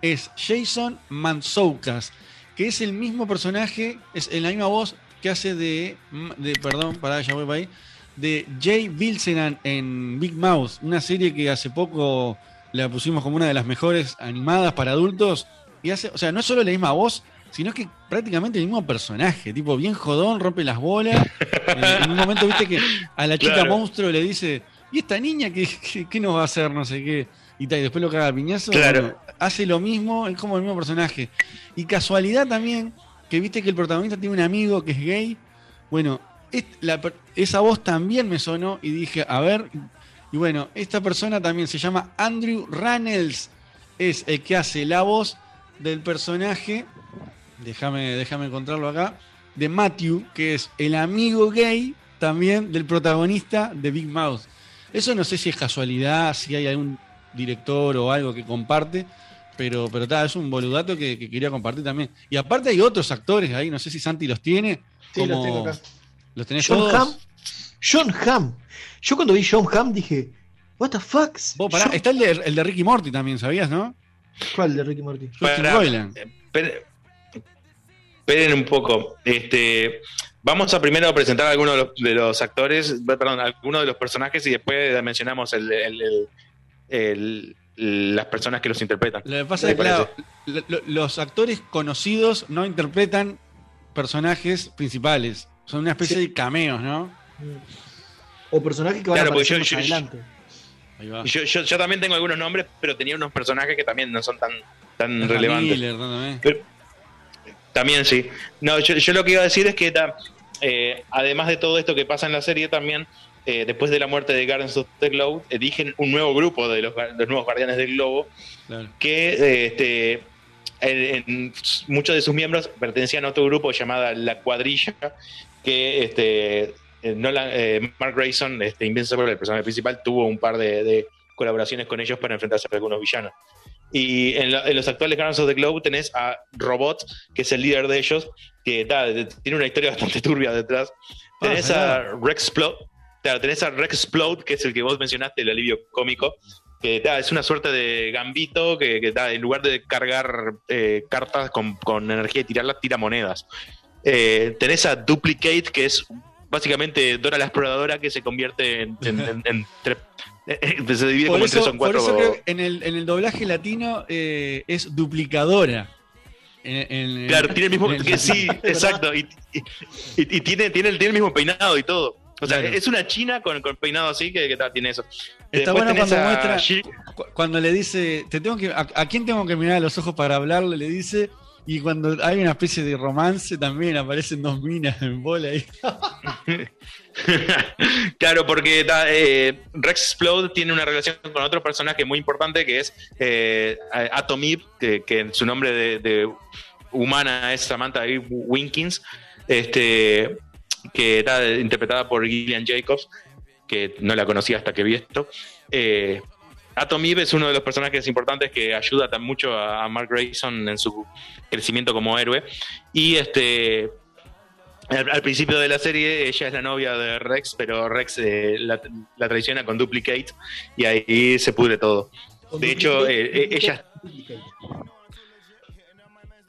Es Jason Mansoukas, que es el mismo personaje, es la misma voz que hace de. de perdón, pará, ya voy para ahí. De Jay Bilsenan en Big Mouth, una serie que hace poco la pusimos como una de las mejores animadas para adultos. Y hace, o sea, no es solo la misma voz, sino que prácticamente el mismo personaje, tipo bien jodón, rompe las bolas. Eh, en un momento viste que a la chica Claro. monstruo le dice, ¿y esta niña qué, qué, qué nos va a hacer? No sé qué. Y, tal, y después lo caga a piñazo. Claro. Bueno, hace lo mismo, es como el mismo personaje. Y casualidad también, que viste que el protagonista tiene un amigo que es gay. Bueno, es- la per- esa voz también me sonó y dije, a ver. Y bueno, esta persona también se llama Andrew Rannells. Es el que hace la voz del personaje. Déjame, déjame encontrarlo acá. De Matthew, que es el amigo gay también del protagonista de Big Mouth. Eso no sé si es casualidad, si hay algún director o algo que comparte, pero, pero ta, es un boludato que, que quería compartir también. Y aparte hay otros actores ahí, no sé si Santi los tiene. Sí, los tengo acá. ¿Los tenés John todos? Hamm. John Hamm. Yo cuando vi John Hamm dije, ¿What the fuck? Vos, pará, John- está el de, el de Ricky Morty también, ¿sabías, no? ¿Cuál de Ricky Morty? Justin Pará, Roiland. Esperen, un poco. Este, vamos a primero presentar a algunos de los, de los actores, perdón, a algunos de los personajes y después mencionamos el, el- el- el- las personas que los interpretan. Lo que pasa ¿Qué es que, claro, los actores conocidos no interpretan personajes principales. Son una especie de cameos, ¿no? O personajes que van Claro, a aparecer yo- más yo- adelante. Yo, yo, yo también tengo algunos nombres, pero tenía unos personajes que también no son tan, tan relevantes. Miller, también. Pero- también sí. No, yo, yo lo que iba a decir es que eh, además de todo esto que pasa en la serie, también eh, después de la muerte de Guardians of the Globe, eligen un nuevo grupo de los, nuevos Guardianes del Globo Claro. que eh, este, en, en muchos de sus miembros pertenecían a otro grupo llamada La Cuadrilla, que este, eh, Nolan- Mark Grayson, este, Invincible, el personaje principal, tuvo un par de, de colaboraciones con ellos para enfrentarse a algunos villanos. Y en, la- en los actuales Guardians of the Globe tenés a Robot, que es el líder de ellos, que ta, tiene una historia (laughs) bastante turbia detrás. Tenés Ah, a Rex Explode, claro, tenés a Rex Explode, que es el que vos mencionaste, el alivio cómico, que ta, es una suerte de gambito que, que en lugar de cargar eh, cartas con, con energía y tirarlas, tira monedas. Eh, tenés a Duplicate, que es básicamente Dora la exploradora que se convierte en, en- en- en tres- (laughs) se divide Por como en tres eso, o por cuatro. eso creo que en el, en el doblaje latino eh, es duplicadora. En- en- Claro, tiene el mismo. que sí, (laughs) exacto. Y, y- y- y tiene, tiene, el, tiene el mismo peinado y todo. O sea, Claro. es una china con, con peinado así que, que ta, tiene eso. Está bueno cuando muestra, cuando le dice, te tengo que, a, a quién tengo que mirar a los ojos para hablarle? Le dice, y cuando hay una especie de romance también aparecen dos minas en bola ahí. (laughs) claro, porque eh, Rex Explode tiene una relación con otro personaje muy importante que es eh, Atom Eve, que, que su nombre de, humana es Samantha Winkins, este, que está interpretada por Gillian Jacobs, que no la conocía hasta que vi esto. Eh, Atom Eve es uno de los personajes importantes que ayuda tan mucho a, Mark Grayson en su crecimiento como héroe. Y este al, al principio de la serie ella es la novia de Rex, pero Rex eh, la, la traiciona con Duplicate y ahí se pudre todo. De hecho, eh, eh, ella...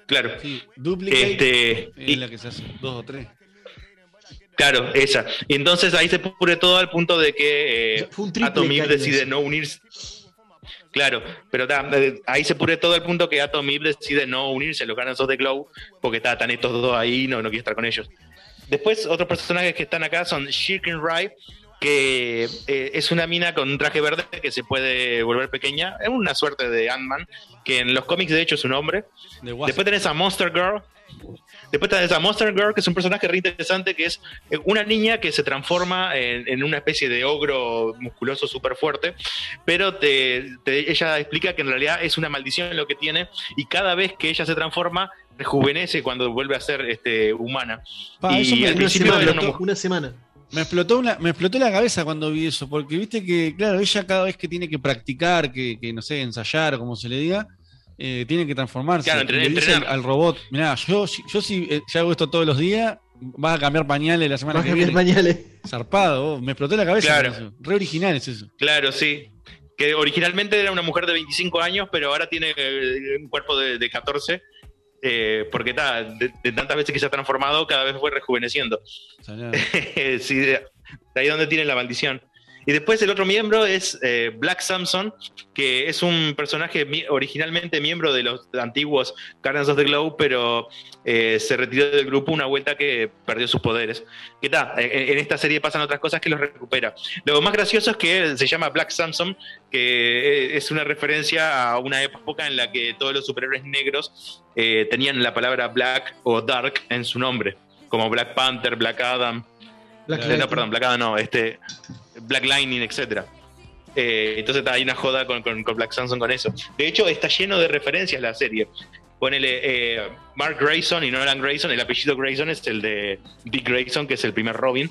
Claro. Duplicate Este, es la que se hace dos o tres. Claro, esa. Y entonces ahí se pudre todo al punto de que eh, decide no unirse. Claro, pero ta, eh, ahí se pudre todo al punto que Atom Eve decide no unirse a los Guardians of the Globe porque ta, están estos dos ahí y no, no quiere estar con ellos. Después, otros personajes que están acá son Shirkin Rai, que eh, es una mina con un traje verde que se puede volver pequeña. Es una suerte de Ant-Man, que en los cómics de hecho es un hombre. Después tenés a Monster Girl. Después tenés a Monster Girl, que es un personaje re interesante, que es eh, una niña que se transforma en, en una especie de ogro musculoso súper fuerte, pero te- te- ella explica que en realidad es una maldición lo que tiene, y cada vez que ella se transforma, rejuvenece cuando vuelve a ser este, humana. Pa, eso me- al una principio semana, era una doctor. mujer- Una semana. Me explotó, una, me explotó la cabeza cuando vi eso, porque viste que, claro, ella cada vez que tiene que practicar, que, que no sé, ensayar, como se le diga, eh, tiene que transformarse. Claro, le dice entrenar. al, al robot, mirá, yo, si- yo si, eh, si hago esto todos los días, vas a cambiar pañales la semana Vas a que cambiar viene. pañales. Zarpado, me explotó la cabeza. Claro. eso. Re original es eso. Claro, sí. Que originalmente era una mujer de 25 años, pero ahora tiene eh, un cuerpo de, de 14. eh, porque ta, de, de tantas veces que se ha transformado, cada vez fue rejuveneciendo. (laughs) sí, de, de ahí donde tiene la maldición. Y después el otro miembro es eh, Black Samson, que es un personaje mi- originalmente miembro de los antiguos Guardians of the Globe, pero eh, se retiró del grupo una vuelta que perdió sus poderes. ¿Qué tal? En, en esta serie pasan otras cosas que los recupera. Lo más gracioso es que se llama Black Samson, que eh, es una referencia a una época en la que todos los superhéroes negros eh, tenían la palabra Black o Dark en su nombre, como Black Panther, Black Adam. Black Eh, no, perdón, Black Adam no, este, Black Lightning, etcétera. Eh, entonces está, hay una joda con, con- con Black Samson con eso. De hecho, está lleno de referencias la serie. Ponele eh, Mark Grayson y Nolan Grayson. El apellido Grayson es el de Dick Grayson, que es el primer Robin.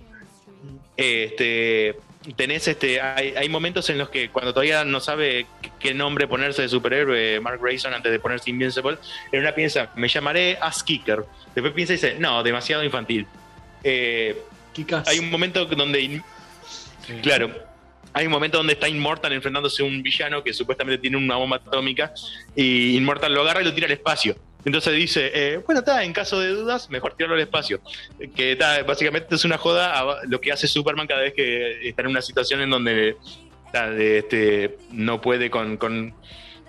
Este, tenés este, hay, hay momentos en los que cuando todavía no sabe qué- qué nombre ponerse de superhéroe Mark Grayson antes de ponerse Invincible, en una piensa, me llamaré Ass Kicker. Después piensa y dice, no, demasiado infantil. Eh, hay un momento donde claro. Hay un momento donde está Immortal enfrentándose a un villano que supuestamente tiene una bomba atómica y Immortal lo agarra y lo tira al espacio. Entonces dice eh, bueno está en caso de dudas mejor tirarlo al espacio que está básicamente es una joda a lo que hace Superman cada vez que está en una situación en donde ta, de- este, no puede con, con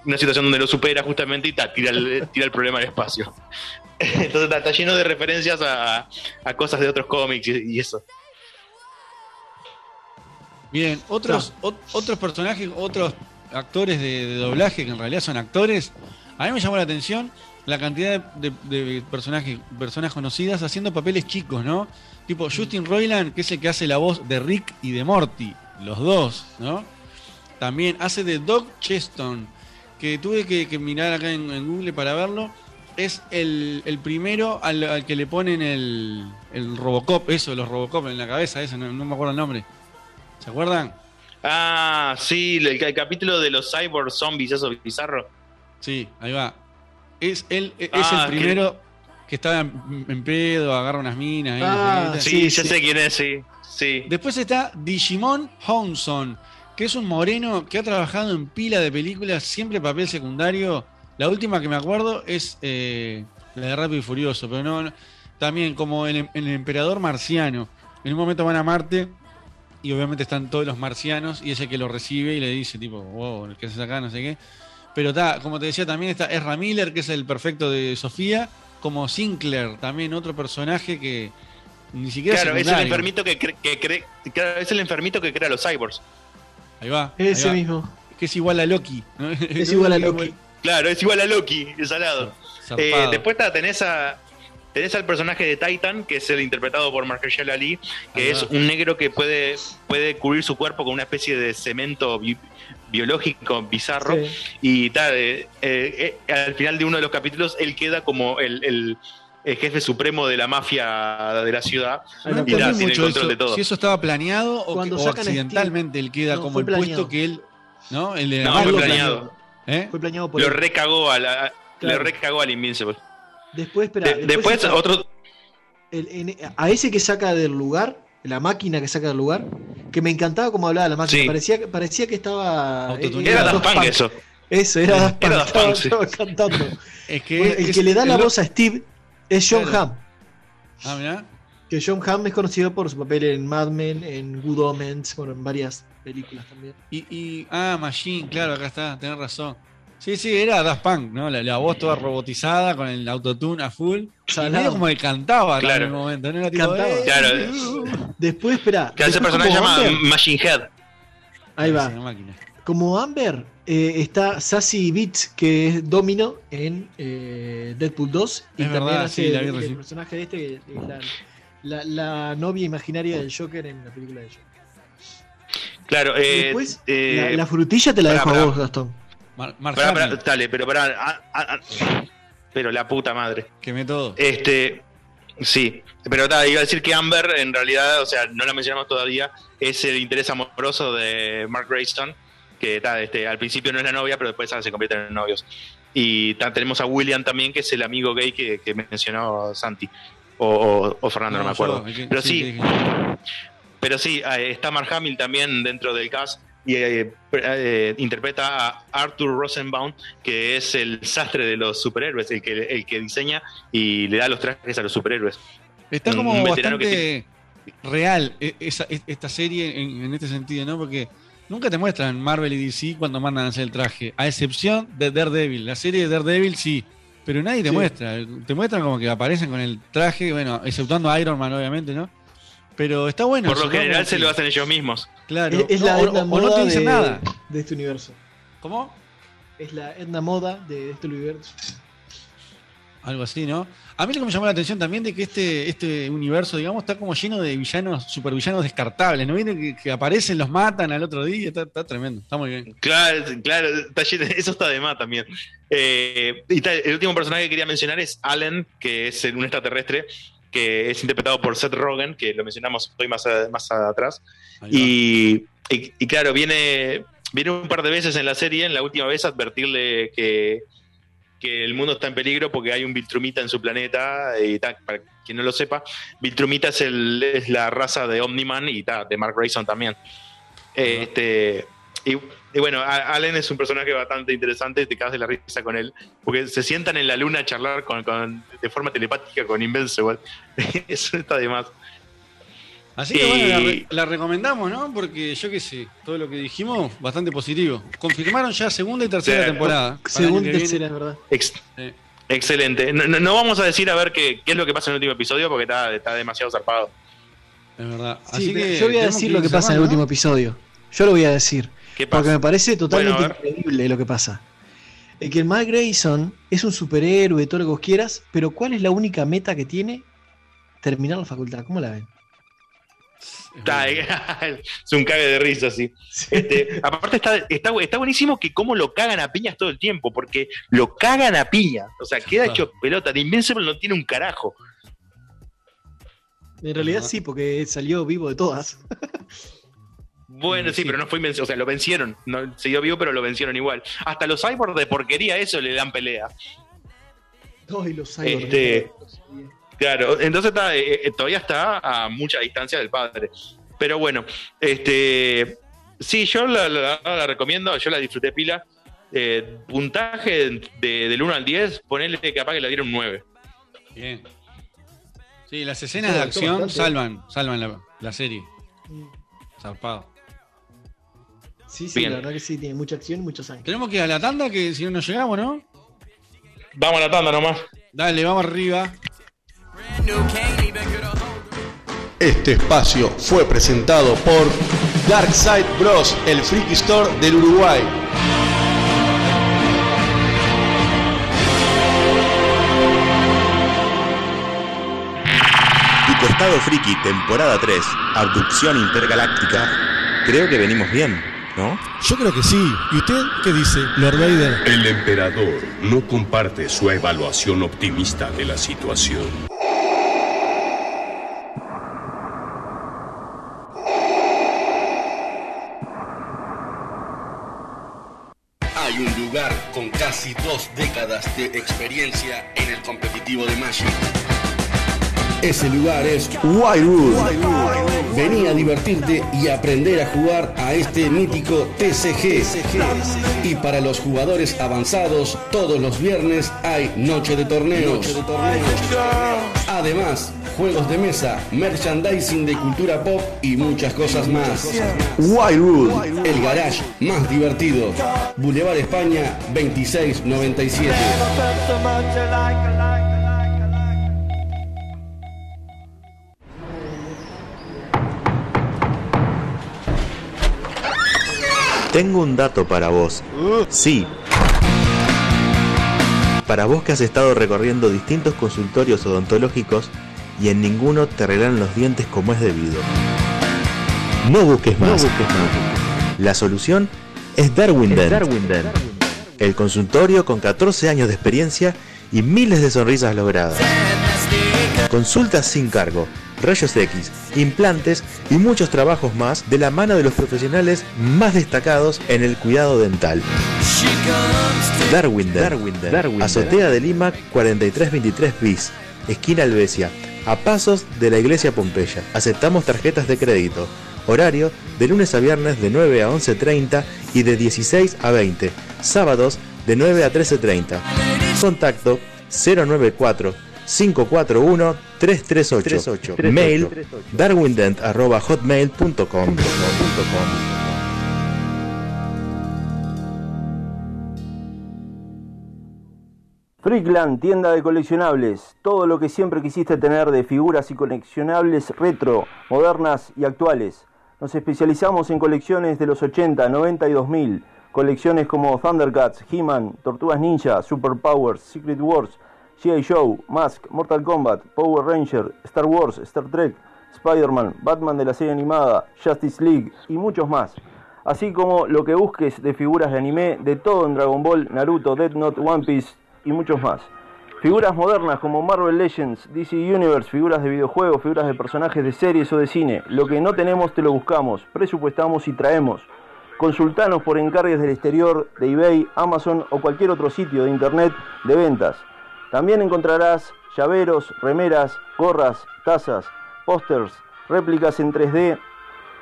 una situación donde lo supera justamente y ta, tira, el, tira el problema al espacio. (laughs) Entonces está, está lleno de referencias a, a cosas de otros cómics y, y eso Bien, otros, ot- otros personajes, otros actores de, de doblaje que en realidad son actores. A mí me llamó la atención la cantidad de, de- de personajes, personas conocidas haciendo papeles chicos, ¿no? Tipo Justin Roiland, que es el que hace la voz de Rick y de Morty, los dos, ¿no? También hace de Doc Cheston, que tuve que, que mirar acá en, en Google para verlo. Es el, el primero al, al que le ponen el, el Robocop, eso, los Robocop en la cabeza, eso, no, no me acuerdo el nombre. ¿Se acuerdan? Ah, sí, el, el capítulo de los cyborg zombies, eso bizarro. Sí, ahí va. Es él, es Ah, el primero que estaba en, en pedo, agarra unas minas. ahí, Ah, qué. sí, ya sé quién es, sí. sí. Después está Digimon Honson, que es un moreno que ha trabajado en pila de películas, siempre papel secundario. La última que me acuerdo es eh, la de Rápido y Furioso, pero no, no- también como el, el emperador marciano. En un momento van a Marte y obviamente están todos los marcianos y es el que lo recibe y le dice tipo, wow, ¿qué haces acá? No sé qué. Pero está, como te decía, también está Ezra Miller, que es el perfecto de Sofía, como Sinclair, también otro personaje que ni siquiera Claro, es el enfermito que, cre- que es el enfermito que crea los cyborgs. Ahí va. Ese ahí va. mismo. Que es igual a Loki. ¿no? Es igual a (laughs) Loki. Claro, es igual a Loki, el salado. Eh, después tenés a tenés al personaje de Titan, que es el interpretado por Mahershala Ali, que es un negro que puede, puede cubrir su cuerpo con una especie de cemento bi- biológico bizarro. Sí. Y ta, eh, eh, eh, al final de uno de los capítulos, él queda como el, el- el jefe supremo de la mafia de la ciudad. No y tiene el mucho control eso, de todo. si eso estaba planeado o, Cuando que- o accidentalmente él queda No, como el planeado. puesto que él. ¿No? El de la No, fue planeado. ¿Eh? Fue planeado por Lo él. recagó a la, Claro. le recagó al Invincible. Después, espera, De- después está otro el- en- a ese que saca del lugar, la máquina que saca del lugar, que me encantaba como hablaba la máquina. Sí. Parecía, parecía que estaba. Autotuneado. Era Daft Punk eso. Eso, era Daft Punk. Era Daft estaba, Punk, sí. cantando. Es que, Bueno, el es- que le da la voz a Steve es John Claro. Hamm. Ah, mirá. Que John Hamm es conocido por su papel en Mad Men, en Good Omens, bueno, en varias películas también. Y, y- ah, Machine, claro, acá está, tenés razón. Sí, sí, era Daft Punk, ¿no? La, la voz toda robotizada con el autotune a full. Y Salado. medio como que cantaba Claro. en el momento, ¿no? Era tipo, Cantaba. "Eh". Claro. Después, espera. Que ese personaje se llama Amber- Machine Head. Ahí va. Como Amber eh, está Sassy Beats, que es Domino en eh, Deadpool 2. Y Es también verdad, hace sí, la el, el personaje de este, que es la, la- la novia imaginaria del Joker en la película de Joker. Claro, Y eh, después, eh, la, la frutilla te la dejo a vos, Gastón. Mar- Pará, pará, dale, pero pará. ah, ah, ah, pero la puta madre. quemé todo. Este, sí, pero ta, iba a decir que Amber, en realidad, o sea, no la mencionamos todavía, es el interés amoroso de Mark Grayson, que ta, este, al principio no es la novia, pero después se convierten en novios. Y ta, tenemos a William también, que es el amigo gay que, que mencionó Santi, o, o- o Fernando, no, me acuerdo. yo, el que- pero sí, pero sí, está Mark Hamill también dentro del cast y eh, pre- eh, interpreta a Arthur Rosenbaum, que es el sastre de los superhéroes, el que, el que diseña y le da los trajes a los superhéroes. Está como un veterano bastante real e- esa- e- esta serie en, en este sentido, ¿no? Porque nunca te muestran Marvel y DC cuando mandan a hacer el traje, a excepción de Daredevil. La serie de Daredevil sí, pero nadie te Sí. muestra. Te muestran como que aparecen con el traje, bueno, exceptuando a Iron Man, obviamente, ¿no? Pero está bueno. Por lo general se lo hacen ellos mismos. Claro. Es, es No, la o- Edna o no Moda te dicen de, nada. de este universo. ¿Cómo? Es la Edna Moda de este universo. Algo así, ¿no? A mí lo que me llamó la atención también de que este, este universo, digamos, está como lleno de villanos, supervillanos descartables, ¿no? Viene que, que aparecen, los matan al otro día, está, está tremendo, está muy bien. Claro, claro, está lleno- (laughs) eso está de más también. Eh, y el último personaje que quería mencionar es Allen, que es un extraterrestre, que es interpretado por Seth Rogen, que lo mencionamos hoy más, a- más atrás. Y, y- y claro, viene, viene un par de veces en la serie, en la última vez advertirle que, que el mundo está en peligro porque hay un Viltrumita en su planeta. Y tal, para quien no lo sepa, Viltrumita es, el, es la raza de Omniman y tal, de Mark Grayson también. Este, y, y bueno, Allen es un personaje bastante interesante, te cagas de la risa con él, porque se sientan en la luna a charlar con, con- de forma telepática con Invincible. (laughs) Eso está de más. Así que bueno, la, Y- re- la recomendamos, ¿no? Porque yo qué sé, todo lo que dijimos, bastante positivo. Confirmaron ya segunda y tercera Sí. temporada. Segunda y tercera, es verdad. Ex- Sí. Excelente. No, no- no vamos a decir a ver qué, qué es lo que pasa en el último episodio porque está, está demasiado zarpado. Es verdad. Sí, Así que yo voy a decir que lo que pasa en el último episodio. Yo lo voy a decir. ¿Qué pasa? Porque me parece totalmente Bueno, increíble lo que pasa. Es que el Mark Grayson es un superhéroe, todo lo que vos quieras, pero ¿cuál es la única meta que tiene? Terminar la facultad. ¿Cómo la ven? Está- (laughs) es un cague de risa, sí. Este, aparte está, está, está buenísimo que cómo lo cagan a piñas todo el tiempo, porque lo cagan a piñas. O sea, queda hecho pelota. The Invincible no tiene un carajo. En realidad sí, porque salió vivo de todas. (laughs) Bueno, sí, pero no fue invencible. O sea, lo vencieron. No, se dio vivo, pero lo vencieron igual. Hasta los cyborgs de porquería, eso le dan pelea. Y los cyborgs. Este, claro, entonces está, eh, eh, todavía está a mucha distancia del padre. Pero bueno, este sí, yo la, la- la recomiendo, yo la disfruté pila. Eh, puntaje de- del 1 al 10, ponerle capaz que la dieron un 9. Bien. Sí, las escenas Sí, de acción bastante. salvan, salvan la, la serie. Zarpado. Sí, sí, Bien. la verdad que sí, tiene mucha acción y mucha sangre. Tenemos que ir a la tanda, que si no nos llegamos, ¿no? Vamos a la tanda nomás. Dale, vamos arriba. Este espacio fue presentado por Darkside Bros, el Freaky Store del Uruguay. Tu costado friki, temporada 3, abducción intergaláctica. Creo que venimos bien, ¿no? Yo creo que sí. ¿Y usted qué dice, Lord Vader? El emperador no comparte su evaluación optimista de la situación. Hay un lugar con casi dos décadas de experiencia en el competitivo de Magic. Ese lugar es Wildwood. Vení a divertirte y aprender a jugar a este mítico TCG. Y para los jugadores avanzados, todos los viernes hay noche de torneos. Además, juegos de mesa, merchandising de cultura pop y muchas cosas más. Wildwood. El garage más divertido. Boulevard España 2697. Tengo un dato para vos. Sí. Para vos que has estado recorriendo distintos consultorios odontológicos y en ninguno te arreglan los dientes como es debido. No busques más. La solución es Darwin Dent. El consultorio con 14 años de experiencia y miles de sonrisas logradas. Consultas sin cargo, rayos X, implantes y muchos trabajos más de la mano de los profesionales más destacados en el cuidado dental. Darwin Dent, Azotea de Lima 4323 bis, esquina Albesia, a pasos de la iglesia Pompeya. Aceptamos tarjetas de crédito. Horario de lunes a viernes de 9 a 11.30 y de 16 a 20. Sábados de 9 a 13.30. Contacto 094 541 338. Mail darwindent.hotmail.com. Freakland, tienda de coleccionables. Todo lo que siempre quisiste tener de figuras y coleccionables retro, modernas y actuales. Nos especializamos en colecciones de los 80, 90 y 2000. Colecciones como Thundercats, He-Man, Tortugas Ninja, Super Powers, Secret Wars, G.I. Joe, Mask, Mortal Kombat, Power Ranger, Star Wars, Star Trek, Spider-Man, Batman de la serie animada, Justice League y muchos más. Así como lo que busques de figuras de anime, de todo en Dragon Ball, Naruto, Death Note, One Piece y muchos más. Figuras modernas como Marvel Legends, DC Universe, figuras de videojuegos, figuras de personajes de series o de cine. Lo que no tenemos te lo buscamos, presupuestamos y traemos. Consultanos por encargues del exterior, de eBay, Amazon o cualquier otro sitio de internet de ventas. También encontrarás llaveros, remeras, gorras, tazas, pósters, réplicas en 3D.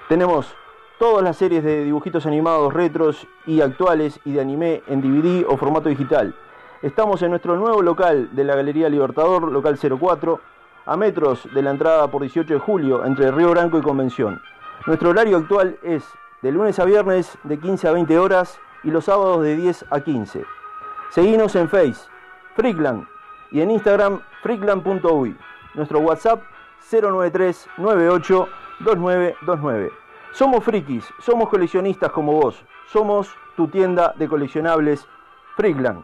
Tenemos todas las series de dibujitos animados retros y actuales y de anime en DVD o formato digital. Estamos en nuestro nuevo local de la Galería Libertador, local 04, a metros de la entrada por 18 de julio entre Río Branco y Convención. Nuestro horario actual es de lunes a viernes de 15 a 20 horas y los sábados de 10 a 15. Seguinos en Face, Freakland, y en Instagram freakland.uy. Nuestro WhatsApp 093 98 2929. Somos frikis, somos coleccionistas como vos. Somos tu tienda de coleccionables Freakland.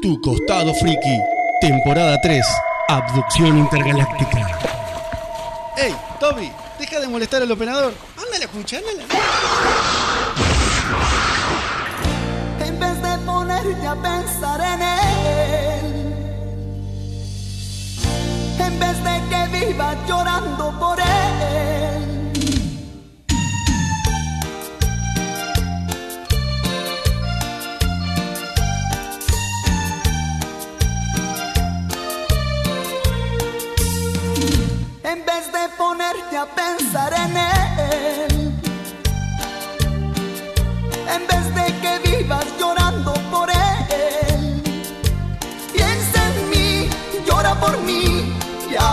Tu costado friki, temporada 3, abducción intergaláctica. ¡Ey, Toby! Deja de molestar al operador. Ándale, escucha, ándale. A pensar en él. En vez de que vivas llorando por él. En vez de ponerte a pensar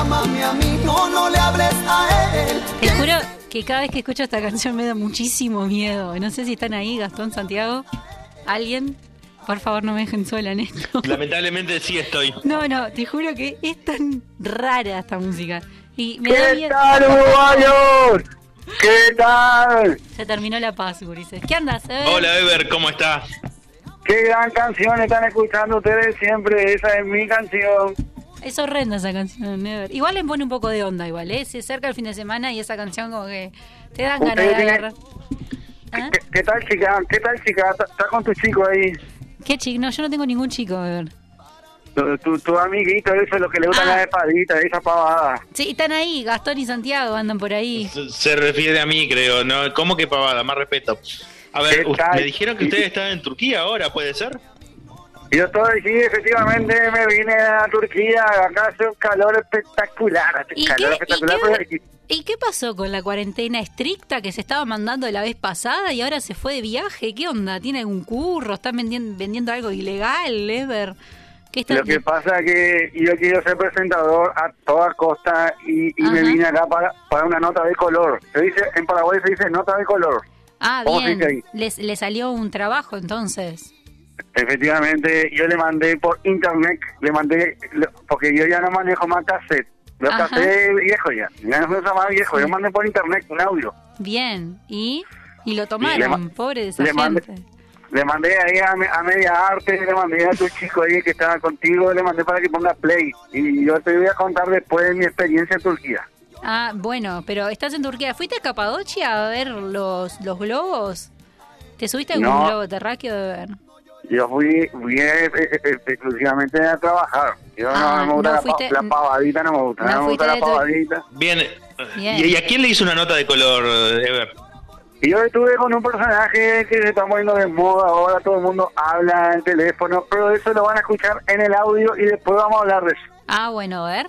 llámame a mí, no, no le hables a él. Te juro que cada vez que escucho esta canción me da muchísimo miedo. No sé si están ahí, Gastón, Santiago. ¿Alguien? Por favor, no me dejen sola en esto. (laughs) Lamentablemente sí estoy. No, no, te juro que es tan rara esta música. Y me da ¿Qué miedo. tal, uruguayos? ¿Qué tal? Se terminó la paz, Gurises. ¿Qué andas? eh? Hola, Ever, ¿cómo está? Qué gran canción están escuchando ustedes siempre. Esa es mi canción. Es horrenda esa canción, Never. Igual le pone un poco de onda, igual, ¿eh? Se acerca el fin de semana y esa canción como que te dan ganas de agarrar. ¿Ah? ¿Qué, qué tal, chica? ¿Qué tal, chica? ¿Estás con tu chico ahí? ¿Qué chico? No, yo no tengo ningún chico, Ever. Tu, tu, tu amiguito, eso es lo que le gustan Ah. las espaditas, esa pavada. Sí, están ahí, Gastón y Santiago andan por ahí. Se- Se refiere a mí, creo. ¿no? ¿Cómo que pavada? Más respeto. A ver, me dijeron que ustedes están en Turquía ahora, ¿puede ser? Yo estoy, sí, efectivamente me vine a Turquía. Acá hace un calor espectacular. hace ¿Y calor qué- espectacular. y qué- ¿Y qué pasó con la cuarentena estricta que se estaba mandando la vez pasada y ahora se fue de viaje? ¿Qué onda? ¿Tiene algún curro? ¿Están vendiendo, vendiendo algo ilegal, Ever? ¿Qué está- Lo que pasa es que yo quiero ser presentador a toda costa y, y me vine acá para, para una nota de color. Se dice En Paraguay se dice nota de color. Ah, bien. Le salió un trabajo entonces. Efectivamente, yo le mandé por internet, le mandé, porque yo ya no manejo más cassette. Los cassettes viejo ya, ya no más viejo, yo mandé por internet un audio. Bien. ¿Y? Y lo tomaron, ma- pobre de esa le mandé- gente. Le mandé ahí a, me- a Media Arte, le mandé a tu chico ahí que estaba contigo, le mandé para que ponga play. Y yo te voy a contar después de mi experiencia en Turquía. Ah, bueno, pero estás en Turquía. ¿Fuiste a Capadocia a ver los, los globos? ¿Te subiste a algún No. globo terráqueo de ver? Yo fui, fui eh, eh, eh, exclusivamente a trabajar. Yo Ah, no me gusta no la, fuiste- la pavadita, no me gusta. no No, me gusta la pavadita. Bien. Bien. ¿Y, y a quién le hizo una nota de color, Ever? Yo estuve con un personaje que se está poniendo de moda ahora, todo el mundo habla en teléfono, pero eso lo van a escuchar en el audio y después vamos a hablar de eso. Ah, bueno, a ver.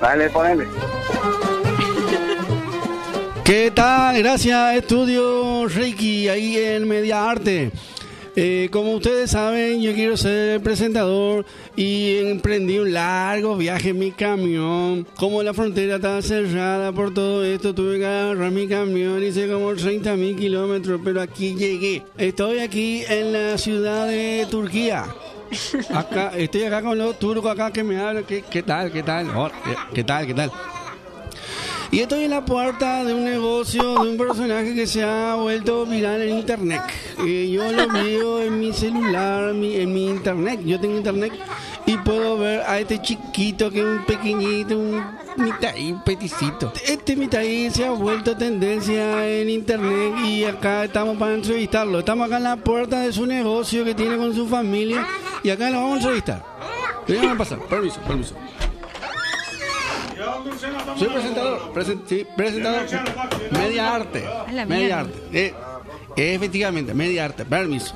Dale, ponele. ¿Qué tal? Gracias, Estudio Reiki, ahí en Media Arte. Eh, como ustedes saben, yo quiero ser presentador y emprendí un largo viaje en mi camión. Como la frontera está cerrada por todo esto, tuve que agarrar mi camión, hice como 30 mil kilómetros, pero aquí llegué. Estoy aquí en la ciudad de Turquía. Acá, estoy acá con los turcos acá que me hablan. ¿Qué, tal? ¿Qué tal? Oh, ¿qué- ¿Qué tal? ¿Qué tal? Y estoy en la puerta de un negocio de un personaje que se ha vuelto viral en internet. Yo lo veo en mi celular, en mi, en mi internet. Yo tengo internet y puedo ver a este chiquito que es un pequeñito, un mitaí, un peticito. Este mitaí se ha vuelto tendencia en internet y acá estamos para entrevistarlo. Estamos acá en la puerta de su negocio que tiene con su familia y acá lo vamos a entrevistar. Déjame pasar, permiso, permiso. Soy presentador, presen- sí, presentador. Media arte. Media arte. Eh, efectivamente, media arte. Permiso.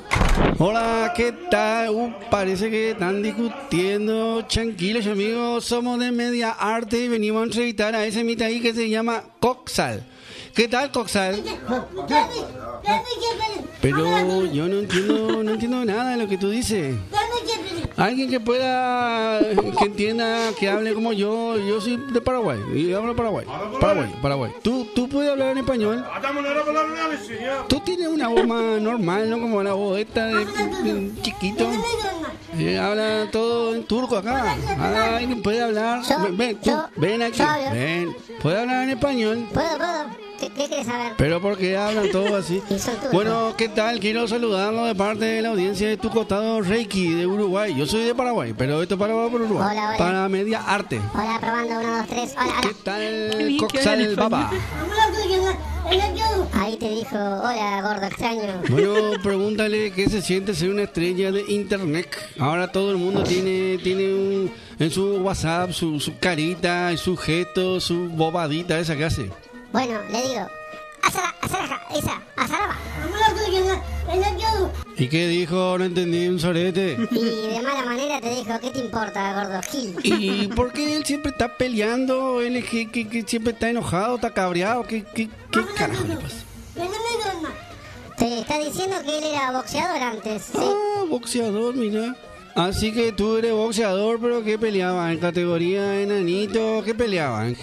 Hola, ¿qué tal? Uh, parece que están discutiendo. Tranquilos, amigos. Somos de Media Arte y venimos a entrevistar a ese mita ahí que se llama Coxal. ¿Qué tal, Coxal? Pero yo no entiendo, no entiendo nada de lo que tú dices. Alguien que pueda, que entienda, que hable como yo. Yo soy de Paraguay y hablo Paraguay. Paraguay, Paraguay. ¿Tú, tú puedes hablar en español? Tú tienes una voz más normal, ¿no? Como la voz esta de, de chiquito. Eh, habla todo en turco acá. Ah, ¿Alguien puede hablar? Ven, ven, tú, ven aquí. Ven. ¿Puede hablar en español? Puedo, puedo. ¿Qué, qué quieres saber? Pero porque hablan todo así. (laughs) Bueno, ¿qué tal? Quiero saludarlo de parte de la audiencia de tu costado Reiki de Uruguay. Yo soy de Paraguay, pero esto es para por Uruguay. Hola, hola. Para Media Arte. Hola, probando, uno, dos, tres. Hola, hola. ¿Qué tal, Coxal Baba? Ahí te dijo, hola, gordo extraño. Bueno, pregúntale qué se siente ser una estrella de internet. Ahora todo el mundo tiene, tiene un, en su WhatsApp su, su carita, y su gesto, su bobadita esa que hace. Bueno, le digo, Azara, Azara, esa, Azaraba. ¿Y qué dijo? No entendí un sorete. Y de mala manera te dijo, ¿qué te importa, gordo Gil? ¿Y por qué él siempre está peleando? Él es que, que- que siempre está enojado, está cabreado. ¿Qué, qué, qué carajo le pasa? Te está diciendo que él era boxeador antes. ¿sí? Ah, boxeador, mira. Así que tú eres boxeador, pero ¿qué peleaban? ¿En categoría enanito? ¿Qué peleaban?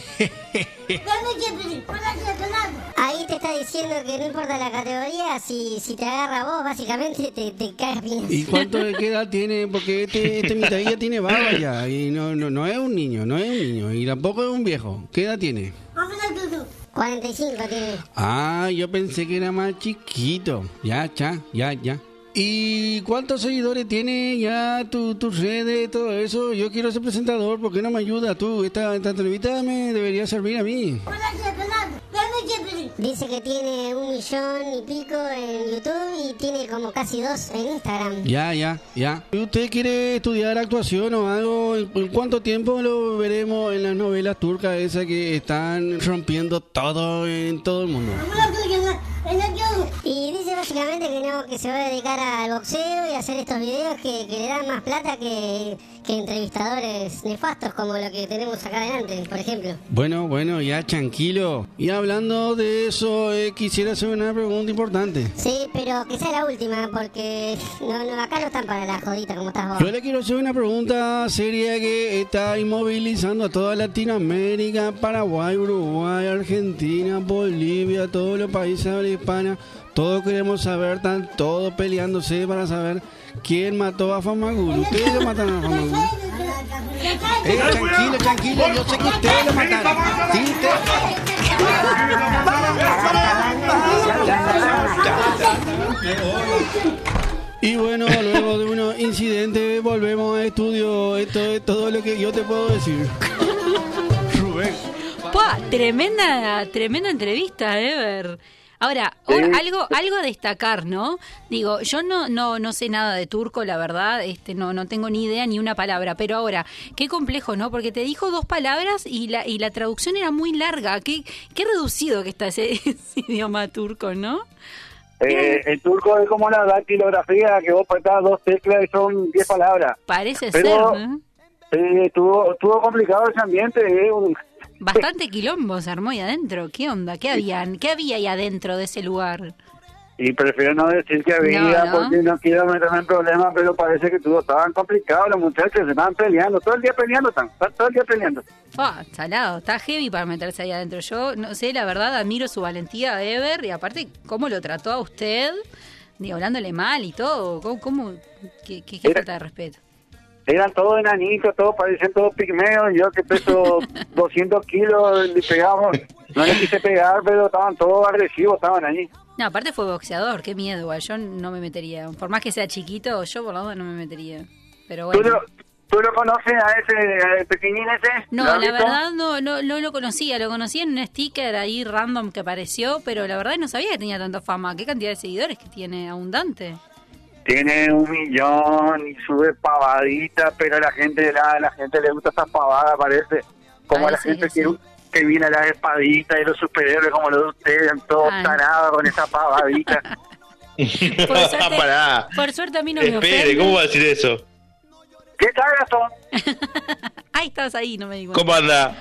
Ahí te está diciendo que no importa la categoría, si, si te agarra vos, básicamente te, te caes bien. ¿Y cuánto de qué edad tiene? Porque este, este mitad ya tiene barba ya. Y no, no, no es un niño, no es un niño. Y tampoco es un viejo. ¿Qué edad tiene? 45 tiene. Ah, yo pensé que era más chiquito. Ya, ya, ya, ya. ¿Y cuántos seguidores tiene ya tu, tu red, todo eso? Yo quiero ser presentador, ¿por qué no me ayuda tú? Esta, esta entrevista me debería servir a mí. Dice que tiene un millón y pico en YouTube y tiene como casi dos en Instagram. Ya, ya, ya. ¿Y usted quiere estudiar actuación o algo? ¿En en cuánto tiempo lo veremos en las novelas turcas esas que están rompiendo todo en todo el mundo? Y dice básicamente que no, que se va a dedicar al boxeo y hacer estos videos que le dan más plata que, que entrevistadores nefastos como lo que tenemos acá adelante, por ejemplo. Bueno, bueno, ya tranquilo. Y hablando de eso, eh, quisiera hacer una pregunta importante. Sí, pero que sea la última, porque no, no, acá no están para la jodita como estás vos. Yo le quiero hacer una pregunta seria que está inmovilizando a toda Latinoamérica, Paraguay, Uruguay, Argentina, Bolivia, todos los países de habla hispana. Todos queremos saber, están todos peleándose para saber quién mató a Famagul. ¿Ustedes lo mataron a Famagul? Eh, tranquilo, tranquilo, yo sé que ustedes lo mataron. Sí, ustedes. Y bueno, luego de unos incidentes volvemos al estudio. Esto es todo lo que yo te puedo decir. Rubén. Pa, tremenda, tremenda entrevista, Ever. Ahora, Sí. algo, algo a destacar, ¿no? Digo, yo no, no, no sé nada de turco, la verdad, este, no, no tengo ni idea ni una palabra, pero ahora, qué complejo, ¿no? Porque te dijo dos palabras y la, y la traducción era muy larga, qué, qué reducido que está ese, (laughs) ese idioma turco, ¿no? Eh, el turco es como la dactilografía, que vos apretás dos teclas y son 10 palabras. Parece Pero- ser, ¿no? Eh, estuvo, estuvo complicado ese ambiente. eh, un- Bastante quilombo se armó ahí adentro, ¿qué onda? ¿Qué habían? ¿Qué había ahí adentro de ese lugar? Y prefiero no decir que había No, no. porque no quiero meterme en problemas, pero parece que estuvo, estaban complicados los muchachos, se estaban peleando, todo el día peleando, están, están todo el día peleando. Ah, salado, está heavy para meterse ahí adentro. Yo, no sé, la verdad, admiro su valentía, Ever, y aparte, cómo lo trató a usted, digo, hablándole mal y todo. ¿Cómo? cómo qué, qué- falta de respeto? Eran todos enanitos, todos parecían todos pigmeos, yo que peso (laughs) 200 kilos, le pegamos, no le quise pegar, pero estaban todos agresivos, estaban allí. No, aparte fue boxeador, qué miedo. Yo no me metería. Por más que sea chiquito, yo por la duda no me metería. Pero ¿Tú bueno. lo, ¿Tú lo conoces a ese a ese pequeñín ese? No, ¿Lo has la visto? verdad no, no, no lo conocía. Lo conocía en un sticker ahí random que apareció, pero la verdad no sabía que tenía tanta fama. ¿Qué cantidad de seguidores que tiene? Abundante. Tiene un millón y sube pavaditas, pero a la gente la, la gente le gusta esas pavadas, parece. Como a la Parece gente que que, que viene a las espaditas y los superhéroes como los de ustedes, todos Ah. tarados con esa pavadita. Por (laughs) (laughs) suerte, Pará. por suerte a mí no me Espere, ofende. ¿cómo va a decir eso? ¿Qué tal, Gastón? (laughs) Ahí estabas ahí, no me di cuenta. ¿Cómo anda?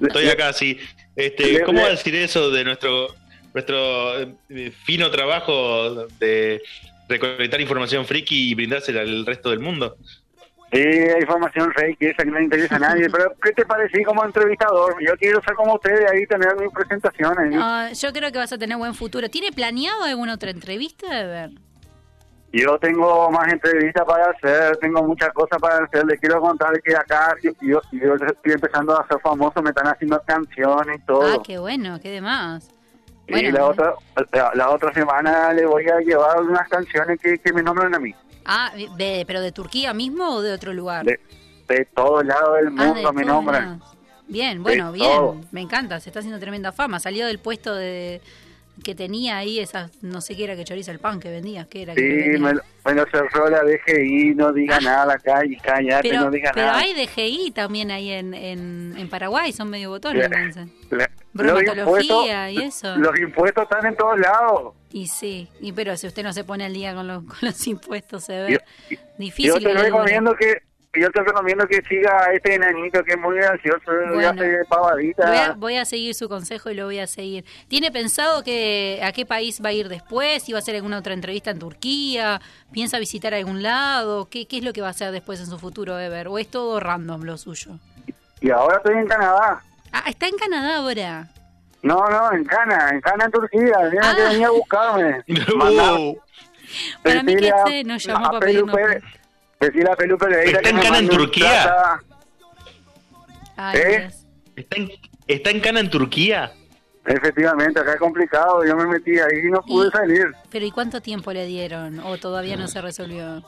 Estoy acá, sí. Este, ¿Cómo va a decir eso de nuestro nuestro eh, fino trabajo de recolectar información friki y brindársela al resto del mundo? Sí, hay información fake, esa que no le interesa a nadie. Pero, ¿qué te parecí como entrevistador? Yo quiero ser como ustedes ahí, tener mis presentaciones. Ah, yo creo que vas a tener buen futuro. ¿Tiene planeado alguna otra entrevista? A ver. Yo tengo más entrevistas para hacer, tengo muchas cosas para hacer. Les quiero contar que acá yo, yo, yo estoy empezando a ser famoso, me están haciendo canciones y todo. Ah, qué bueno, qué demás. Y la otra la, la otra semana le voy a llevar unas canciones que, que me nombran a mí. Ah, de, ¿pero de Turquía mismo o de otro lugar? De, de todos lados del Ah, mundo me nombran. Bien, bueno, De bien. todo. Me encanta, se está haciendo tremenda fama. Salió del puesto de que tenía ahí esas, no sé qué era que choriza el pan que vendías, qué era que Sí, vendías? me, lo- me lo cerró la DGI, no diga nada acá y cállate, Pero, no diga pero nada. hay DGI también ahí en, en, en Paraguay, son medio botones, La- entonces. La- Bromatología y eso. Los impuestos están en todos lados. Y sí, y pero si usted no se pone al día con los, con los (laughs) impuestos, se ve Yo- difícil. Yo te recomiendo que yo te recomiendo que siga a este enanito que es muy gracioso Bueno. hace pavadita. Voy a, voy a seguir su consejo y lo voy a seguir. ¿Tiene pensado que a qué país va a ir después? ¿Si va a hacer alguna otra entrevista en Turquía? ¿Piensa visitar algún lado? ¿Qué, qué es lo que va a hacer después en su futuro, Ever? ¿O es todo random lo suyo? Y ahora estoy en Canadá. Ah, está en Canadá ahora. No, no, en Cana, en Cana, en Turquía. Ah. que venir a buscarme. (laughs) Mandá- Para mí que sé, nos llamó para pedirnos- Pelupe- Decirle a Pelupe Pereira ¿Está en Cana en Turquía? Ay, ¿Eh? Dios. ¿Está en, está en Cana en Turquía? Efectivamente, acá es complicado. Yo me metí ahí y no pude salir. Pero ¿y cuánto tiempo le dieron? ¿O todavía no se resolvió?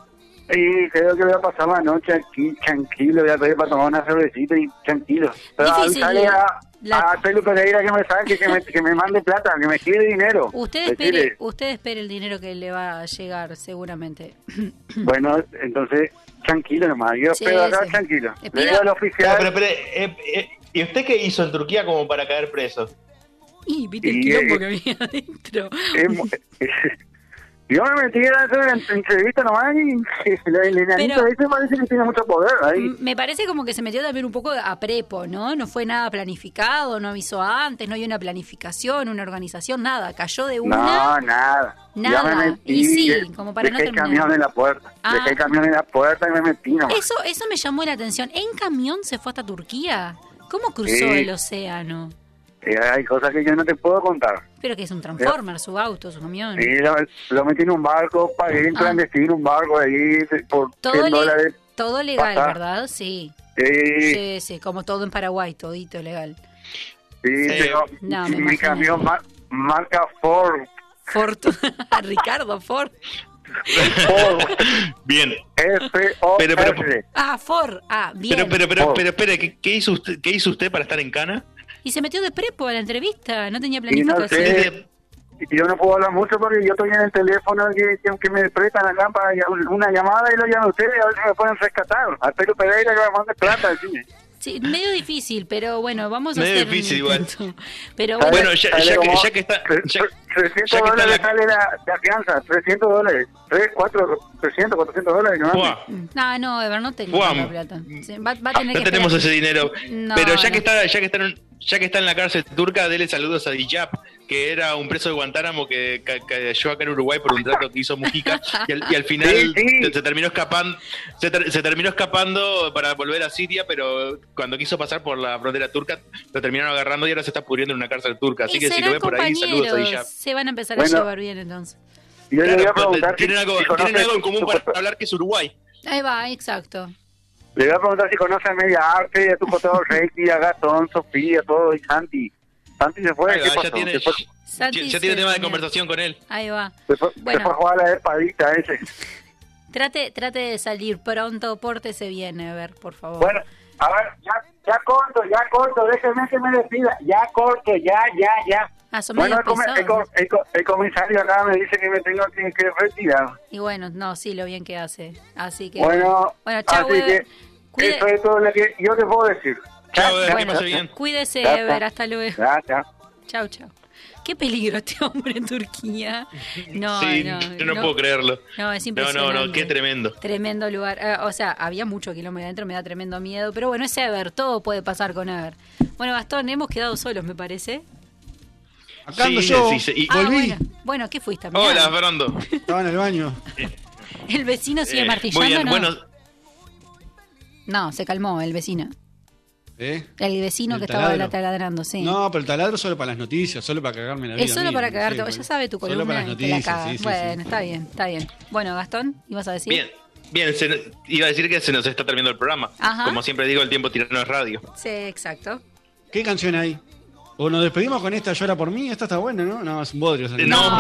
Y creo que voy a pasar la noche aquí tranquilo, voy a pedir para tomar una cervecita y tranquilo. Pero Difícil, avisale a, la- a Pelu Pereira que me saque, que me, que me mande plata, que me gire dinero. Usted espere, usted espere el dinero que le va a llegar seguramente. (clears throat) Bueno, entonces, tranquilo nomás. Yo Sí, espero acá sí. tranquilo. Eh, Le digo al oficial. Pero, pero, pero, eh, eh, ¿Y usted qué hizo en Turquía como para caer preso? Y viste el Y, quilombo eh, que había (laughs) adentro. (laughs) Yo me metí a hacer entrevista nomás y (laughs) el, el enanito ese parece que tiene mucho poder ahí. Me parece como que se metió también un poco a prepo, ¿no? No fue nada planificado, no avisó antes, no hay una planificación, una organización, nada. Cayó de una. No, nada. Nada. Ya me metí. Y sí, de- como para no dejé el terminar. camión en la puerta. Ah. Dejé el camión en la puerta y me metí nomás. Eso, eso me llamó la atención. ¿En camión se fue hasta Turquía? ¿Cómo cruzó Sí. el océano? Eh, hay cosas que yo no te puedo contar. Pero que es un Transformer, su auto, su camión. Y lo, lo metí en un barco, pagué en clandestino un barco ahí de- por Ah. Todo, 100 le- dólares. todo legal, Pasar. ¿verdad? Sí. Sí, Sí, sí, como todo en Paraguay, todito legal. sí, pero No, me mi imagino. camión mar- marca Ford. Ford. (laughs) Ricardo Ford. (laughs) Bien. F-O-R. Pero, pero, Ah, Ford. Ah, bien. pero, pero, pero, pero, espere, ¿qué, qué hizo usted, ¿qué hizo usted para estar en Cana? Y se metió de prepo a la entrevista, no tenía Y no planificación. sé, yo no puedo hablar mucho porque yo estoy en el teléfono que, que, que me prestan acá para una llamada y lo llaman ustedes a ver si me pueden rescatar. A Pedro Pereira le vamos a mandar plata, sí. Sí, medio difícil, pero bueno, vamos a Medio hacer un difícil igual. Pero Bueno, bueno, ya, ya que, ya que está... Ya, 300 ya que está dólares la- sale la, la fianza, 300 dólares, 3, 4, 300, 400 dólares. ¿no? Buah. no, no, Ever, no tengo plata. Sí, Va, va a tener no que tenemos esperar. ese dinero. No, pero ya no. que está, ya que está en, ya que está en la cárcel turca, dele saludos a Dijap, que era un preso de Guantánamo que ca- cayó acá en Uruguay por un trato que hizo Mujica y al, y al final Sí, sí. Se, se terminó escapando, se, ter- se terminó escapando para volver a Siria, pero cuando quiso pasar por la frontera turca lo terminaron agarrando y ahora se está pudriendo en una cárcel turca. Así Y que si lo ve por ahí, saludos a Dijap. se van a empezar Bueno. a llevar bien entonces. Yo le voy a Claro, preguntar si, tienen algo, si tienen conoce, algo en común para hablar que es Uruguay. Ahí va, exacto. Le voy a preguntar si conoce a Media Arte, a tu contador Reiki, a Gastón, Sofía, todo, y Santi. Santi se fue, Ahí ¿qué va, pasó? ya tiene, Se fue, Santi ya, ya tiene se tema de conversación con él. Ahí va. se fue, Bueno. se fue a jugar a la espadita ese. (laughs) Trate, trate de salir pronto, pórtese bien, a ver, por favor. Bueno, a ver, ya, ya corto, ya corto, déjeme que me despida. Ya corto, ya, ya, ya. Ah, Bueno, el, comisario acá me dice que me tengo que, que retirar. Y bueno, no, sí, lo bien que hace. Así que. Bueno, bueno chao, así Ever. que Cuide- eso es todo lo que yo te puedo decir. Chao, Bueno, bien. cuídese, Ever, hasta luego. Ya. Chao, chao. Qué peligro este hombre en Turquía. No, sí, no, yo no, puedo creerlo. No, es No, impresionante. no, no, qué tremendo. Tremendo lugar. Eh, o sea, había mucho kilómetro adentro, me da tremendo miedo. Pero bueno, es Ever, todo puede pasar con Ever. Bueno, Gastón, hemos quedado solos, me parece. Acá ando yo. sí, sí, y- Ah, Volví. bueno. Bueno, ¿qué fuiste? Hola, Fernando. Estaba en el baño. (laughs) ¿El vecino sigue Eh, martillando muy bien, no? bueno, No, se calmó el vecino. ¿Eh? El vecino ¿El que estaba taladro? taladrando, sí. No, pero el taladro solo para las noticias, solo para cagarme la vida. es solo para cagarte. ya sabe tu Solo columna para las la noticias, caga. sí, sí, bueno, sí. está bien, está bien. Bueno, Gastón, ¿ibas a decir? bien. Bien, se- iba a decir que se nos está terminando el programa. Ajá. Como siempre digo, el tiempo tirano es radio. Sí, exacto. ¿Qué canción hay? ¿O nos despedimos con esta Llora por mí? Esta está buena, ¿no? No, es un bodrio. No,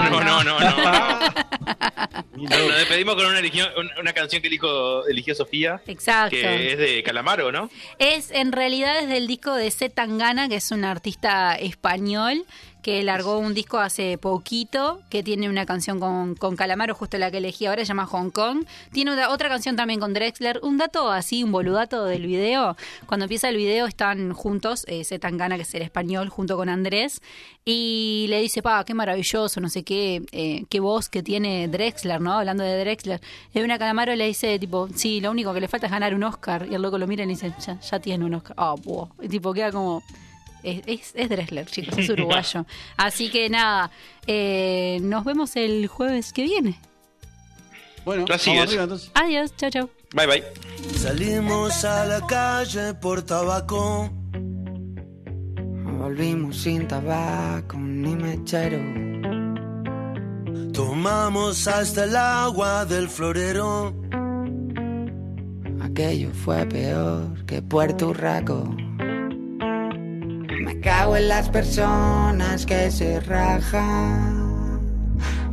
no, no, no, no. (laughs) Nos despedimos con una, eligió- un- una canción que elijo- eligió Sofía, Exacto. que es de Calamaro, ¿no? Es en realidad es del disco de Z Tangana, que es un artista español que largó un disco hace poquito, que tiene una canción con, con Calamaro, justo la que elegí ahora, se llama Hong Kong. Tiene otra, otra canción también con Drexler. Un dato así, un boludato del video. Cuando empieza el video están juntos, eh, Z Tangana, que es el español, junto con Andrés, y le dice, pa, qué maravilloso, no sé qué, eh, qué voz que tiene Drexler, ¿no? Hablando de Drexler. Y una Calamaro le dice, tipo, sí, lo único que le falta es ganar un Oscar. Y el loco lo mira y le dice, ya, ya tiene un Oscar. Ah, buah. Y tipo, queda como... Es, es, es Drexler, chicos, es (laughs) uruguayo. Así que nada, eh, nos vemos el jueves que viene. Bueno, Así vamos es. arriba entonces. Adiós, chao, chao. Bye, bye. Salimos a la calle por tabaco. Volvimos sin tabaco ni mechero. Tomamos hasta el agua del florero. Aquello fue peor que Puerto Urraco. Me cago en las personas que se rajan.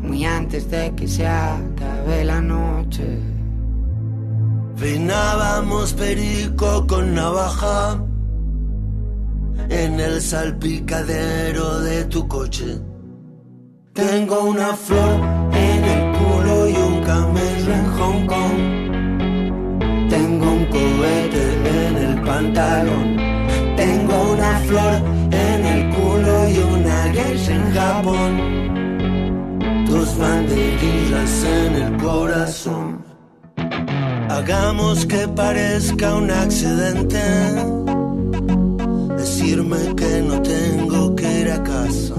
Muy antes de que se acabe la noche. Finábamos perico con navaja. En el salpicadero de tu coche. Tengo una flor en el culo y un camello en Hong Kong. Tengo un cohete en el pantalón. Flor en el culo y una gay Japón, dos banderillas en el corazón. Hagamos que parezca un accidente. Decirme que no tengo que ir a casa.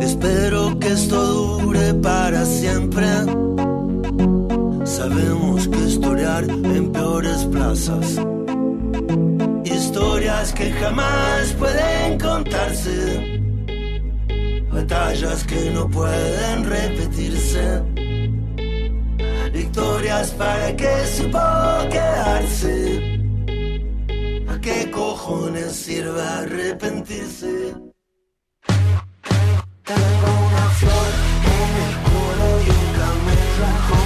Espero que esto dure para siempre. Sabemos que historiar en peores plazas historias que jamás pueden contarse, batallas que no pueden repetirse, victorias para que supo quedarse. ¿A qué cojones sirve arrepentirse? Tengo una flor en el culo y un camello